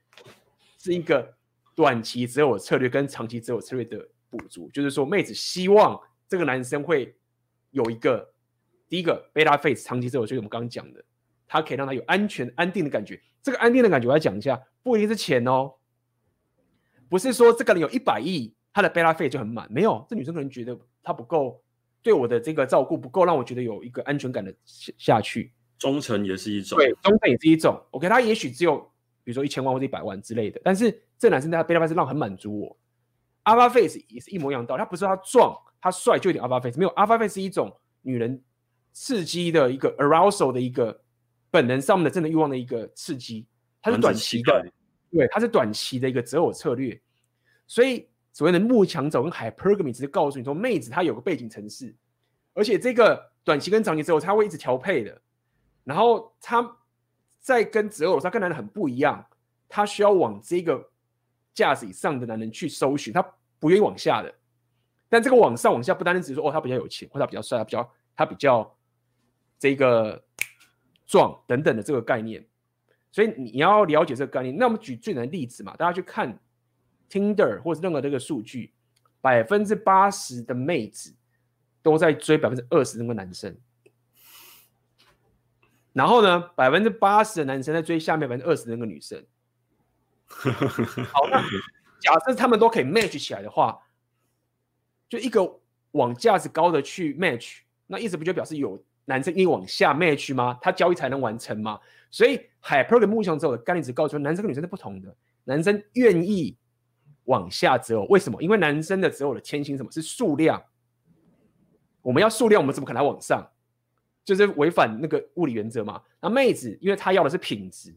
是一个短期择偶策略跟长期择偶策略的补足，就是说妹子希望这个男生会有一个第一个 beta phase 长期择偶，就是我们刚刚讲的。他可以让他有安全、安定的感觉。这个安定的感觉，我要讲一下，不一定是钱哦，不是说这个人有一百亿，他的 beta phase 就很满。没有，这女生可能觉得他不够对我的这个照顾不够，让我觉得有一个安全感的下下去。忠诚也是一种，对，忠诚也是一种。OK，他也许只有比如说一千万或者一百万之类的，但是这男生他的 beta phase 让很满足我。alpha phase 也是一模一样道理，他不是说他壮、他帅就有点 alpha phase，没有 alpha phase 是一种女人刺激的一个 arousal 的一个。本能上面的真的欲望的一个刺激，它是短期的，对，它是短期的一个择偶策略。所以所谓的慕强择偶跟 hypergamy 只是告诉你说，妹子她有个背景城市，而且这个短期跟长期择偶，她会一直调配的。然后她在跟择偶，上跟男人很不一样，他需要往这个价值以上的男人去搜寻，他不愿意往下的。但这个往上往下，不单单只是说哦，他比较有钱，或者他比较帅，他比较他比较这个。壮等等的这个概念，所以你要了解这个概念。那我们举最难的例子嘛，大家去看 Tinder 或者任何这个数据，百分之八十的妹子都在追百分之二十那个男生，然后呢，百分之八十的男生在追下面百分之二十的那个女生。好，那假设他们都可以 match 起来的话，就一个往价值高的去 match，那意思不就表示有？男生愿意往下 match 吗？他交易才能完成吗？所以 hypergamy 慕强择偶的概念只告诉男生跟女生是不同的。男生愿意往下择偶，为什么？因为男生的择偶的天性什么？是数量。我们要数量，我们怎么可能往上？就是违反那个物理原则嘛。那妹子，因为她要的是品质，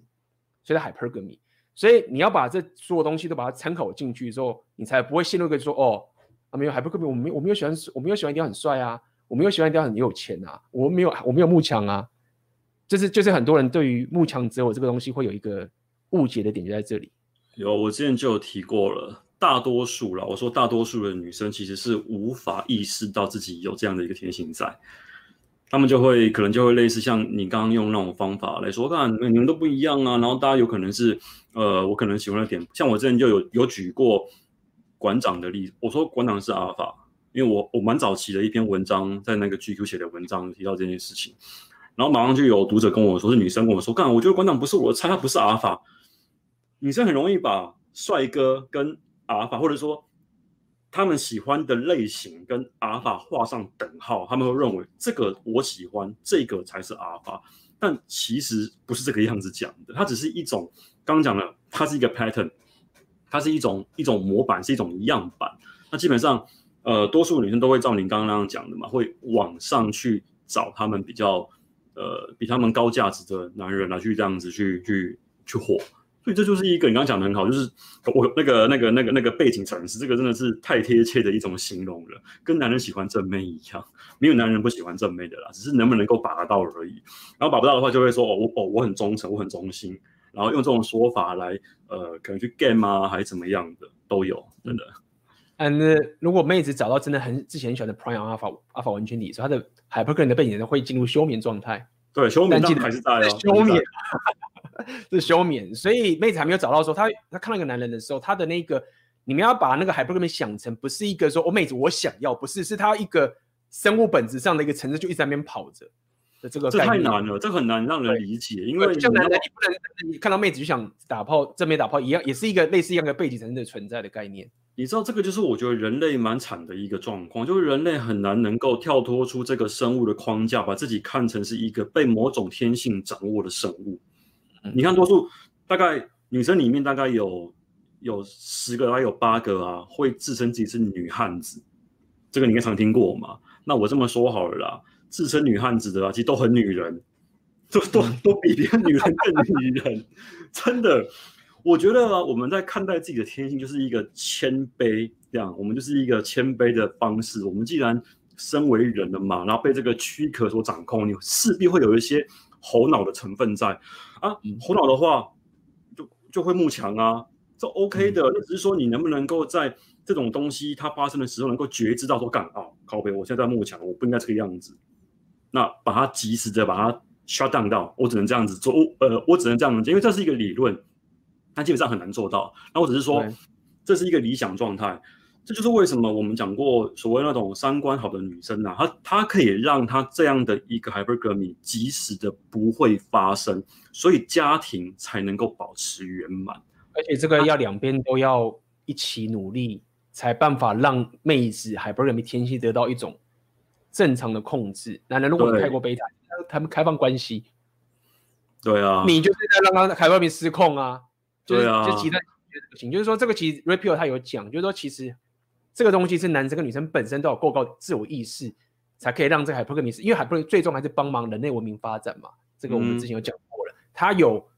所以 hypergamy。所以你要把这所有东西都把它参考进去之后，你才不会陷入一个说哦，啊没有 hypergamy，我没我没有喜欢，我没有喜欢一定要很帅啊。我没有喜欢一定要很有钱啊，我没有我没有慕强啊，就是就是很多人对于慕强择偶这个东西会有一个误解的点就在这里。有，我之前就有提过了，大多数了，我说大多数的女生其实是无法意识到自己有这样的一个天性在，他们就会可能就会类似像你刚刚用那种方法来说，看你们都不一样啊，然后大家有可能是呃，我可能喜欢的点，像我之前就有有举过馆长的例子，我说馆长是阿尔法。因为我我蛮早期的一篇文章，在那个 GQ 写的文章提到这件事情，然后马上就有读者跟我说，是女生跟我说，干，我觉得馆长不是我的菜，他不是阿尔法。女生很容易把帅哥跟阿尔法，或者说他们喜欢的类型跟阿尔法画上等号，他们会认为这个我喜欢，这个才是阿尔法。但其实不是这个样子讲的，它只是一种刚刚讲的，它是一个 pattern，它是一种一种模板，是一种样板。那基本上。呃，多数女生都会照您刚刚那样讲的嘛，会往上去找他们比较呃比他们高价值的男人来去这样子去去去火，所以这就是一个你刚刚讲的很好，就是我那个那个那个那个背景城市，这个真的是太贴切的一种形容了，跟男人喜欢正妹一样，没有男人不喜欢正妹的啦，只是能不能够把得到而已。然后把不到的话，就会说哦我哦我很忠诚，我很忠心，然后用这种说法来呃可能去 game 啊还是怎么样的都有，真的。嗯，如果妹子找到真的很之前很喜欢的 Prime Alpha Alpha 完全体，所以她的 Hypergamy 的背景会进入休眠状态。对，休眠状态还是在哦。休眠，是休眠。所以妹子还没有找到的时候，她她看到一个男人的时候，她的那个你们要把那个 Hypergamy 想成不是一个说哦，妹子我想要，不是，是她一个生物本质上的一个层次，就一直在那边跑着的这个。这太难了，这很难让人理解，因为像男人，你不能你看到妹子就想打炮，正面打炮一样，也是一个类似一样的背景层次的存在的概念。你知道这个就是我觉得人类蛮惨的一个状况，就是人类很难能够跳脱出这个生物的框架，把自己看成是一个被某种天性掌握的生物。你看，多数大概女生里面大概有有十个，还有八个啊，会自称自己是女汉子。这个你应该常听过嘛？那我这么说好了啦，自称女汉子的啊，其实都很女人，都都都比别的女人更女人，真的。我觉得啊，我们在看待自己的天性，就是一个谦卑，这样，我们就是一个谦卑的方式。我们既然身为人了嘛，然后被这个躯壳所掌控，你势必会有一些猴脑的成分在啊。猴脑的话，就就会慕强啊，这 OK 的。那只是说你能不能够在这种东西它发生的时候，能够觉知到说，干啊，靠北，我现在在慕强，我不应该这个样子。那把它及时的把它 shut down 到，我只能这样子做，呃，我只能这样子，因为这是一个理论。但基本上很难做到。那我只是说，这是一个理想状态。这就是为什么我们讲过所谓那种三观好的女生啊，她她可以让她这样的一个 hypergamy 及时的不会发生，所以家庭才能够保持圆满。而且这个要两边都要一起努力，才办法让妹子 hypergamy 天性得到一种正常的控制。男人如果你太过悲惨，他们开放关系，对啊，你就是在让他 hypergamy 失控啊。就是、对啊，就极端就是说这个其实 Rapio 他有讲，就是说其实这个东西是男生跟女生本身都有够高自我意识，才可以让这个 Hypergamy，因为 Hypergamy 最终还是帮忙人类文明发展嘛。这个我们之前有讲过了，他、嗯、有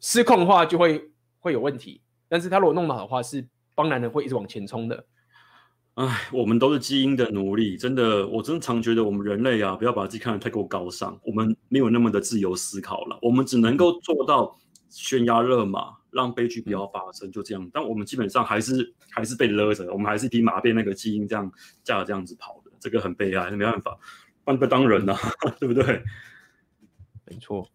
失控的话就会会有问题，但是他如果弄得好的话，是帮男人会一直往前冲的。唉，我们都是基因的奴隶，真的，我真常觉得我们人类啊，不要把自己看得太过高尚，我们没有那么的自由思考了，我们只能够做到悬崖勒马。让悲剧不要发生，就这样。但我们基本上还是还是被勒着，我们还是一匹马被那个基因这样架着这样子跑的，这个很悲哀，没办法，不不当人呐、啊，对不对？没错。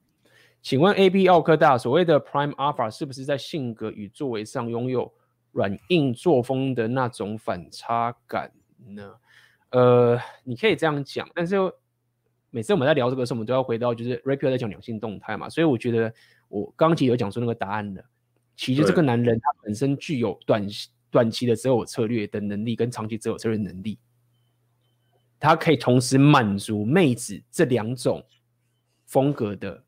请问 A B 奥科大所谓的 Prime Alpha 是不是在性格与作为上拥有软硬作风的那种反差感呢？呃，你可以这样讲，但是每次我们在聊这个时候，我们都要回到就是 Rapio 在讲两性动态嘛，所以我觉得我刚刚其实有讲出那个答案了。其实这个男人他本身具有短短期的择偶策略的能力跟长期择偶策略能力，他可以同时满足妹子这两种风格的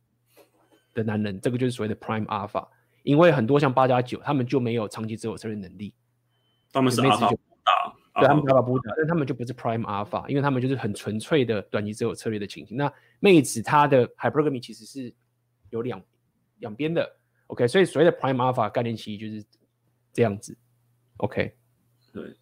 的男人，这个就是所谓的 Prime Alpha。因为很多像八加九，他们就没有长期择偶策略能力，他们是阿法布达，对，他们阿法不打，但他们就不是 Prime Alpha，因为他们就是很纯粹的短期择偶策略的情形。那妹子她的 Hypergamy 其实是有两两边的。OK，所以所谓的 Prime Alpha 概念其实就是这样子。OK，对。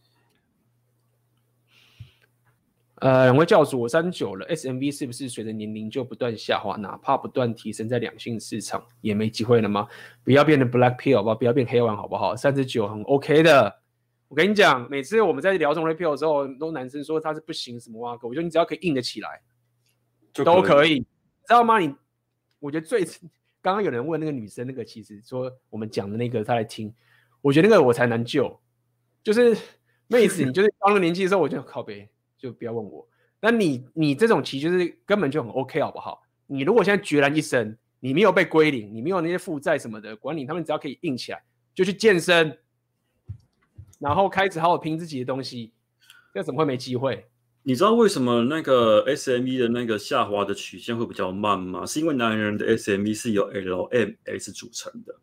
呃，两位教主，我三十九了，SMV 是不是随着年龄就不断下滑？哪怕不断提升在两性市场，也没机会了吗？不要变成 Black Pill 好不好？不要变黑丸好不好？三十九很 OK 的。我跟你讲，每次我们在聊这种 Rapio 的时候，很多男生说他是不行什么哇哥，我觉得你只要可以硬得起来，可都可以，知道吗？你，我觉得最。刚刚有人问那个女生，那个其实说我们讲的那个，她来听，我觉得那个我才难救，就是妹子，你就是到那个年纪的时候，我就靠北，就不要问我。那你你这种其实就是根本就很 OK，好不好？你如果现在孑然一身，你没有被归零，你没有那些负债什么的管理，他们只要可以硬起来，就去健身，然后开始好好拼自己的东西，这怎么会没机会？你知道为什么那个 SME 的那个下滑的曲线会比较慢吗？是因为男人的 SME 是由 LMS 组成的。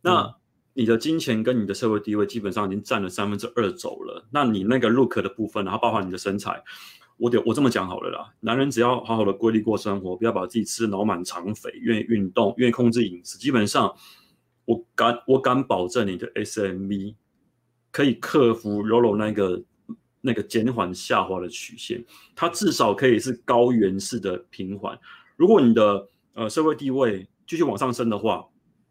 那你的金钱跟你的社会地位基本上已经占了三分之二走了。那你那个 look 的部分，然后包含你的身材，我得我这么讲好了啦。男人只要好好的规律过生活，不要把自己吃脑满肠肥，愿意运动，愿意控制饮食，基本上我敢我敢保证你的 SME 可以克服 Rolo 那个。那个减缓下滑的曲线，它至少可以是高原式的平缓。如果你的呃社会地位继续往上升的话，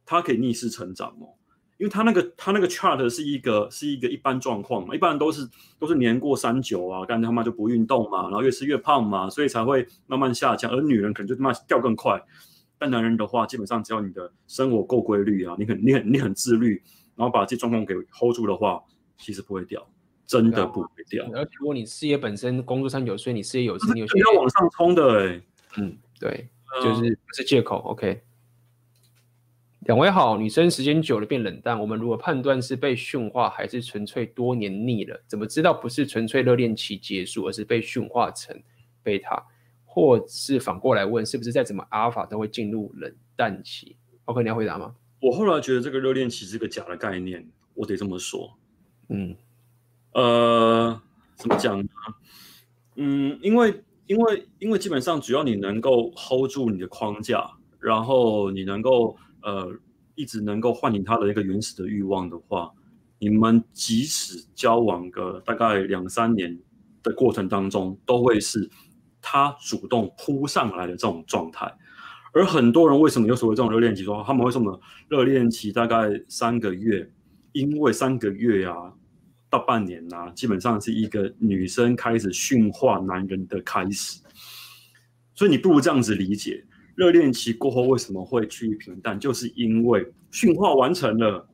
它可以逆势成长哦。因为它那个它那个 chart 是一个是一个一般状况嘛，一般人都是都是年过三九啊，干他妈就不运动嘛，然后越吃越胖嘛，所以才会慢慢下降。而女人可能就他妈掉更快。但男人的话，基本上只要你的生活够规律啊，你很你很你很自律，然后把这状况给 hold 住的话，其实不会掉。真的不会掉。而且如果你事业本身工作上有，所以，你事业有成，你有需要往上冲的。嗯，对，就是不是借口。OK。两位好，女生时间久了变冷淡，我们如何判断是被驯化还是纯粹多年腻了？怎么知道不是纯粹热恋期结束，而是被驯化成贝塔？或是反过来问，是不是再怎么阿尔法都会进入冷淡期？OK，你要回答吗？我后来觉得这个热恋期是个假的概念，我得这么说。嗯，呃，怎么讲呢？嗯，因为因为因为基本上只要你能够 hold 住你的框架，然后你能够。呃，一直能够唤醒他的一个原始的欲望的话，你们即使交往个大概两三年的过程当中，都会是他主动扑上来的这种状态。而很多人为什么有所谓这种热恋期？说他们为什么热恋期大概三个月？因为三个月啊到半年啊，基本上是一个女生开始驯化男人的开始。所以你不如这样子理解。热恋期过后为什么会趋于平淡？就是因为驯化完成了，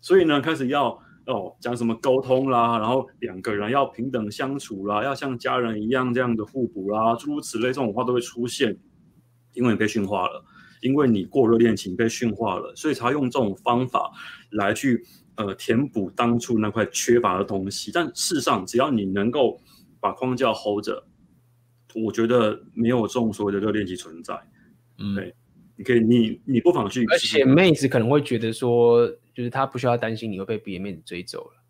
所以呢，开始要哦讲什么沟通啦，然后两个人要平等相处啦，要像家人一样这样的互补啦，诸如此类这种话都会出现。因为你被驯化了，因为你过热恋期被驯化了，所以才用这种方法来去呃填补当初那块缺乏的东西。但事实上，只要你能够把框架 hold 着，我觉得没有这种所谓的热恋期存在。嗯，对，你可以，你你不妨去。而且妹子可能会觉得说，就是她不需要担心你会被别的妹子追走了，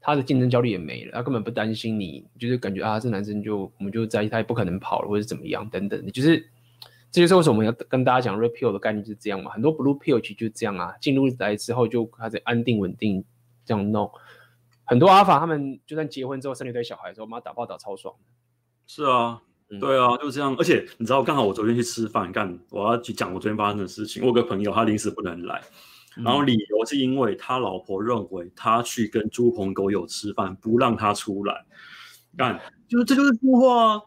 她的竞争焦虑也没了，她根本不担心你，就是感觉啊，这男生就我们就在一起，他也不可能跑了或者怎么样等等的，就是这就是为什么我们要跟大家讲 red pill 的概念就是这样嘛，很多 blue pill 其实就是这样啊，进入来之后就开始安定稳定这样弄，很多阿法他们就算结婚之后生了一堆小孩之后，妈打炮打超爽。是啊。对啊，就是这样。而且你知道，刚好我昨天去吃饭，干我要去讲我昨天发生的事情。我有个朋友，他临时不能来，然后理由是因为他老婆认为他去跟猪朋狗友吃饭，不让他出来。干，就是这就是驯化啊，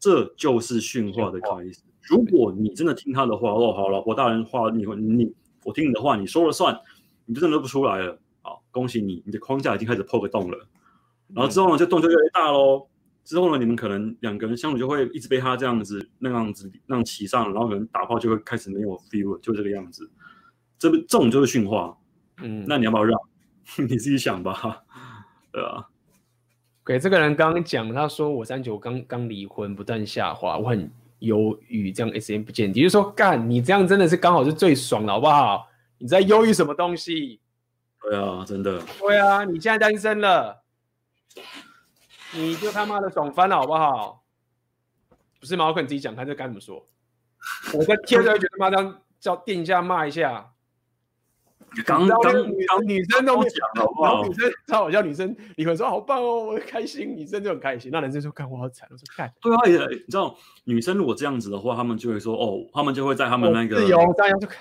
这就是驯化的开始。如果你真的听他的话，哦，好，老婆大人话，你你我听你的话，你说了算，你就真的都不出来了。好，恭喜你，你的框架已经开始破个洞了。然后之后呢，这洞就越来越大喽。之后呢，你们可能两个人相处就会一直被他这样子那样子那样骑上，然后可能打炮就会开始没有 feel，就这个样子。这不这种就是驯化，嗯，那你要不要让？你自己想吧，对啊。给这个人刚刚讲，他说我三九刚刚离婚，不断下滑，我很忧郁，这样 SM 不见底，就是说干你这样真的是刚好是最爽的，好不好？你在忧郁什么东西？对啊，真的。对啊，你现在单身了。你就他妈的爽翻了好不好？不是吗？我跟你自己讲，看这该怎么说？我在贴着觉得妈当叫电一下骂一下。刚刚女女生都讲好不好？女生超好笑，女生离婚说好棒哦，我开心，女生就很开心。那男生说看我好惨，我说看。对啊，你知道女生如果这样子的话，他们就会说哦，他们就会在他们那个自由这样就看。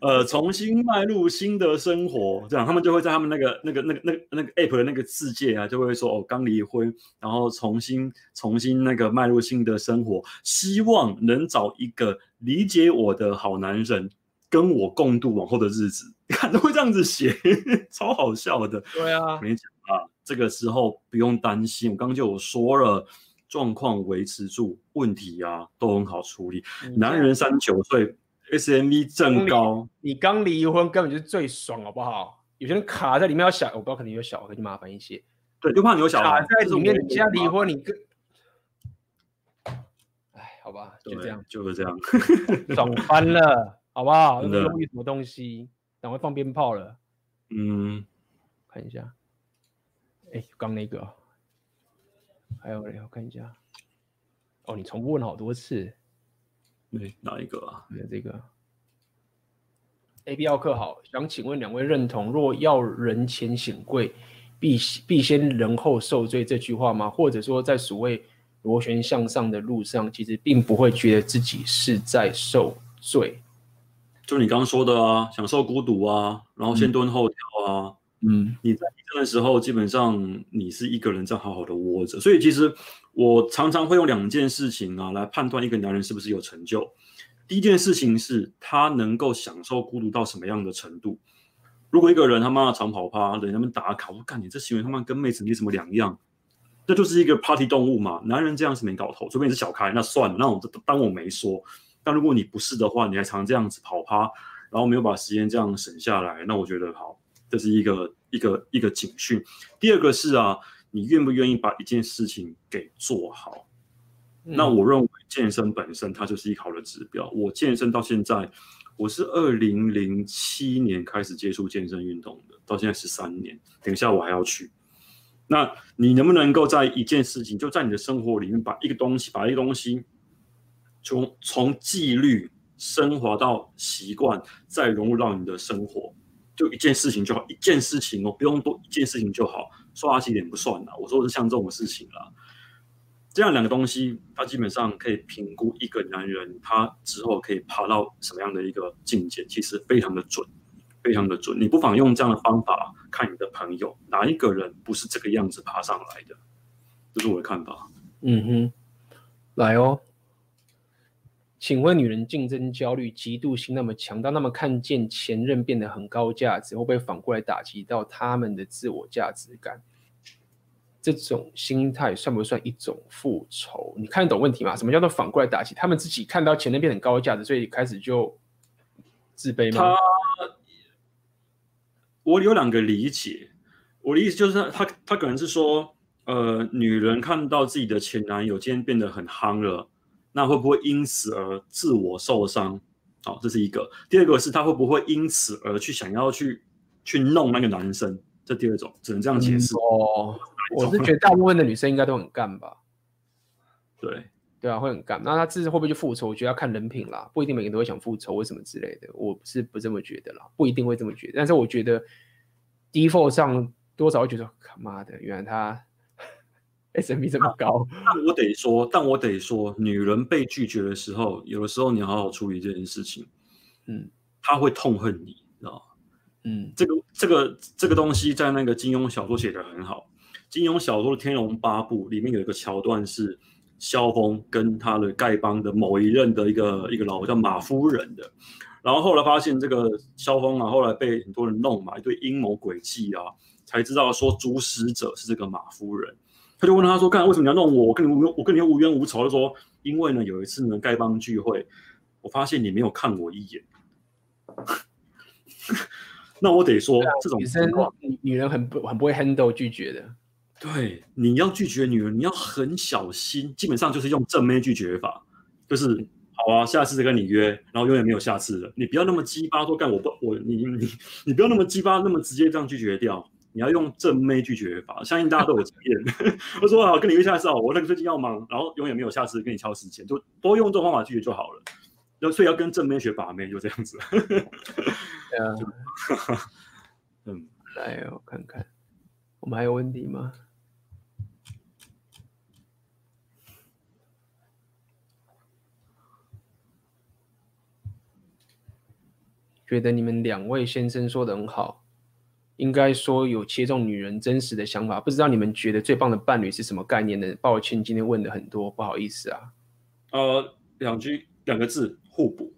呃，重新迈入新的生活，这样他们就会在他们那个、那个、那个、那个、那个 app 的那个世界啊，就会说哦，刚离婚，然后重新、重新那个迈入新的生活，希望能找一个理解我的好男人，跟我共度往后的日子。你 看都会这样子写，超好笑的。对啊，没讲啊，这个时候不用担心，我刚刚就有说了，状况维持住，问题啊都很好处理。男人三九岁。SMV 正高，你刚离婚根本就是最爽，好不好？有些人卡在里面要小，我不知道可能有小孩就麻烦一些。对，就怕你有小孩卡在里面，你现在离婚，你跟……哎，好吧，就这样，就是这样，爽翻了，好不好？那用什么东西？等会放鞭炮了。嗯，看一下。哎，刚那个，还有，我看一下。哦，你重复问好多次。对，哪一个啊？对，这个。A B 奥克好，想请问两位认同“若要人前显贵，必必先人后受罪”这句话吗？或者说，在所谓螺旋向上的路上，其实并不会觉得自己是在受罪？就你刚刚说的啊，享受孤独啊，然后先蹲后跳啊。嗯，你在一个的时候，基本上你是一个人在好好的窝着，所以其实。我常常会用两件事情啊来判断一个男人是不是有成就。第一件事情是他能够享受孤独到什么样的程度。如果一个人他妈的长跑趴，人家们打卡，我干你这行为他妈跟妹子没什么两样，这就是一个 party 动物嘛。男人这样是没搞头，除非你是小开，那算了，那我当我没说。但如果你不是的话，你还常这样子跑趴，然后没有把时间这样省下来，那我觉得好，这是一个一个一个警讯。第二个是啊，你愿不愿意把一件事情给做好？嗯、那我认为健身本身它就是一个好的指标。我健身到现在，我是二零零七年开始接触健身运动的，到现在十三年，等一下我还要去。那你能不能够在一件事情，就在你的生活里面，把一个东西，把一个东西从从纪律升华到习惯，再融入到你的生活，就一件事情就好，一件事情哦，不用多，一件事情就好，刷洗脸不算啦。我说的是像这种事情啦，这样两个东西，它基本上可以评估一个男人他之后可以爬到什么样的一个境界，其实非常的准。非常的准，你不妨用这样的方法看你的朋友，哪一个人不是这个样子爬上来的？这是我的看法。嗯哼，来哦，请问女人竞争焦虑、嫉妒心那么强，当他们看见前任变得很高价值，会不会反过来打击到他们的自我价值感？这种心态算不算一种复仇？你看得懂问题吗？什么叫做反过来打击？他们自己看到前任变得很高价值，所以开始就自卑吗？我有两个理解，我的意思就是他他可能是说，呃，女人看到自己的前男友今天变得很夯了，那会不会因此而自我受伤？好，这是一个。第二个是他会不会因此而去想要去去弄那个男生？这第二种只能这样解释。嗯、哦，我是觉得大部分的女生应该都很干吧？对。对啊，会很干。那他自己会不会去复仇？我觉得要看人品啦，不一定每个人都会想复仇，为什么之类的。我是不这么觉得啦，不一定会这么觉得。但是我觉得 default 上多少会觉得，他妈的，原来他 SMB 这么高。但我得说，但我得说，女人被拒绝的时候，有的时候你要好好处理这件事情。嗯，他会痛恨你，知道吗？嗯，这个这个这个东西在那个金庸小说写的很好。金庸小说的《天龙八部》里面有一个桥段是。萧峰跟他的丐帮的某一任的一个一个老婆叫马夫人的，然后后来发现这个萧峰啊，后来被很多人弄嘛，一堆阴谋诡计啊，才知道说主使者是这个马夫人。他就问他说：“干，为什么你要弄我？我跟你无我跟你又无冤无仇。”他说：“因为呢，有一次呢，丐帮聚会，我发现你没有看我一眼。”那我得说，这种女生女人很不很不会 handle 拒绝的。对，你要拒绝女人，你要很小心，基本上就是用正面拒绝法，就是好啊，下次再跟你约，然后永远没有下次了。你不要那么鸡巴说干我不我你你你不要那么鸡巴那么直接这样拒绝掉，你要用正妹拒绝法，相信大家都有经验。我说好，跟你约下次哦，我那个最近要忙，然后永远没有下次跟你敲时间，就多用这种方法拒绝就好了。要所以要跟正妹学把妹，就这样子。对啊，嗯，来我看看，我们还有问题吗？觉得你们两位先生说的很好，应该说有切中女人真实的想法。不知道你们觉得最棒的伴侣是什么概念呢？抱歉，今天问的很多，不好意思啊。呃，两句两个字，互补。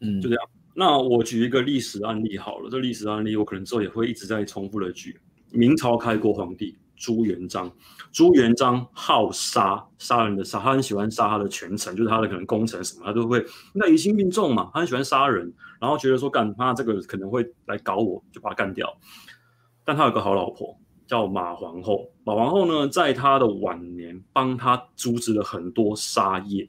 嗯，就这样。那我举一个历史案例好了，这历史案例我可能之后也会一直在重复的举。明朝开国皇帝。朱元璋，朱元璋好杀，杀人的杀，他很喜欢杀他的权臣，就是他的可能功臣什么，他都会那疑心病重嘛，他很喜欢杀人，然后觉得说干他这个可能会来搞我，就把他干掉。但他有个好老婆叫马皇后，马皇后呢，在他的晚年帮他阻止了很多杀业。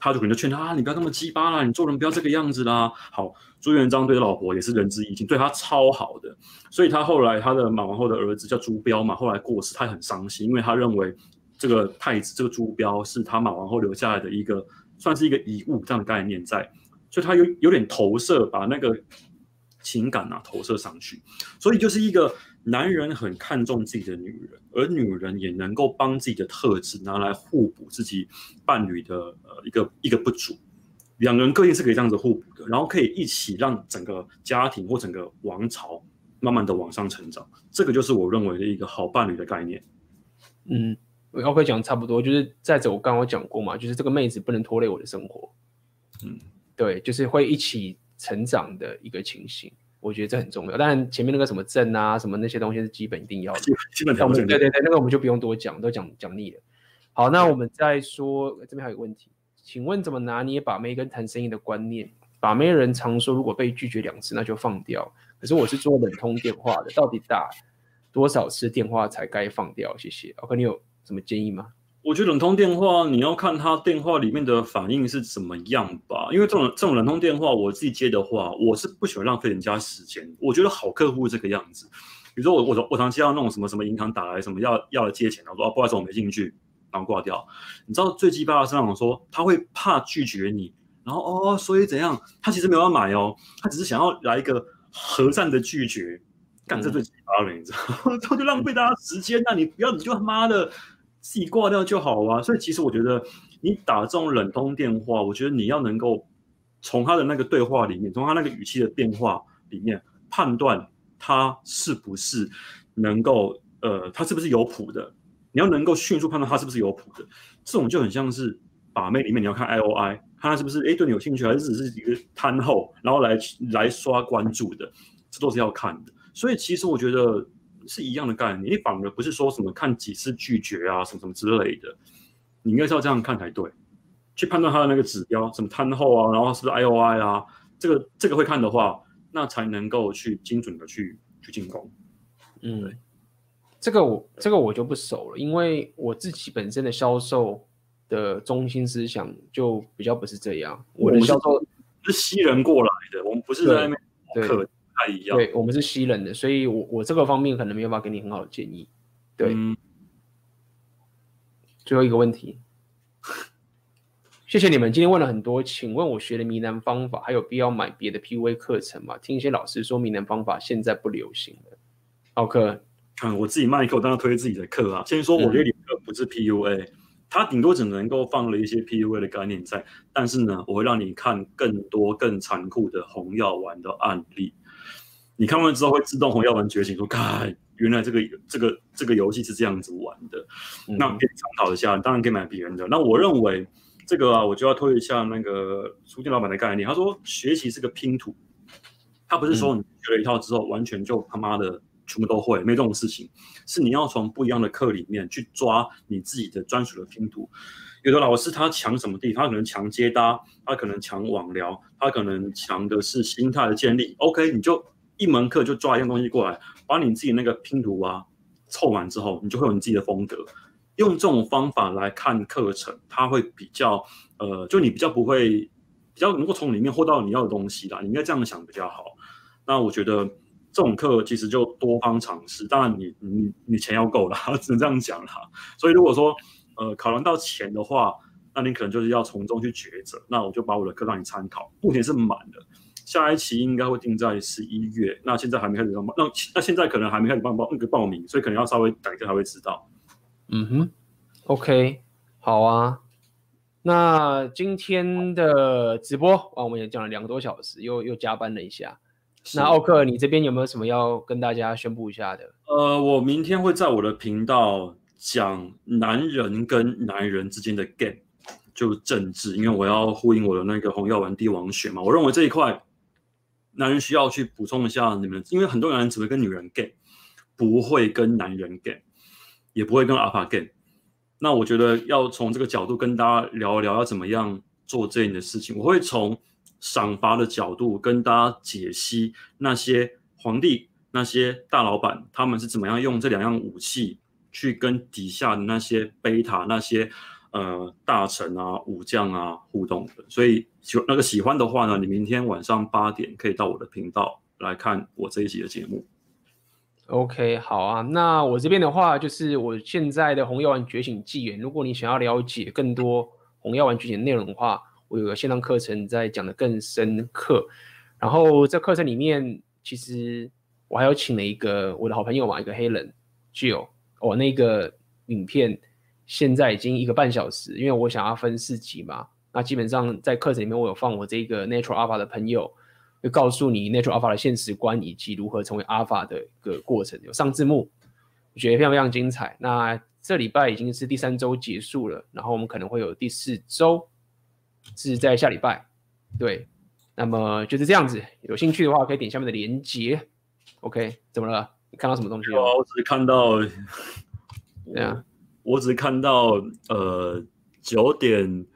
他就可能就劝他，你不要那么鸡巴啦，你做人不要这个样子啦。好，朱元璋对他老婆也是仁至义尽，对他超好的。所以他后来他的马皇后的儿子叫朱标嘛，后来过世，他很伤心，因为他认为这个太子这个朱标是他马皇后留下来的一个算是一个遗物这样的概念在，所以他有有点投射，把那个情感啊投射上去，所以就是一个。男人很看重自己的女人，而女人也能够帮自己的特质拿来互补自己伴侣的呃一个一个不足，两个人个性是可以这样子互补的，然后可以一起让整个家庭或整个王朝慢慢的往上成长，这个就是我认为的一个好伴侣的概念。嗯，我 OK 讲差不多，就是再者我刚刚讲过嘛，就是这个妹子不能拖累我的生活。嗯，对，就是会一起成长的一个情形。我觉得这很重要，但前面那个什么证啊，什么那些东西是基本一定要的，基本条件。对对对，那个我们就不用多讲，都讲讲腻了。好，那我们再说，这边还有个问题，请问怎么拿捏把妹跟谈生意的观念？把妹人常说，如果被拒绝两次，那就放掉。可是我是做冷通电话的，到底打多少次电话才该放掉？谢谢。OK，你有什么建议吗？我觉得冷通电话你要看他电话里面的反应是怎么样吧。因为这种这种冷通电话，我自己接的话，我是不喜欢浪费人家时间。我觉得好客户这个样子，比如说我我我常接到那种什么什么银行打来什么要要来借钱，然后说啊不好意思我没进去。然后挂掉，你知道最鸡巴的是那种说他会怕拒绝你，然后哦，所以怎样？他其实没有要买哦，他只是想要来一个和善的拒绝，干这最鸡巴了，你知道吗？他 就浪费大家时间，那你不要你就他妈的自己挂掉就好啊。所以其实我觉得你打这种冷通电话，我觉得你要能够从他的那个对话里面，从他那个语气的变化里面判断他是不是能够呃，他是不是有谱的。你要能够迅速判断他是不是有谱的，这种就很像是把妹里面你要看 I O I，看他是不是哎对你有兴趣，还是只是一个贪后，然后来来刷关注的，这都是要看的。所以其实我觉得是一样的概念，你反而不是说什么看几次拒绝啊什么什么之类的，你应该是要这样看才对，去判断他的那个指标，什么摊后啊，然后是不是 I O I 啊，这个这个会看的话，那才能够去精准的去去进攻，嗯。这个我这个我就不熟了，因为我自己本身的销售的中心思想就比较不是这样。我的销售是吸人过来的，我们不是在那边客太一样。对，我们是西人的，所以我我这个方面可能没有办法给你很好的建议。对，嗯、最后一个问题，谢谢你们今天问了很多，请问我学的迷男方法还有必要买别的 PUA 课程吗？听一些老师说迷男方法现在不流行了。奥克。嗯，我自己卖课，我当然推自己的课啊。先说我这里课不是 PUA，它顶多只能够放了一些 PUA 的概念在，但是呢，我会让你看更多更残酷的红药丸的案例。你看完之后会自动红药丸觉醒，说：“看，原来这个这个这个游戏是这样子玩的。嗯”那可以参考一下，当然可以买别人的。那我认为这个啊，我就要推一下那个书店老板的概念。他说，学习是个拼图，他不是说你学了一套之后完全就他妈的。全部都会，没这种事情，是你要从不一样的课里面去抓你自己的专属的拼图。有的老师他强什么地方？他可能强接搭，他可能强网聊，他可能强的是心态的建立。OK，你就一门课就抓一样东西过来，把你自己那个拼图啊凑满之后，你就会有你自己的风格。用这种方法来看课程，它会比较呃，就你比较不会比较能够从里面获到你要的东西啦。你应该这样想比较好。那我觉得。这种课其实就多方尝试，当然你你你钱要够了，只能这样讲啦。所以如果说呃考量到钱的话，那你可能就是要从中去抉择。那我就把我的课让你参考，目前是满的，下一期应该会定在十一月。那现在还没开始报，那那现在可能还没开始报报那个报名，所以可能要稍微等一下才会知道。嗯哼，OK，好啊。那今天的直播啊，我们也讲了两个多小时，又又加班了一下。那奥克，你这边有没有什么要跟大家宣布一下的？呃，我明天会在我的频道讲男人跟男人之间的 game，就政治，因为我要呼应我的那个红药丸帝王血嘛。我认为这一块男人需要去补充一下你们，因为很多男人只会跟女人 game，不会跟男人 game，也不会跟阿帕 game。那我觉得要从这个角度跟大家聊一聊，要怎么样做这样的事情。我会从。赏罚的角度跟大家解析那些皇帝、那些大老板，他们是怎么样用这两样武器去跟底下的那些贝塔、那些呃大臣啊、武将啊互动的。所以喜那个喜欢的话呢，你明天晚上八点可以到我的频道来看我这一集的节目。OK，好啊。那我这边的话，就是我现在的红药丸觉醒纪元。如果你想要了解更多红药丸觉醒内容的话，我有个线上课程在讲的更深刻，然后这课程里面，其实我还有请了一个我的好朋友嘛，一个黑人 Jill，我那个影片现在已经一个半小时，因为我想要分四集嘛，那基本上在课程里面我有放我这个 Natural Alpha 的朋友，会告诉你 Natural Alpha 的现实观以及如何成为 Alpha 的一个过程，有上字幕，我觉得非常非常精彩。那这礼拜已经是第三周结束了，然后我们可能会有第四周。是在下礼拜，对，那么就是这样子。有兴趣的话，可以点下面的链接。OK，怎么了？你看到什么东西？我只是看到，对啊，我只是看到呃九点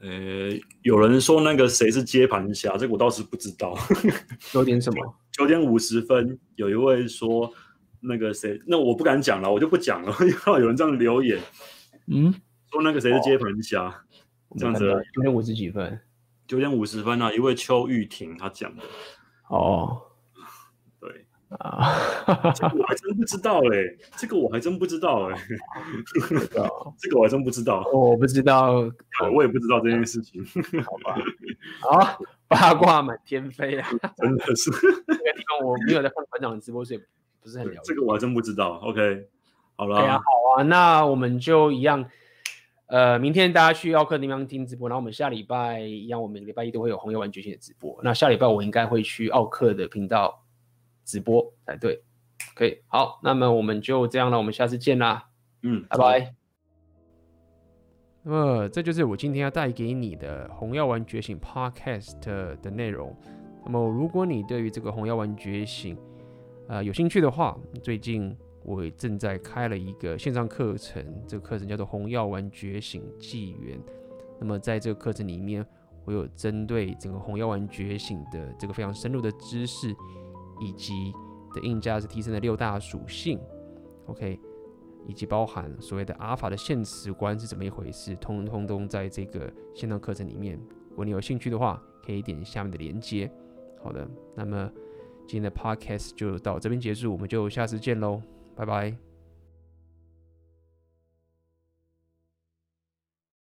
呃，有人说那个谁是接盘侠，这个我倒是不知道。九点什么？九点五十分，有一位说那个谁，那我不敢讲了，我就不讲了，因为有人这样留言，嗯，说那个谁是接盘侠，哦、这样子。九点五十几分？九点五十分啊，一位邱玉婷他讲的。哦。啊，这个我还真不知道哎、欸，这个我还真不知道哎、欸，这个我还真不知道，我不知道，我也不知道这件事情，好吧，好，八卦满天飞啊，真的是，这个地方我没有在看团长的直播，所以不是很了解，这个我还真不知道，OK，好了，对啊，好啊，那我们就一样，呃，明天大家去奥客的地方听直播，然后我们下礼拜一样，我们礼拜一都会有红药丸觉醒的直播，那下礼拜我应该会去奥克的频道。直播才对，可以好，那么我们就这样了，我们下次见啦，嗯，拜拜。那么这就是我今天要带给你的红药丸觉醒 Podcast 的内容。那么如果你对于这个红药丸觉醒，呃，有兴趣的话，最近我正在开了一个线上课程，这个课程叫做红药丸觉醒纪元。那么在这个课程里面，我有针对整个红药丸觉醒的这个非常深入的知识。以及的硬价是提升的六大属性，OK，以及包含所谓的阿尔法的现实观是怎么一回事，通通通在这个线上课程里面。如果你有兴趣的话，可以点下面的链接。好的，那么今天的 Podcast 就到这边结束，我们就下次见喽，拜拜。